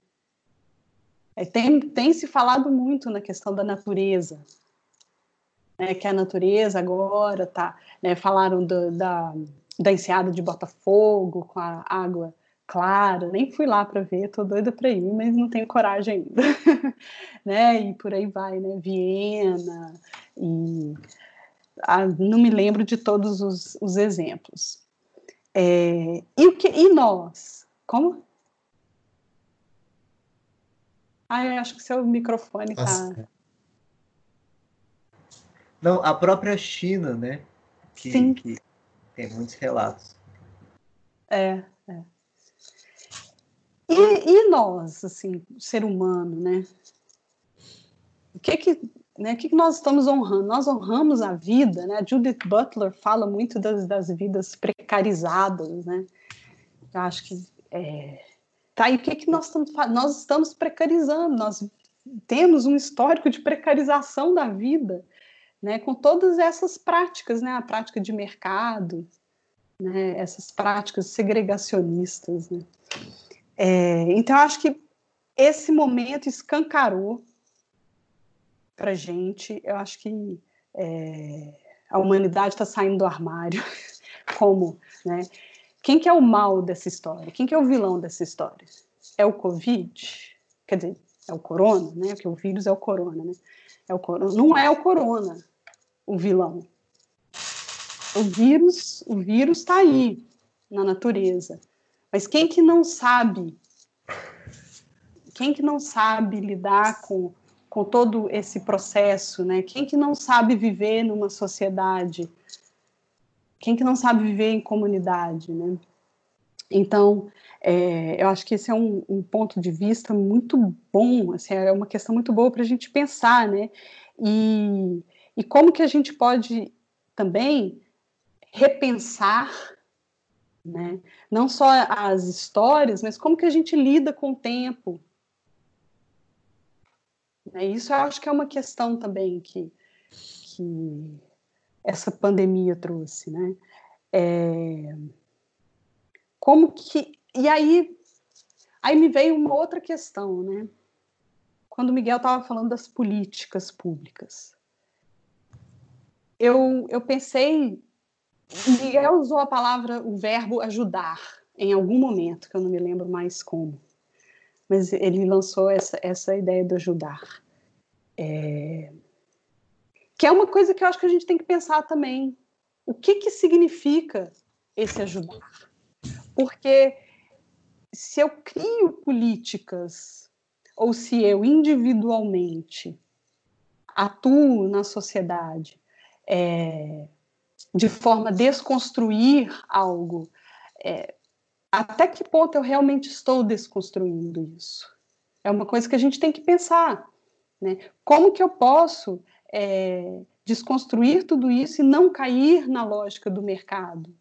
É, tem, tem se falado muito na questão da natureza, né, que a natureza agora tá, né, falaram do, da, da enseada de Botafogo com a água Clara, nem fui lá para ver, tô doida para ir, mas não tenho coragem ainda, (laughs) né? E por aí vai, né? Viena e não me lembro de todos os, os exemplos. É, e o que? E nós? Como? Ah, eu acho que seu microfone está. Não, a própria China, né? Que, Sim. que tem muitos relatos. É, é. E, e nós, assim, ser humano, né? O que que, né, o que que nós estamos honrando? Nós honramos a vida, né? A Judith Butler fala muito das, das vidas precarizadas, né? Eu acho que é, tá. E o que que nós estamos Nós estamos precarizando. Nós temos um histórico de precarização da vida, né? Com todas essas práticas, né? A prática de mercado, né? Essas práticas segregacionistas, né? É, então, acho que esse momento escancarou para gente. Eu acho que é, a humanidade está saindo do armário. (laughs) Como, né? Quem que é o mal dessa história? Quem que é o vilão dessa história? É o Covid? Quer dizer, é o corona, né? Porque o vírus é o corona, né? É o corona. Não é o corona o vilão. O vírus, o vírus está aí na natureza. Mas quem que não sabe? Quem que não sabe lidar com, com todo esse processo, né? Quem que não sabe viver numa sociedade? Quem que não sabe viver em comunidade, né? Então, é, eu acho que esse é um, um, ponto de vista muito bom, assim, é uma questão muito boa para a gente pensar, né? E, e como que a gente pode também repensar né? Não só as histórias, mas como que a gente lida com o tempo. Né? Isso eu acho que é uma questão também que, que essa pandemia trouxe, né? É, como que e aí aí me veio uma outra questão, né? Quando o Miguel estava falando das políticas públicas, eu eu pensei Miguel usou a palavra o verbo ajudar em algum momento que eu não me lembro mais como, mas ele lançou essa essa ideia de ajudar. É, que é uma coisa que eu acho que a gente tem que pensar também. O que, que significa esse ajudar? Porque se eu crio políticas, ou se eu individualmente atuo na sociedade é, de forma desconstruir algo, é, até que ponto eu realmente estou desconstruindo isso? É uma coisa que a gente tem que pensar. Né? Como que eu posso é, desconstruir tudo isso e não cair na lógica do mercado.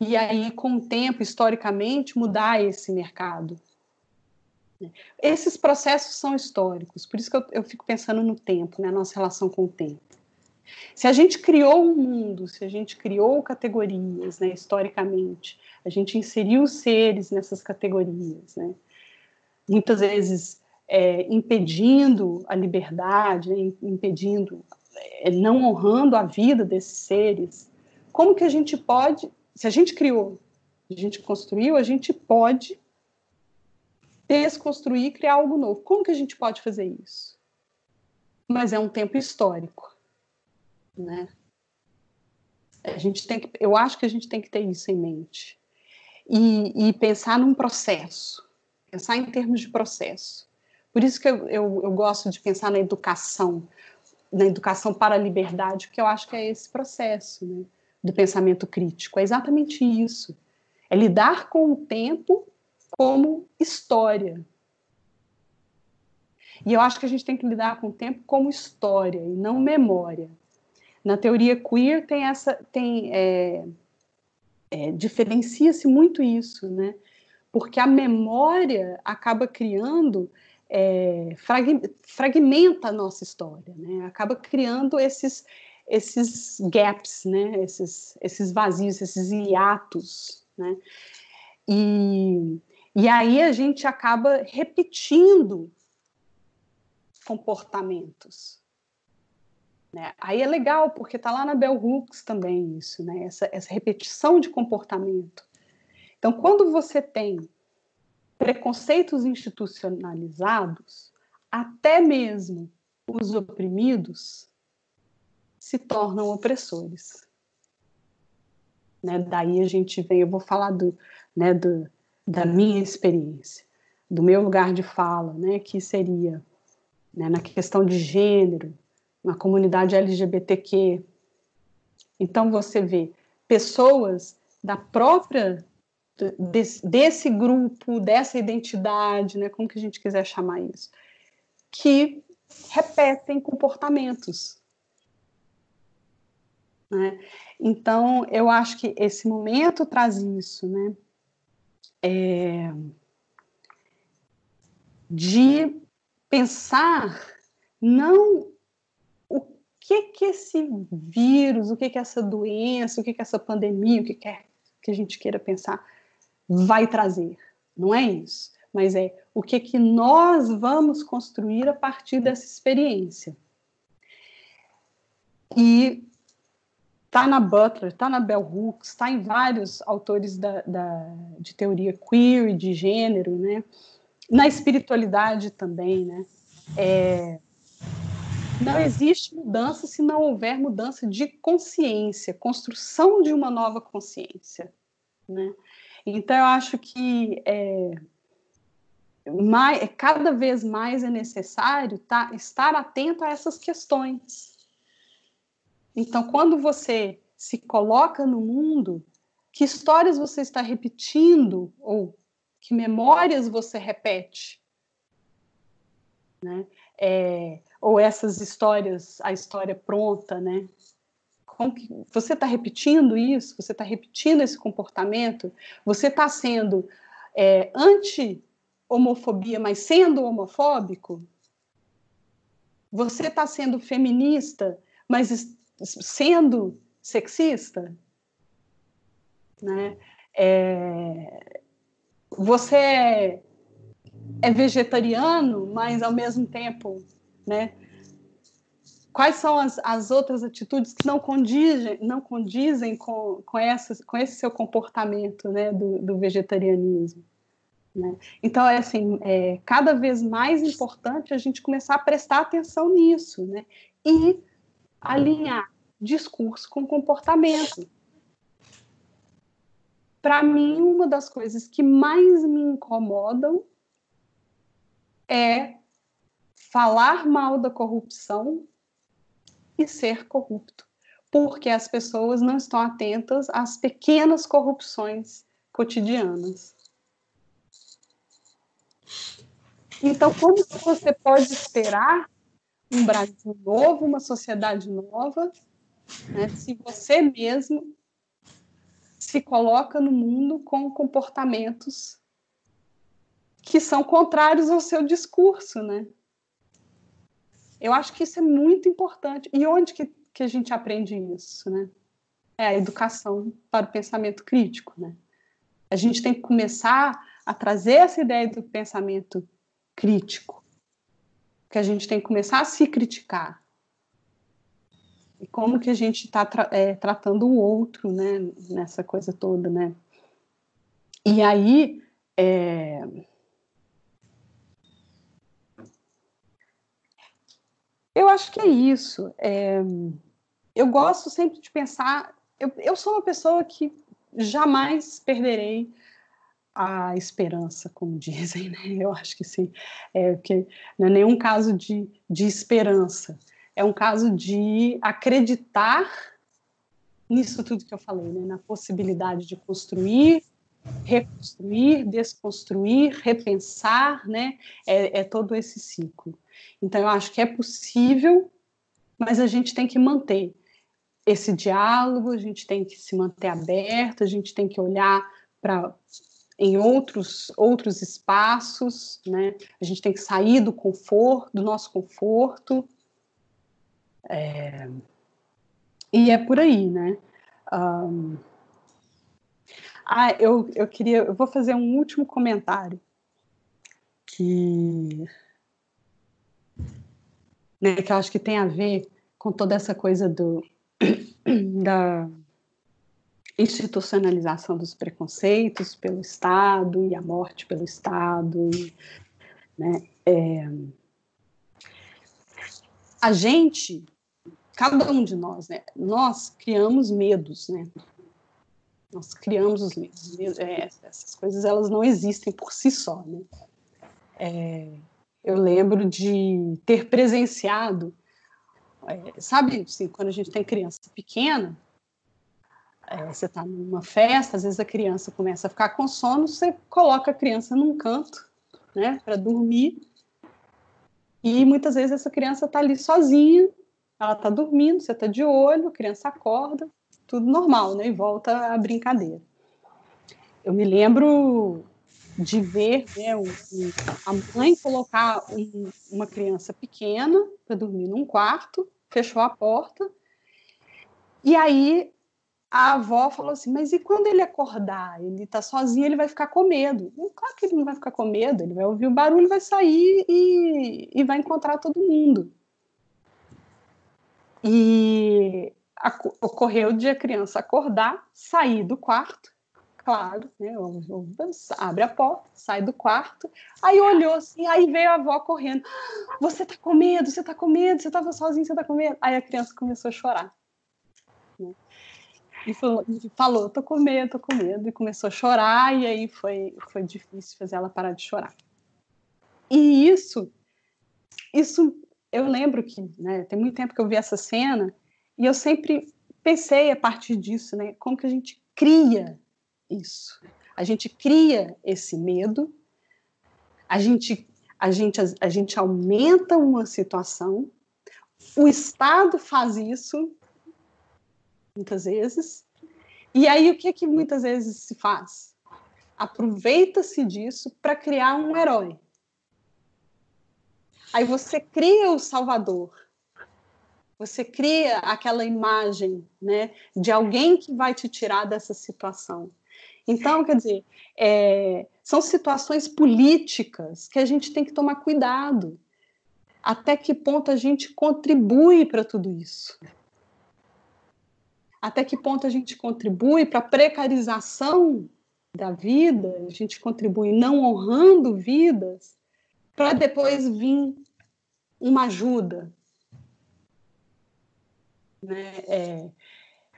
E aí, com o tempo, historicamente, mudar esse mercado. Esses processos são históricos, por isso que eu, eu fico pensando no tempo, né, nossa relação com o tempo. Se a gente criou um mundo, se a gente criou categorias, né, historicamente, a gente inseriu seres nessas categorias, né, muitas vezes é, impedindo a liberdade, né, impedindo, é, não honrando a vida desses seres, como que a gente pode, se a gente criou, a gente construiu, a gente pode desconstruir e criar algo novo. Como que a gente pode fazer isso? Mas é um tempo histórico, né? A gente tem que, eu acho que a gente tem que ter isso em mente e, e pensar num processo, pensar em termos de processo. Por isso que eu, eu, eu gosto de pensar na educação, na educação para a liberdade, porque eu acho que é esse processo né, do pensamento crítico. É exatamente isso. É lidar com o tempo como história. E eu acho que a gente tem que lidar com o tempo como história e não memória. Na teoria queer tem essa tem é, é, diferencia-se muito isso, né? Porque a memória acaba criando é, fragmenta a nossa história, né? acaba criando esses, esses gaps, né? esses, esses vazios, esses hiatos. Né? E, e aí a gente acaba repetindo comportamentos. Né? Aí é legal, porque está lá na Bell Hooks também isso, né? essa, essa repetição de comportamento. Então, quando você tem preconceitos institucionalizados, até mesmo os oprimidos se tornam opressores. Né? Daí a gente vem, eu vou falar do, né, do, da minha experiência, do meu lugar de fala, né, que seria né, na questão de gênero, na comunidade LGBTQ. Então você vê pessoas da própria desse, desse grupo, dessa identidade, né, como que a gente quiser chamar isso, que repetem comportamentos. Né? Então, eu acho que esse momento traz isso, né? É, de pensar não que que esse vírus, o que que essa doença, o que que essa pandemia, o que quer que a gente queira pensar, vai trazer. Não é isso, mas é o que que nós vamos construir a partir dessa experiência. E está na Butler, está na Bell Hooks, está em vários autores da, da, de teoria queer de gênero, né? Na espiritualidade também, né? É, não existe mudança se não houver mudança de consciência, construção de uma nova consciência, né? Então, eu acho que é, mais, cada vez mais é necessário tá, estar atento a essas questões. Então, quando você se coloca no mundo, que histórias você está repetindo ou que memórias você repete? Né? É, ou essas histórias, a história pronta, né? Como que você está repetindo isso? Você está repetindo esse comportamento? Você está sendo é, anti-homofobia, mas sendo homofóbico? Você está sendo feminista, mas sendo sexista? Né? É, você é, é vegetariano, mas ao mesmo tempo, né? Quais são as, as outras atitudes que não condizem, não condizem com, com, essa, com esse seu comportamento né, do, do vegetarianismo? Né? Então, é assim, é cada vez mais importante a gente começar a prestar atenção nisso, né? E alinhar discurso com comportamento. Para mim, uma das coisas que mais me incomodam é falar mal da corrupção e ser corrupto, porque as pessoas não estão atentas às pequenas corrupções cotidianas. Então, como você pode esperar um Brasil novo, uma sociedade nova, né, se você mesmo se coloca no mundo com comportamentos que são contrários ao seu discurso, né? Eu acho que isso é muito importante. E onde que, que a gente aprende isso, né? É a educação para o pensamento crítico, né? A gente tem que começar a trazer essa ideia do pensamento crítico, que a gente tem que começar a se criticar. E como que a gente está tra é, tratando o outro, né, nessa coisa toda, né? E aí, é... eu acho que é isso. É... Eu gosto sempre de pensar. Eu, eu sou uma pessoa que jamais perderei a esperança, como (laughs) dizem, né? Eu acho que sim, é que não é nenhum caso de, de esperança, é um caso de acreditar nisso tudo que eu falei, né? Na possibilidade de construir, reconstruir, desconstruir, repensar, né? É, é todo esse ciclo. Então, eu acho que é possível, mas a gente tem que manter esse diálogo, a gente tem que se manter aberto, a gente tem que olhar para em outros, outros espaços, né? A gente tem que sair do conforto, do nosso conforto. É... E é por aí, né? Um... Ah, eu, eu queria, eu vou fazer um último comentário que, né, que eu acho que tem a ver com toda essa coisa do (clears throat) da institucionalização dos preconceitos pelo Estado e a morte pelo Estado. Né? É, a gente, cada um de nós, né, nós criamos medos, né? Nós criamos os medos. É, essas coisas elas não existem por si só, né? É, eu lembro de ter presenciado, é, sabe, assim, quando a gente tem criança pequena, é, você está numa festa, às vezes a criança começa a ficar com sono, você coloca a criança num canto, né, para dormir. E muitas vezes essa criança está ali sozinha, ela está dormindo, você está de olho, a criança acorda, tudo normal, né, e volta à brincadeira. Eu me lembro de ver né, um, a mãe colocar um, uma criança pequena para dormir num quarto, fechou a porta, e aí a avó falou assim: Mas e quando ele acordar? Ele tá sozinho, ele vai ficar com medo. claro que ele não vai ficar com medo, ele vai ouvir o barulho, vai sair e, e vai encontrar todo mundo. E a, ocorreu de a criança acordar, sair do quarto, claro, né? Abre a porta, sai do quarto, aí olhou assim, aí veio a avó correndo. Você tá com medo, você tá com medo, você tava sozinho, você tá com medo. Aí a criança começou a chorar. Né? E falou, falou, tô com medo, tô com medo, e começou a chorar, e aí foi, foi difícil fazer ela parar de chorar. E isso, isso eu lembro que, né, tem muito tempo que eu vi essa cena, e eu sempre pensei a partir disso, né, como que a gente cria isso. A gente cria esse medo, a gente, a gente, a gente aumenta uma situação, o Estado faz isso muitas vezes. E aí o que é que muitas vezes se faz? Aproveita-se disso para criar um herói. Aí você cria o Salvador. Você cria aquela imagem né, de alguém que vai te tirar dessa situação. Então, quer dizer, é, são situações políticas que a gente tem que tomar cuidado. Até que ponto a gente contribui para tudo isso? Até que ponto a gente contribui para a precarização da vida? A gente contribui não honrando vidas para depois vir uma ajuda. Né? É,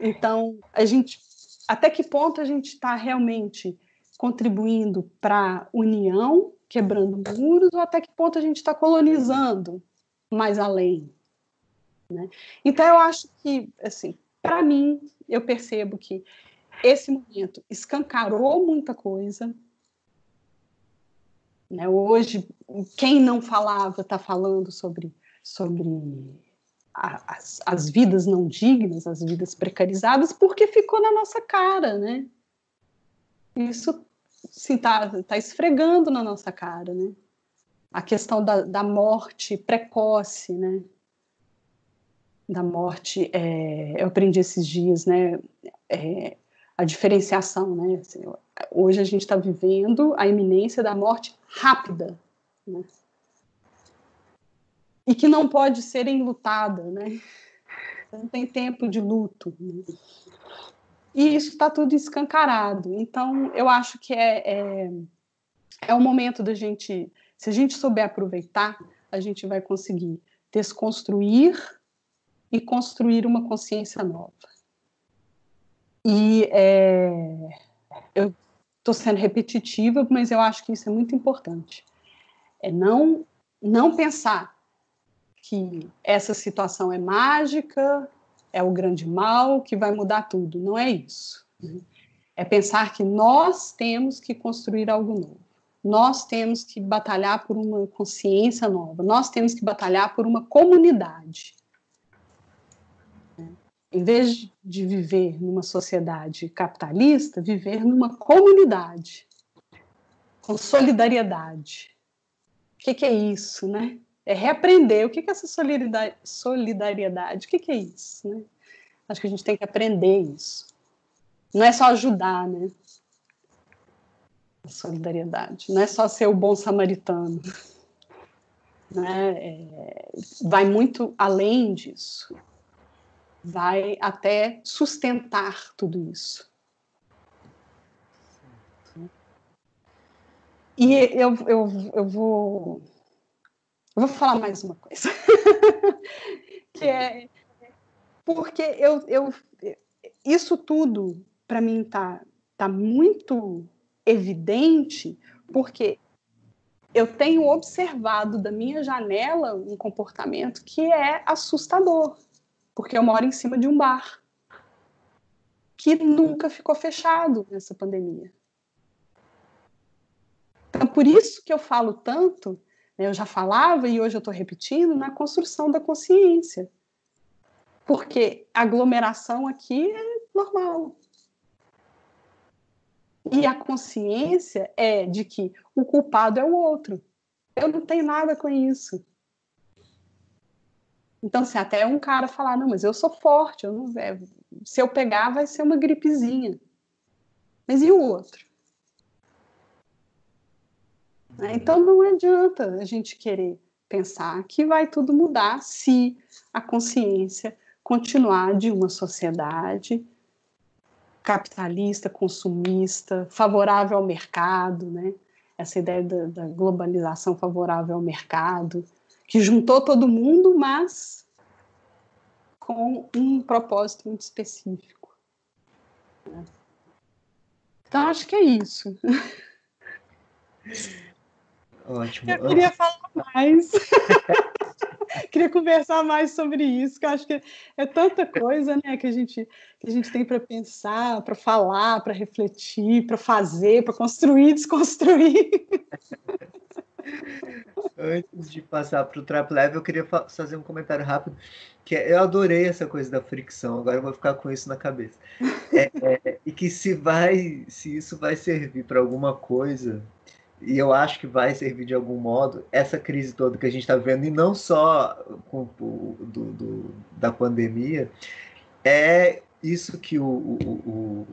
então, a gente, até que ponto a gente está realmente contribuindo para a união, quebrando muros, ou até que ponto a gente está colonizando mais além? Né? Então, eu acho que, assim, para mim, eu percebo que esse momento escancarou muita coisa, né? Hoje, quem não falava está falando sobre, sobre as, as vidas não dignas, as vidas precarizadas, porque ficou na nossa cara, né? Isso está tá esfregando na nossa cara, né? A questão da, da morte precoce, né? Da morte, é, eu aprendi esses dias, né? É, a diferenciação, né? Assim, hoje a gente está vivendo a iminência da morte rápida, né? E que não pode ser enlutada, né? Não tem tempo de luto. Né? E isso está tudo escancarado. Então, eu acho que é, é, é o momento da gente, se a gente souber aproveitar, a gente vai conseguir desconstruir e construir uma consciência nova. E é, eu estou sendo repetitiva, mas eu acho que isso é muito importante. É não, não pensar que essa situação é mágica, é o grande mal que vai mudar tudo. Não é isso. É pensar que nós temos que construir algo novo. Nós temos que batalhar por uma consciência nova. Nós temos que batalhar por uma comunidade em vez de viver numa sociedade capitalista, viver numa comunidade com solidariedade. O que, que é isso, né? É reaprender o que, que é essa solidariedade, o que, que é isso, né? Acho que a gente tem que aprender isso. Não é só ajudar, né? A solidariedade. Não é só ser o bom samaritano. (laughs) Né? É, vai muito além disso vai até sustentar tudo isso. E eu, eu, eu vou eu vou falar mais uma coisa (laughs) que é porque eu, eu isso tudo para mim tá tá muito evidente porque eu tenho observado da minha janela um comportamento que é assustador porque eu moro em cima de um bar que nunca ficou fechado nessa pandemia. Então, por isso que eu falo tanto, né, eu já falava e hoje eu estou repetindo, na construção da consciência. Porque aglomeração aqui é normal. E a consciência é de que o culpado é o outro. Eu não tenho nada com isso. Então, se até um cara falar, não, mas eu sou forte, eu não, é, se eu pegar vai ser uma gripezinha. Mas e o outro? Né? Então não adianta a gente querer pensar que vai tudo mudar se a consciência continuar de uma sociedade capitalista, consumista, favorável ao mercado, né? Essa ideia da, da globalização favorável ao mercado, que juntou todo mundo, mas com um propósito muito específico. Então, acho que é isso. (laughs) Ótimo. Eu queria falar mais. (laughs) queria conversar mais sobre isso, que eu acho que é tanta coisa né, que, a gente, que a gente tem para pensar, para falar, para refletir, para fazer, para construir, desconstruir. (laughs) Antes de passar para o Trap Level, eu queria fazer um comentário rápido, que é, eu adorei essa coisa da fricção, agora eu vou ficar com isso na cabeça. É, é, e que se vai, se isso vai servir para alguma coisa, e eu acho que vai servir de algum modo essa crise toda que a gente está vivendo, e não só com do, do, da pandemia, é isso que o, o, o,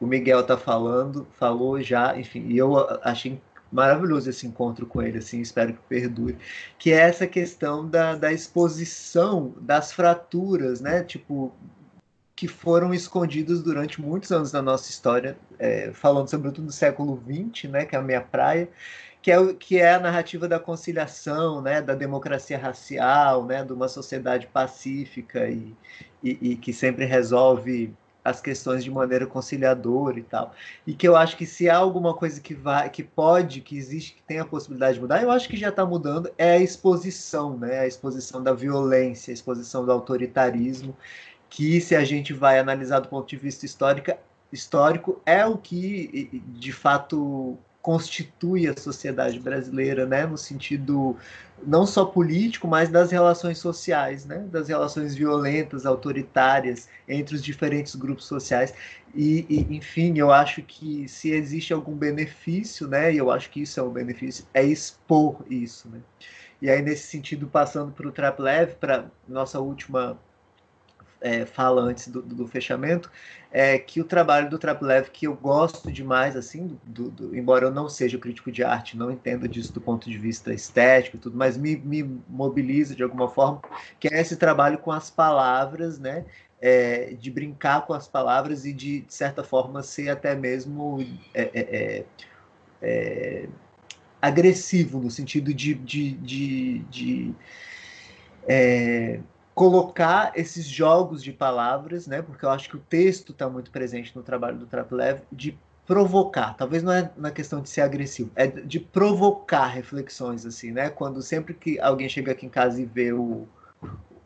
o Miguel está falando, falou já, enfim, e eu achei maravilhoso esse encontro com ele, assim, espero que perdure, que é essa questão da, da exposição das fraturas, né, tipo, que foram escondidos durante muitos anos da nossa história, é, falando sobretudo do século XX, né, que é a minha praia, que é, que é a narrativa da conciliação, né, da democracia racial, né, de uma sociedade pacífica e, e, e que sempre resolve as questões de maneira conciliadora e tal. E que eu acho que se há alguma coisa que vai, que pode, que existe, que tem a possibilidade de mudar, eu acho que já está mudando, é a exposição, né? A exposição da violência, a exposição do autoritarismo que, se a gente vai analisar do ponto de vista histórico, é o que, de fato, constitui a sociedade brasileira, né, no sentido não só político, mas das relações sociais, né, das relações violentas, autoritárias entre os diferentes grupos sociais. E, e, enfim, eu acho que se existe algum benefício, né, e eu acho que isso é um benefício, é expor isso, né. E aí nesse sentido, passando para o Trap Leve, para nossa última é, fala antes do, do, fechamento, é que o trabalho do Traplev, que eu gosto demais, assim, do, do, embora eu não seja crítico de arte, não entenda disso do ponto de vista estético e tudo, mas me, me mobiliza de alguma forma, que é esse trabalho com as palavras, né? É, de brincar com as palavras e de, de certa forma, ser até mesmo é, é, é, é agressivo, no sentido de, de, de, de é, colocar esses jogos de palavras, né? Porque eu acho que o texto está muito presente no trabalho do Traplev, de provocar. Talvez não é na questão de ser agressivo, é de provocar reflexões assim, né? Quando sempre que alguém chega aqui em casa e vê o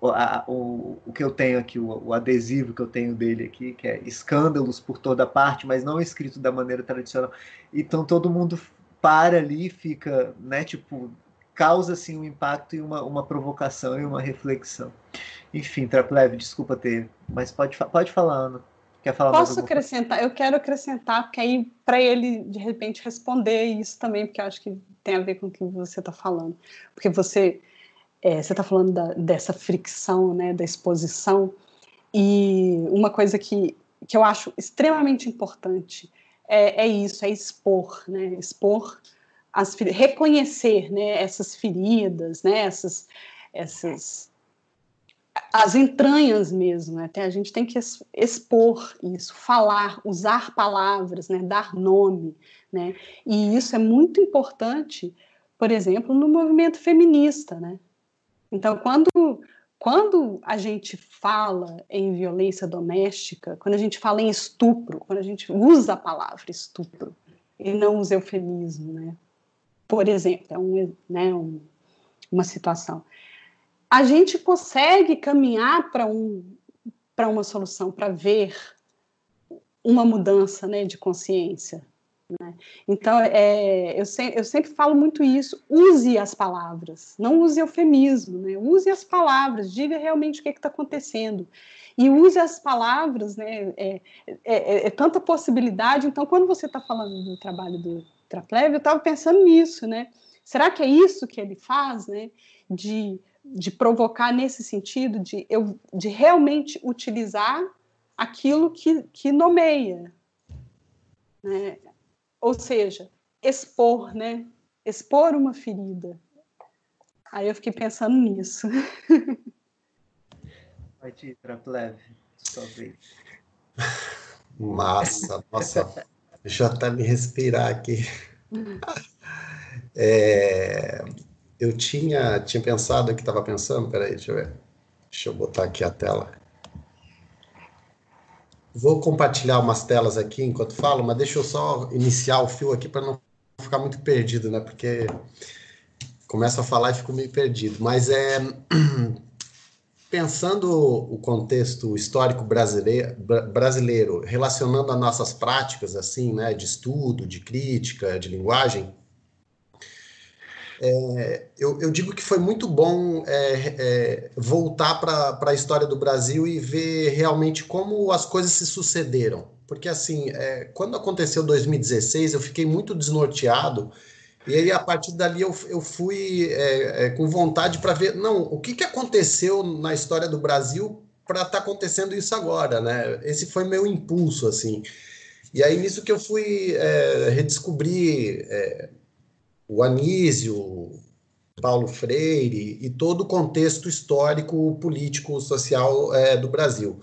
o, a, o, o que eu tenho aqui, o, o, adesivo que eu tenho dele aqui, que é escândalos por toda parte, mas não escrito da maneira tradicional. Então todo mundo para ali, fica, né, tipo, causa assim um impacto e uma, uma provocação e uma reflexão. Enfim, Trapleve, desculpa ter, mas pode, pode falar, Ana. Quer falar Posso acrescentar? Eu quero acrescentar, porque aí para ele de repente responder isso também, porque eu acho que tem a ver com o que você está falando. Porque você é, você está falando da, dessa fricção, né, da exposição, e uma coisa que, que eu acho extremamente importante é, é isso, é expor, né, expor as reconhecer né, essas feridas, né, essas, essas as entranhas mesmo, né? A gente tem que expor isso, falar, usar palavras, né? dar nome, né? E isso é muito importante, por exemplo, no movimento feminista, né? Então, quando quando a gente fala em violência doméstica, quando a gente fala em estupro, quando a gente usa a palavra estupro e não usa eufemismo, né? Por exemplo, é um, né, um, uma situação. A gente consegue caminhar para um, uma solução, para ver uma mudança né, de consciência. Né? Então, é, eu, se, eu sempre falo muito isso: use as palavras, não use eufemismo, né? use as palavras, diga realmente o que está acontecendo. E use as palavras, né? É, é, é, é tanta possibilidade. Então, quando você está falando do trabalho do, Traplev, eu estava pensando nisso, né? Será que é isso que ele faz, né? De, de provocar nesse sentido, de, eu, de realmente utilizar aquilo que, que nomeia, né? Ou seja, expor, né? Expor uma ferida. Aí eu fiquei pensando nisso. (laughs) Vai te Traplev, sua vez. Massa, nossa. (laughs) Eu até me respirar aqui. (laughs) É, eu tinha, tinha pensado que estava pensando, peraí, deixa eu ver. Deixa eu botar aqui a tela. Vou compartilhar umas telas aqui enquanto falo, mas deixa eu só iniciar o fio aqui para não ficar muito perdido, né? Porque começo a falar e fico meio perdido. Mas é (clears throat) pensando o contexto histórico brasileiro, brasileiro, relacionando as nossas práticas assim, né, de estudo, de crítica, de linguagem, é, eu, eu, digo que foi muito bom é, é, voltar para a história do Brasil e ver realmente como as coisas se sucederam. Porque, assim, é, quando aconteceu 2016, eu fiquei muito desnorteado E aí, a partir dali, eu, eu fui é, é, com vontade para ver, não, o que, que aconteceu na história do Brasil para estar tá acontecendo isso agora, né? Esse foi meu impulso, assim. E aí, nisso que eu fui é, redescobrir é, o Anísio, Paulo Freire e todo o contexto histórico, político, social é, do Brasil.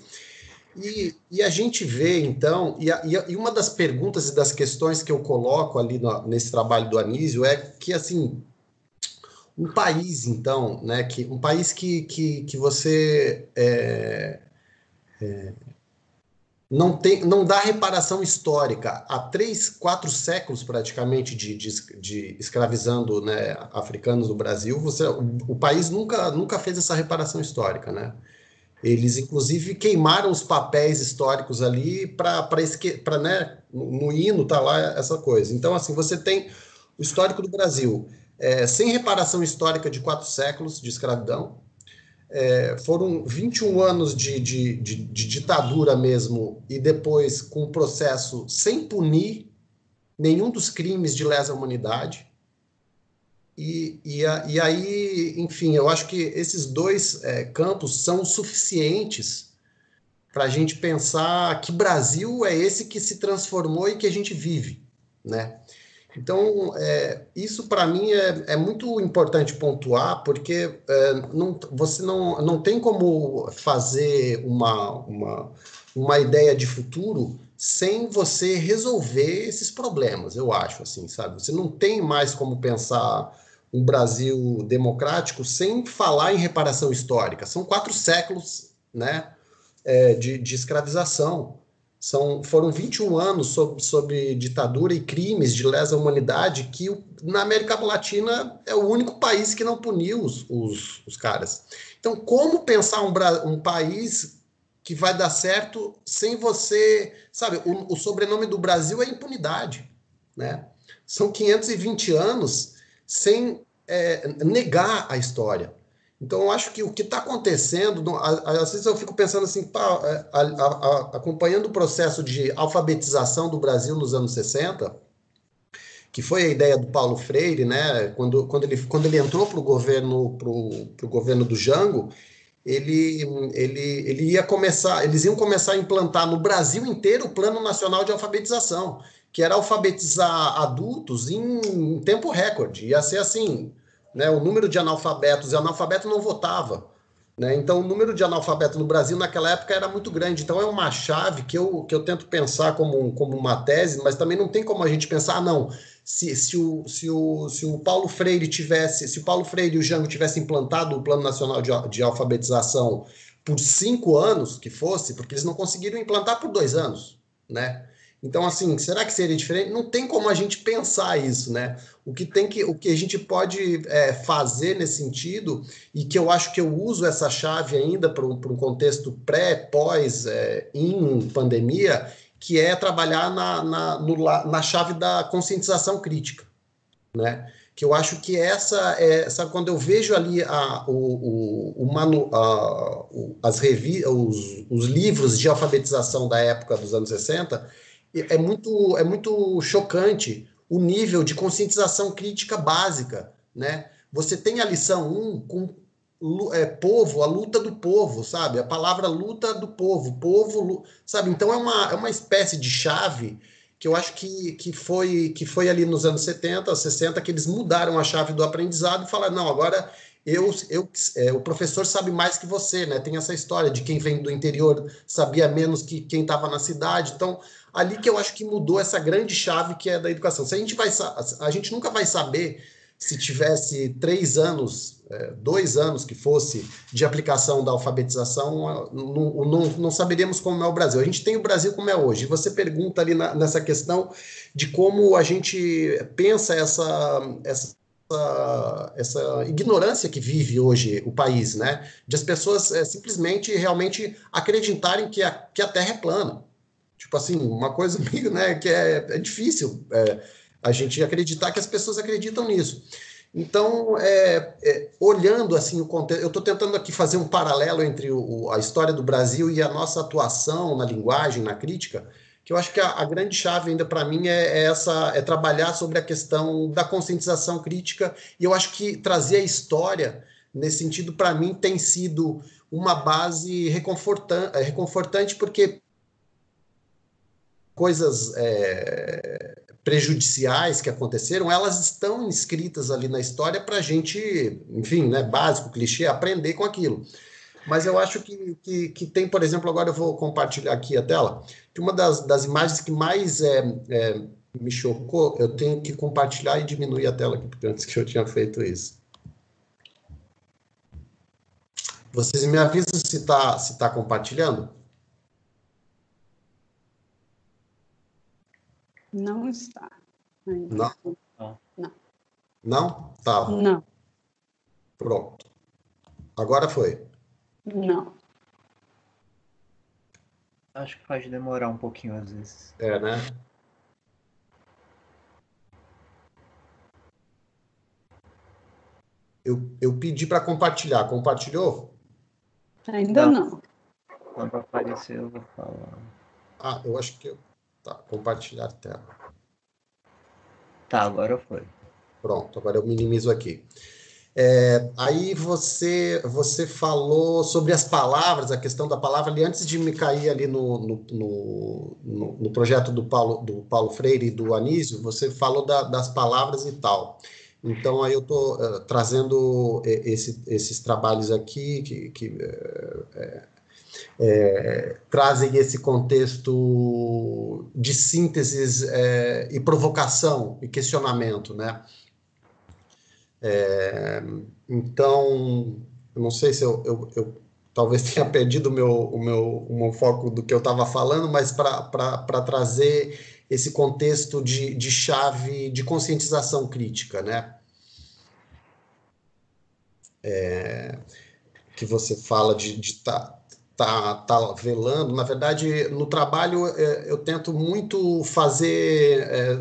E, e, a gente vê, então, e, a, e, uma das perguntas e das questões que eu coloco ali no, nesse trabalho do Anísio é que, assim, um país, então, né, que, um país que, que, que você é, é, não, tem, não dá reparação histórica há três, quatro séculos praticamente de, de, de escravizando né, africanos no Brasil, você, o, o, país nunca, nunca fez essa reparação histórica, né? Eles, inclusive, queimaram os papéis históricos ali para, né, no hino tá lá essa coisa. Então, assim, você tem o histórico do Brasil é, sem reparação histórica de quatro séculos de escravidão, é, foram 21 anos de, de, de, de, ditadura mesmo, e depois com um processo sem punir nenhum dos crimes de lesa humanidade. E, e, e aí, enfim, eu acho que esses dois é, campos são suficientes para a gente pensar que Brasil é esse que se transformou e que a gente vive, né? Então, é, isso para mim é, é, muito importante pontuar, porque é, não, você não, não tem como fazer uma, uma, uma ideia de futuro sem você resolver esses problemas, eu acho, assim, sabe? Você não tem mais como pensar um Brasil democrático sem falar em reparação histórica. São quatro séculos, né, é, de, de escravização. São, foram 21 anos sob, sob ditadura e crimes de lesa humanidade que na América Latina é o único país que não puniu os, os, os caras. Então, como pensar um, um país que vai dar certo sem você. Sabe, o, o sobrenome do Brasil é impunidade. Né? São 520 anos sem é, negar a história. Então, eu acho que o que está acontecendo, às vezes eu fico pensando assim, pá, é, a, a, a, acompanhando o processo de alfabetização do Brasil nos anos 60, que foi a ideia do Paulo Freire, né, quando, quando, ele, quando ele entrou para o governo, pro, governo do Jango, ele, ele, ele ia começar, eles iam começar a implantar no Brasil inteiro o Plano Nacional de Alfabetização, que era alfabetizar adultos em, em tempo recorde. Ia ser assim, né, o número de analfabetos, e analfabeto não votava. Né? Então, o número de analfabetos no Brasil naquela época era muito grande. Então, é uma chave que eu, que eu tento pensar como, como uma tese, mas também não tem como a gente pensar, ah, não, se, se, o, se, o, se o Paulo Freire tivesse, se o Paulo Freire e o Jango tivessem implantado o Plano Nacional de, de Alfabetização por cinco anos, que fosse, porque eles não conseguiram implantar por dois anos, né? Então, assim, será que seria diferente? Não tem como a gente pensar isso, né? O que tem que, o que a gente pode é, fazer nesse sentido, e que eu acho que eu uso essa chave ainda para um contexto pré, pós, é, em pandemia, que é trabalhar na, na, no, na chave da conscientização crítica, né? Que eu acho que essa é, sabe, quando eu vejo ali a, o, o, o manu, a, o, as revi, os, os livros de alfabetização da época dos anos 60, é muito, é muito chocante o nível de conscientização crítica básica, né? Você tem a lição 1 com é, povo, a luta do povo, sabe? A palavra luta do povo, povo, sabe? Então é uma, é uma espécie de chave que eu acho que, que, foi, que foi ali nos anos 70, 60, que eles mudaram a chave do aprendizado e falaram, não, agora eu, eu, é, o professor sabe mais que você, né? Tem essa história de quem vem do interior sabia menos que quem estava na cidade. Então, ali que eu acho que mudou essa grande chave que é da educação. Se a gente vai, a gente nunca vai saber se tivesse três anos, é, dois anos que fosse de aplicação da alfabetização, não, não, não, saberíamos como é o Brasil. A gente tem o Brasil como é hoje. Você pergunta ali na, nessa questão de como a gente pensa essa, essa essa, ignorância que vive hoje o país, né? De as pessoas é, simplesmente realmente acreditarem que a, que a Terra é plana. Tipo assim, uma coisa (laughs) meio, né, que é, é difícil é, a gente acreditar que as pessoas acreditam nisso. Então, é, é, olhando assim o contexto, eu estou tentando aqui fazer um paralelo entre o, a história do Brasil e a nossa atuação na linguagem, na crítica, que eu acho que a, a grande chave ainda para mim é, é, essa é trabalhar sobre a questão da conscientização crítica e eu acho que trazer a história nesse sentido para mim tem sido uma base reconfortante, reconfortante porque coisas é, prejudiciais que aconteceram, elas estão inscritas ali na história para a gente, enfim, né, básico, clichê, aprender com aquilo. Mas eu acho que, que, que, tem, por exemplo, agora eu vou compartilhar aqui a tela, que uma das, das imagens que mais é, é, me chocou, eu tenho que compartilhar e diminuir a tela aqui, porque antes que eu tinha feito isso. Vocês me avisam se está se tá compartilhando? Não está. Ainda. Não? Não. Não? Tá. Não. Pronto. Agora foi. Não. Acho que pode demorar um pouquinho às vezes. É, né? Eu, eu pedi para compartilhar. Compartilhou? Ainda não. não. Quando aparecer, eu vou falar. Ah, eu acho que eu. Tá, compartilhar tela. Tá, agora foi. Pronto, agora eu minimizo aqui. É, aí você você falou sobre as palavras, a questão da palavra ali, antes de me cair ali no, no, no, no projeto do Paulo, do Paulo Freire e do Anísio, você falou da, das palavras e tal. Então, aí eu estou uh, trazendo esse, esses trabalhos aqui que, que uh, é, trazem esse contexto de sínteses é, e provocação e questionamento, né? É, então, eu não sei se eu, eu, eu, talvez tenha perdido o meu, o meu, o meu foco do que eu estava falando, mas para trazer esse contexto de, de chave de conscientização crítica, né? É, que você fala de estar tá, tá, velando. Na verdade, no trabalho é, eu tento muito fazer é,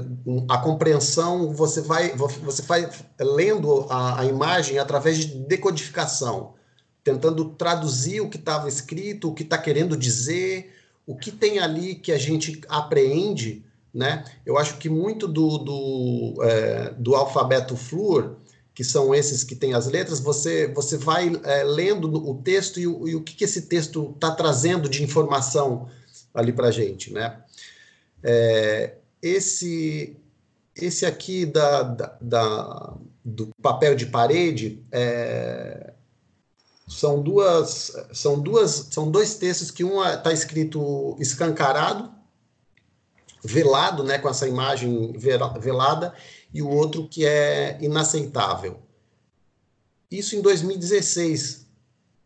a compreensão. Você vai, você vai lendo a, a imagem através de decodificação, tentando traduzir o que estava escrito, o que está querendo dizer, o que tem ali que a gente apreende. Né? Eu acho que muito do, do, é, do alfabeto Fluor que são esses que têm as letras, você, você vai é, lendo o texto e o, e o que, que esse texto está trazendo de informação ali para a gente, né? É, esse, esse aqui da, da, da, do papel de parede é, são duas são duas são dois textos que um está escrito escancarado velado né com essa imagem velada e o outro que é inaceitável. Isso em 2016,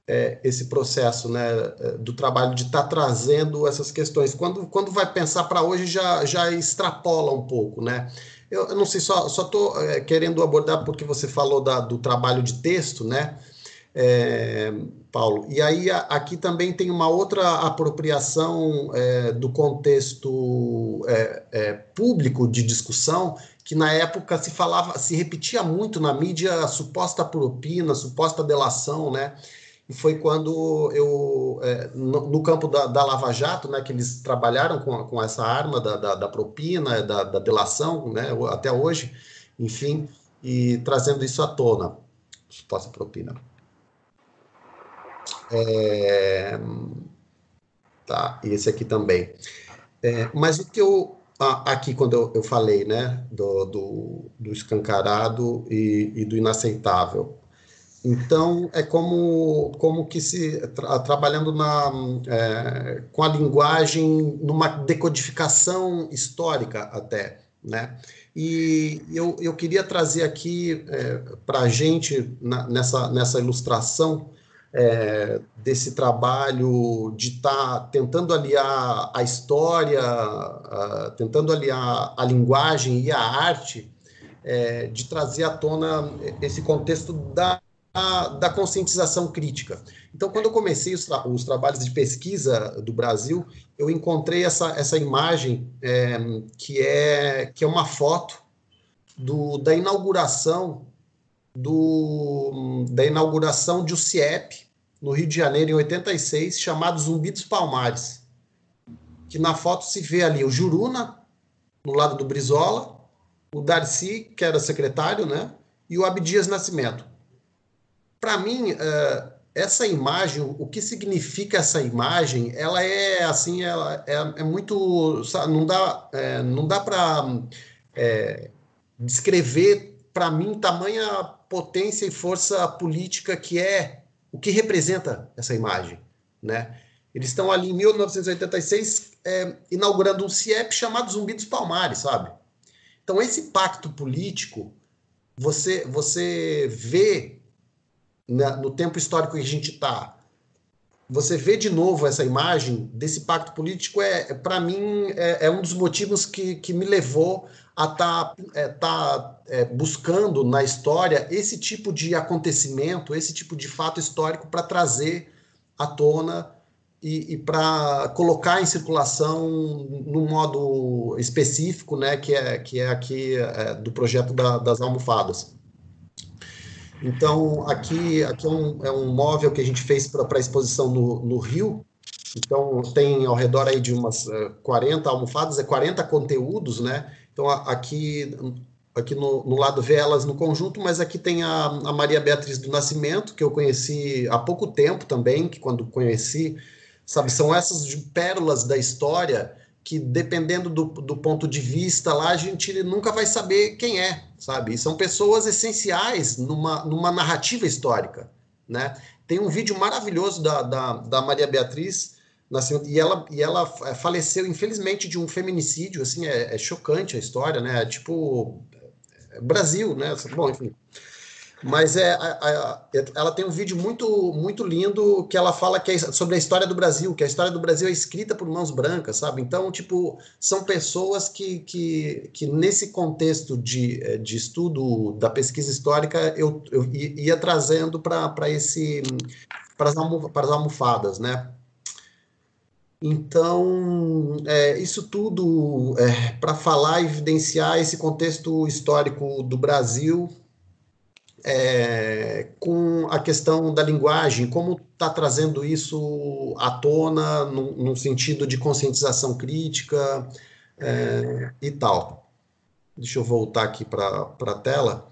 é, esse processo né, é, do trabalho de estar tá trazendo essas questões. Quando, quando vai pensar para hoje, já, já extrapola um pouco, né? Eu, eu não sei, só estou é, querendo abordar porque você falou da, do trabalho de texto, né? É, Paulo. E aí a, aqui também tem uma outra apropriação é, do contexto é, é público de discussão, que na época se falava, se repetia muito na mídia a suposta propina, a suposta delação, né? E foi quando eu, é, no, no, campo da, da, Lava Jato, né, que eles trabalharam com, com essa arma da, da, da propina, da, da, delação, né, até hoje, enfim, e trazendo isso à tona, suposta propina. É, tá, e esse aqui também. É, mas o que eu aqui quando eu, eu falei, né, do, do, do escancarado e, e, do inaceitável. Então, é como, como que se, tra, trabalhando na, é, com a linguagem numa decodificação histórica até, né? E eu, eu queria trazer aqui é, para a gente, na, nessa, nessa ilustração, é, desse trabalho de estar tá tentando aliar a história, a, tentando aliar a linguagem e a arte, é, de trazer à tona esse contexto da, da conscientização crítica. Então, quando eu comecei os, tra os trabalhos de pesquisa do Brasil, eu encontrei essa, essa imagem é, que, é, que é uma foto do, da inauguração do, da inauguração de UCIEP, no Rio de Janeiro, em 86, chamado Zumbi dos Palmares. que na foto se vê ali o Juruna, no lado do Brizola, o Darcy, que era secretário, né? E o Abdias Nascimento. Para mim, uh, essa imagem, o que significa essa imagem, ela é assim, ela é, é muito, não dá, é, não dá para é, descrever para mim tamanha potência e força política que é o que representa essa imagem, né? Eles estão ali em 1986 é, inaugurando um CIEP chamado Zumbi dos Palmares, sabe? Então esse pacto político, você você vê na, no tempo histórico que a gente está, você vê de novo essa imagem desse pacto político é, é para mim é, é, um dos motivos que, que me levou a estar tá, é, tá, é, buscando na história esse tipo de acontecimento, esse tipo de fato histórico para trazer à tona e, e para colocar em circulação num modo específico, né, que é que é aqui é, do projeto da, das almofadas. Então, aqui, aqui é, um, é um móvel que a gente fez para a exposição no, no Rio. Então, tem ao redor aí de umas uh, eh, 40 almofadas, é 40 conteúdos, né? Então, aqui, aqui no, no lado vê elas no conjunto, mas aqui tem a, a Maria Beatriz do Nascimento, que eu conheci há pouco tempo também, que quando conheci, sabe, são essas pérolas da história que dependendo do, do, ponto de vista lá, a gente nunca vai saber quem é, sabe? E são pessoas essenciais numa, numa narrativa histórica, né? Tem um vídeo maravilhoso da, da, da Maria Beatriz, e ela, e ela faleceu, infelizmente, de um feminicídio, assim, é, é chocante a história, né? É tipo, é Brasil, né? Bom, enfim... Mas é, a, a, ela tem um vídeo muito, muito lindo que ela fala que é sobre a história do Brasil, que a história do Brasil é escrita por mãos brancas, sabe? Então, tipo, são pessoas que, que, que nesse contexto de, eh, de estudo da pesquisa histórica eu, eu ia trazendo para esse para as almofadas, né? Então, é, isso tudo é, para falar, evidenciar esse contexto histórico do Brasil é, com a questão da linguagem, como está trazendo isso à tona, no, no, sentido de conscientização crítica é, e tal. Deixa eu voltar aqui para a tela.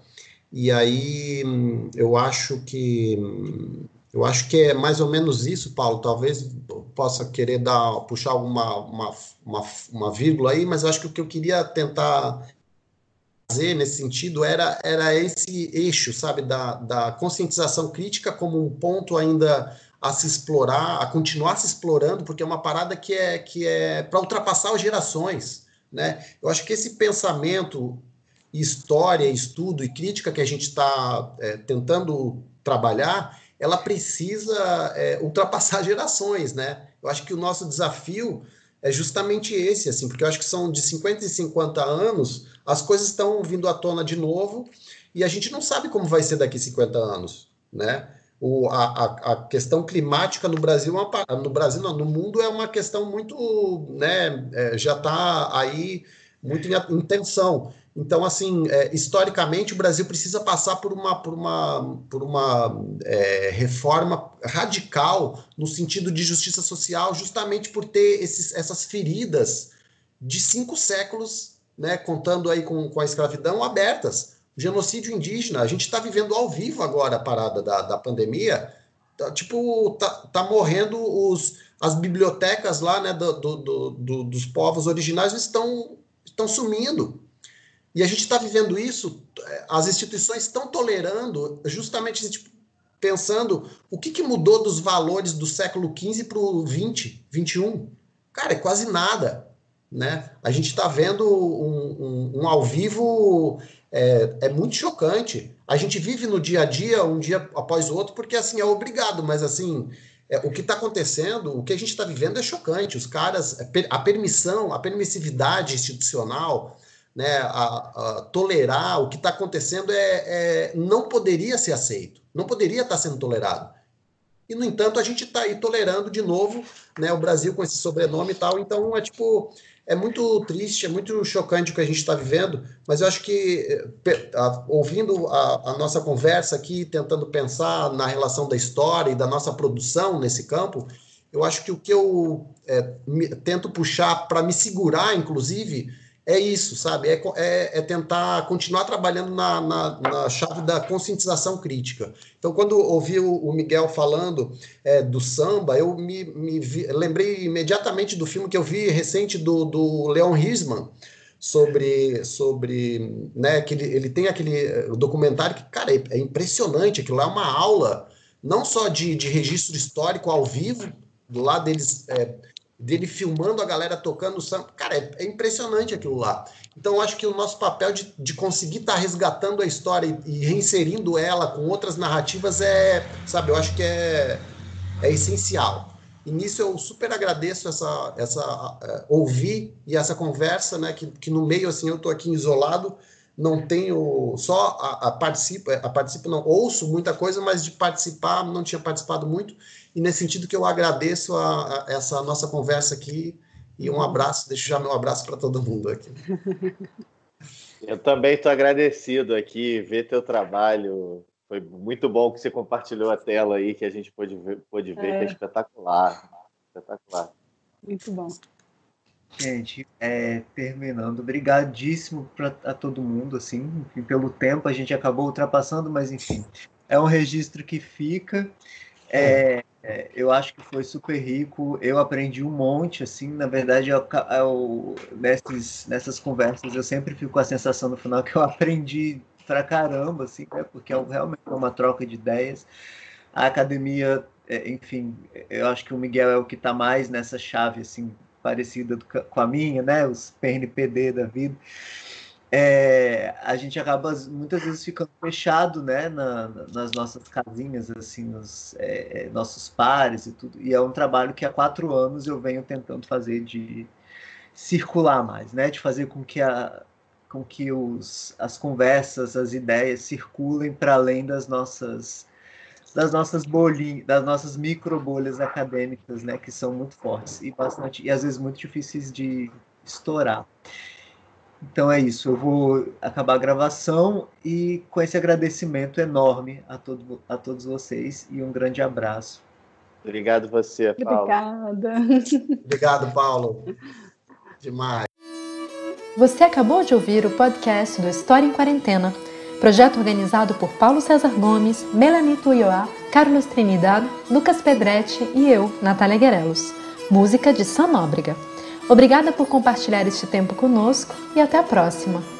E aí eu acho que eu acho que é mais ou menos isso, Paulo. Talvez possa querer dar puxar alguma uma, uma, uma vírgula aí, mas eu acho que o que eu queria tentar fazer nesse sentido era, era esse eixo, sabe, da, da conscientização crítica como um ponto ainda a se explorar, a continuar se explorando, porque é uma parada que é, que é para ultrapassar as gerações. Né? Eu acho que esse pensamento, história, estudo e crítica que a gente está é, tentando trabalhar, ela precisa é, ultrapassar gerações. Né? Eu acho que o nosso desafio é justamente esse, assim, porque eu acho que são de 50 e 50 anos, as coisas estão vindo à tona de novo e a gente não sabe como vai ser daqui 50 anos, né? O, a, a, questão climática no Brasil, é no Brasil não, no mundo é uma questão muito, né, é, já está aí muito em, tensão. Então, assim, é, historicamente, o Brasil precisa passar por uma, por uma, por uma é, reforma radical no sentido de justiça social, justamente por ter esses, essas feridas de cinco séculos, né, contando aí com, com a escravidão, abertas. Genocídio indígena, a gente está vivendo ao vivo agora a parada da, da pandemia. Tá, tipo, tá, tá morrendo os, as bibliotecas lá, né, do, do, do, dos povos originários estão, estão sumindo e a gente está vivendo isso, as instituições estão tolerando justamente tipo, pensando o que, que mudou dos valores do século XV para o XX, XXI. Cara, é quase nada. Né? A gente está vendo um, um, um, ao vivo é, é, muito chocante. A gente vive no dia a dia, um dia após o outro, porque assim é obrigado, mas assim é, o que está acontecendo, o que a gente está vivendo é chocante. Os caras, a permissão, a permissividade institucional, né, a, a tolerar o que está acontecendo é, é, não poderia ser aceito, não poderia estar tá sendo tolerado. E, no entanto, a gente está aí tolerando de novo né, o Brasil com esse sobrenome e tal. Então, é tipo, é muito triste, é muito chocante o que a gente está vivendo, mas eu acho que, ouvindo a, a, nossa conversa aqui, tentando pensar na relação da história e da nossa produção nesse campo, eu acho que o que eu é, me, tento puxar para me segurar, inclusive, é isso, sabe? É, é, é tentar continuar trabalhando na, na, na, chave da conscientização crítica. Então, quando ouvi o, o Miguel falando é, do samba, eu me, me vi, lembrei imediatamente do filme que eu vi recente do, do Leon Risman, sobre sobre né que ele, ele tem aquele eh, documentário que cara é, é impressionante aquilo lá é uma aula não só de, de registro histórico ao vivo do lado deles é, dele filmando a galera tocando samba. Cara, é, é, impressionante aquilo lá. Então, acho que o nosso papel de, de conseguir estar tá resgatando a história e, e, reinserindo ela com outras narrativas é, sabe, eu acho que é, é essencial. E nisso eu super agradeço essa, essa uh, ouvir e essa conversa, né, que, que no meio, assim, eu estou aqui isolado, não tenho só a, a participo, a participo não ouço muita coisa, mas de participar não tinha participado muito e nesse sentido que eu agradeço a, a essa nossa conversa aqui e um abraço, deixo já meu abraço para todo mundo aqui. (laughs) Eu também estou agradecido aqui, ver teu trabalho. Foi muito bom que você compartilhou a tela aí, que a gente pôde ver, pôde ver é. que é espetacular. Espetacular. Muito bom. Gente, é, terminando, obrigadíssimo pra, a todo mundo, assim, enfim, pelo tempo a gente acabou ultrapassando, mas enfim, é um registro que fica. É, é, eu acho que foi super rico. Eu aprendi um monte, assim. Na verdade, eu, eu, nesses, nessas conversas, eu sempre fico com a sensação no final que eu (laughs) aprendi pra caramba, assim, né? porque é realmente uma troca de ideias. A academia, é, enfim, eu acho que o Miguel é o que está mais nessa chave, assim, parecida com a minha, né? Os PNPD da vida é, a gente acaba muitas vezes ficando fechado, né, na, nas nossas casinhas, assim, nos é, é, nossos pares e tudo. E é um trabalho que há quatro anos eu venho tentando fazer de circular mais, né, de fazer com que a com que os, as conversas, as ideias circulem para além das nossas das nossas bolinhas, das nossas micro bolhas acadêmicas, né, que são muito fortes e bastante e às vezes muito difíceis de estourar. Então é isso, eu vou acabar a gravação e com esse agradecimento enorme a, todo, a todos vocês e um grande abraço. Obrigado você, Paulo. Obrigada. Obrigado, Paulo. Demais. Você acabou de ouvir o podcast do História em Quarentena, projeto organizado por Paulo César Gomes, Melanie Tuioá, Carlos Trinidad, Lucas Pedretti e eu, Natália Guerelos. Música de Sam Nóbrega. Obrigada por compartilhar este tempo conosco e até a próxima!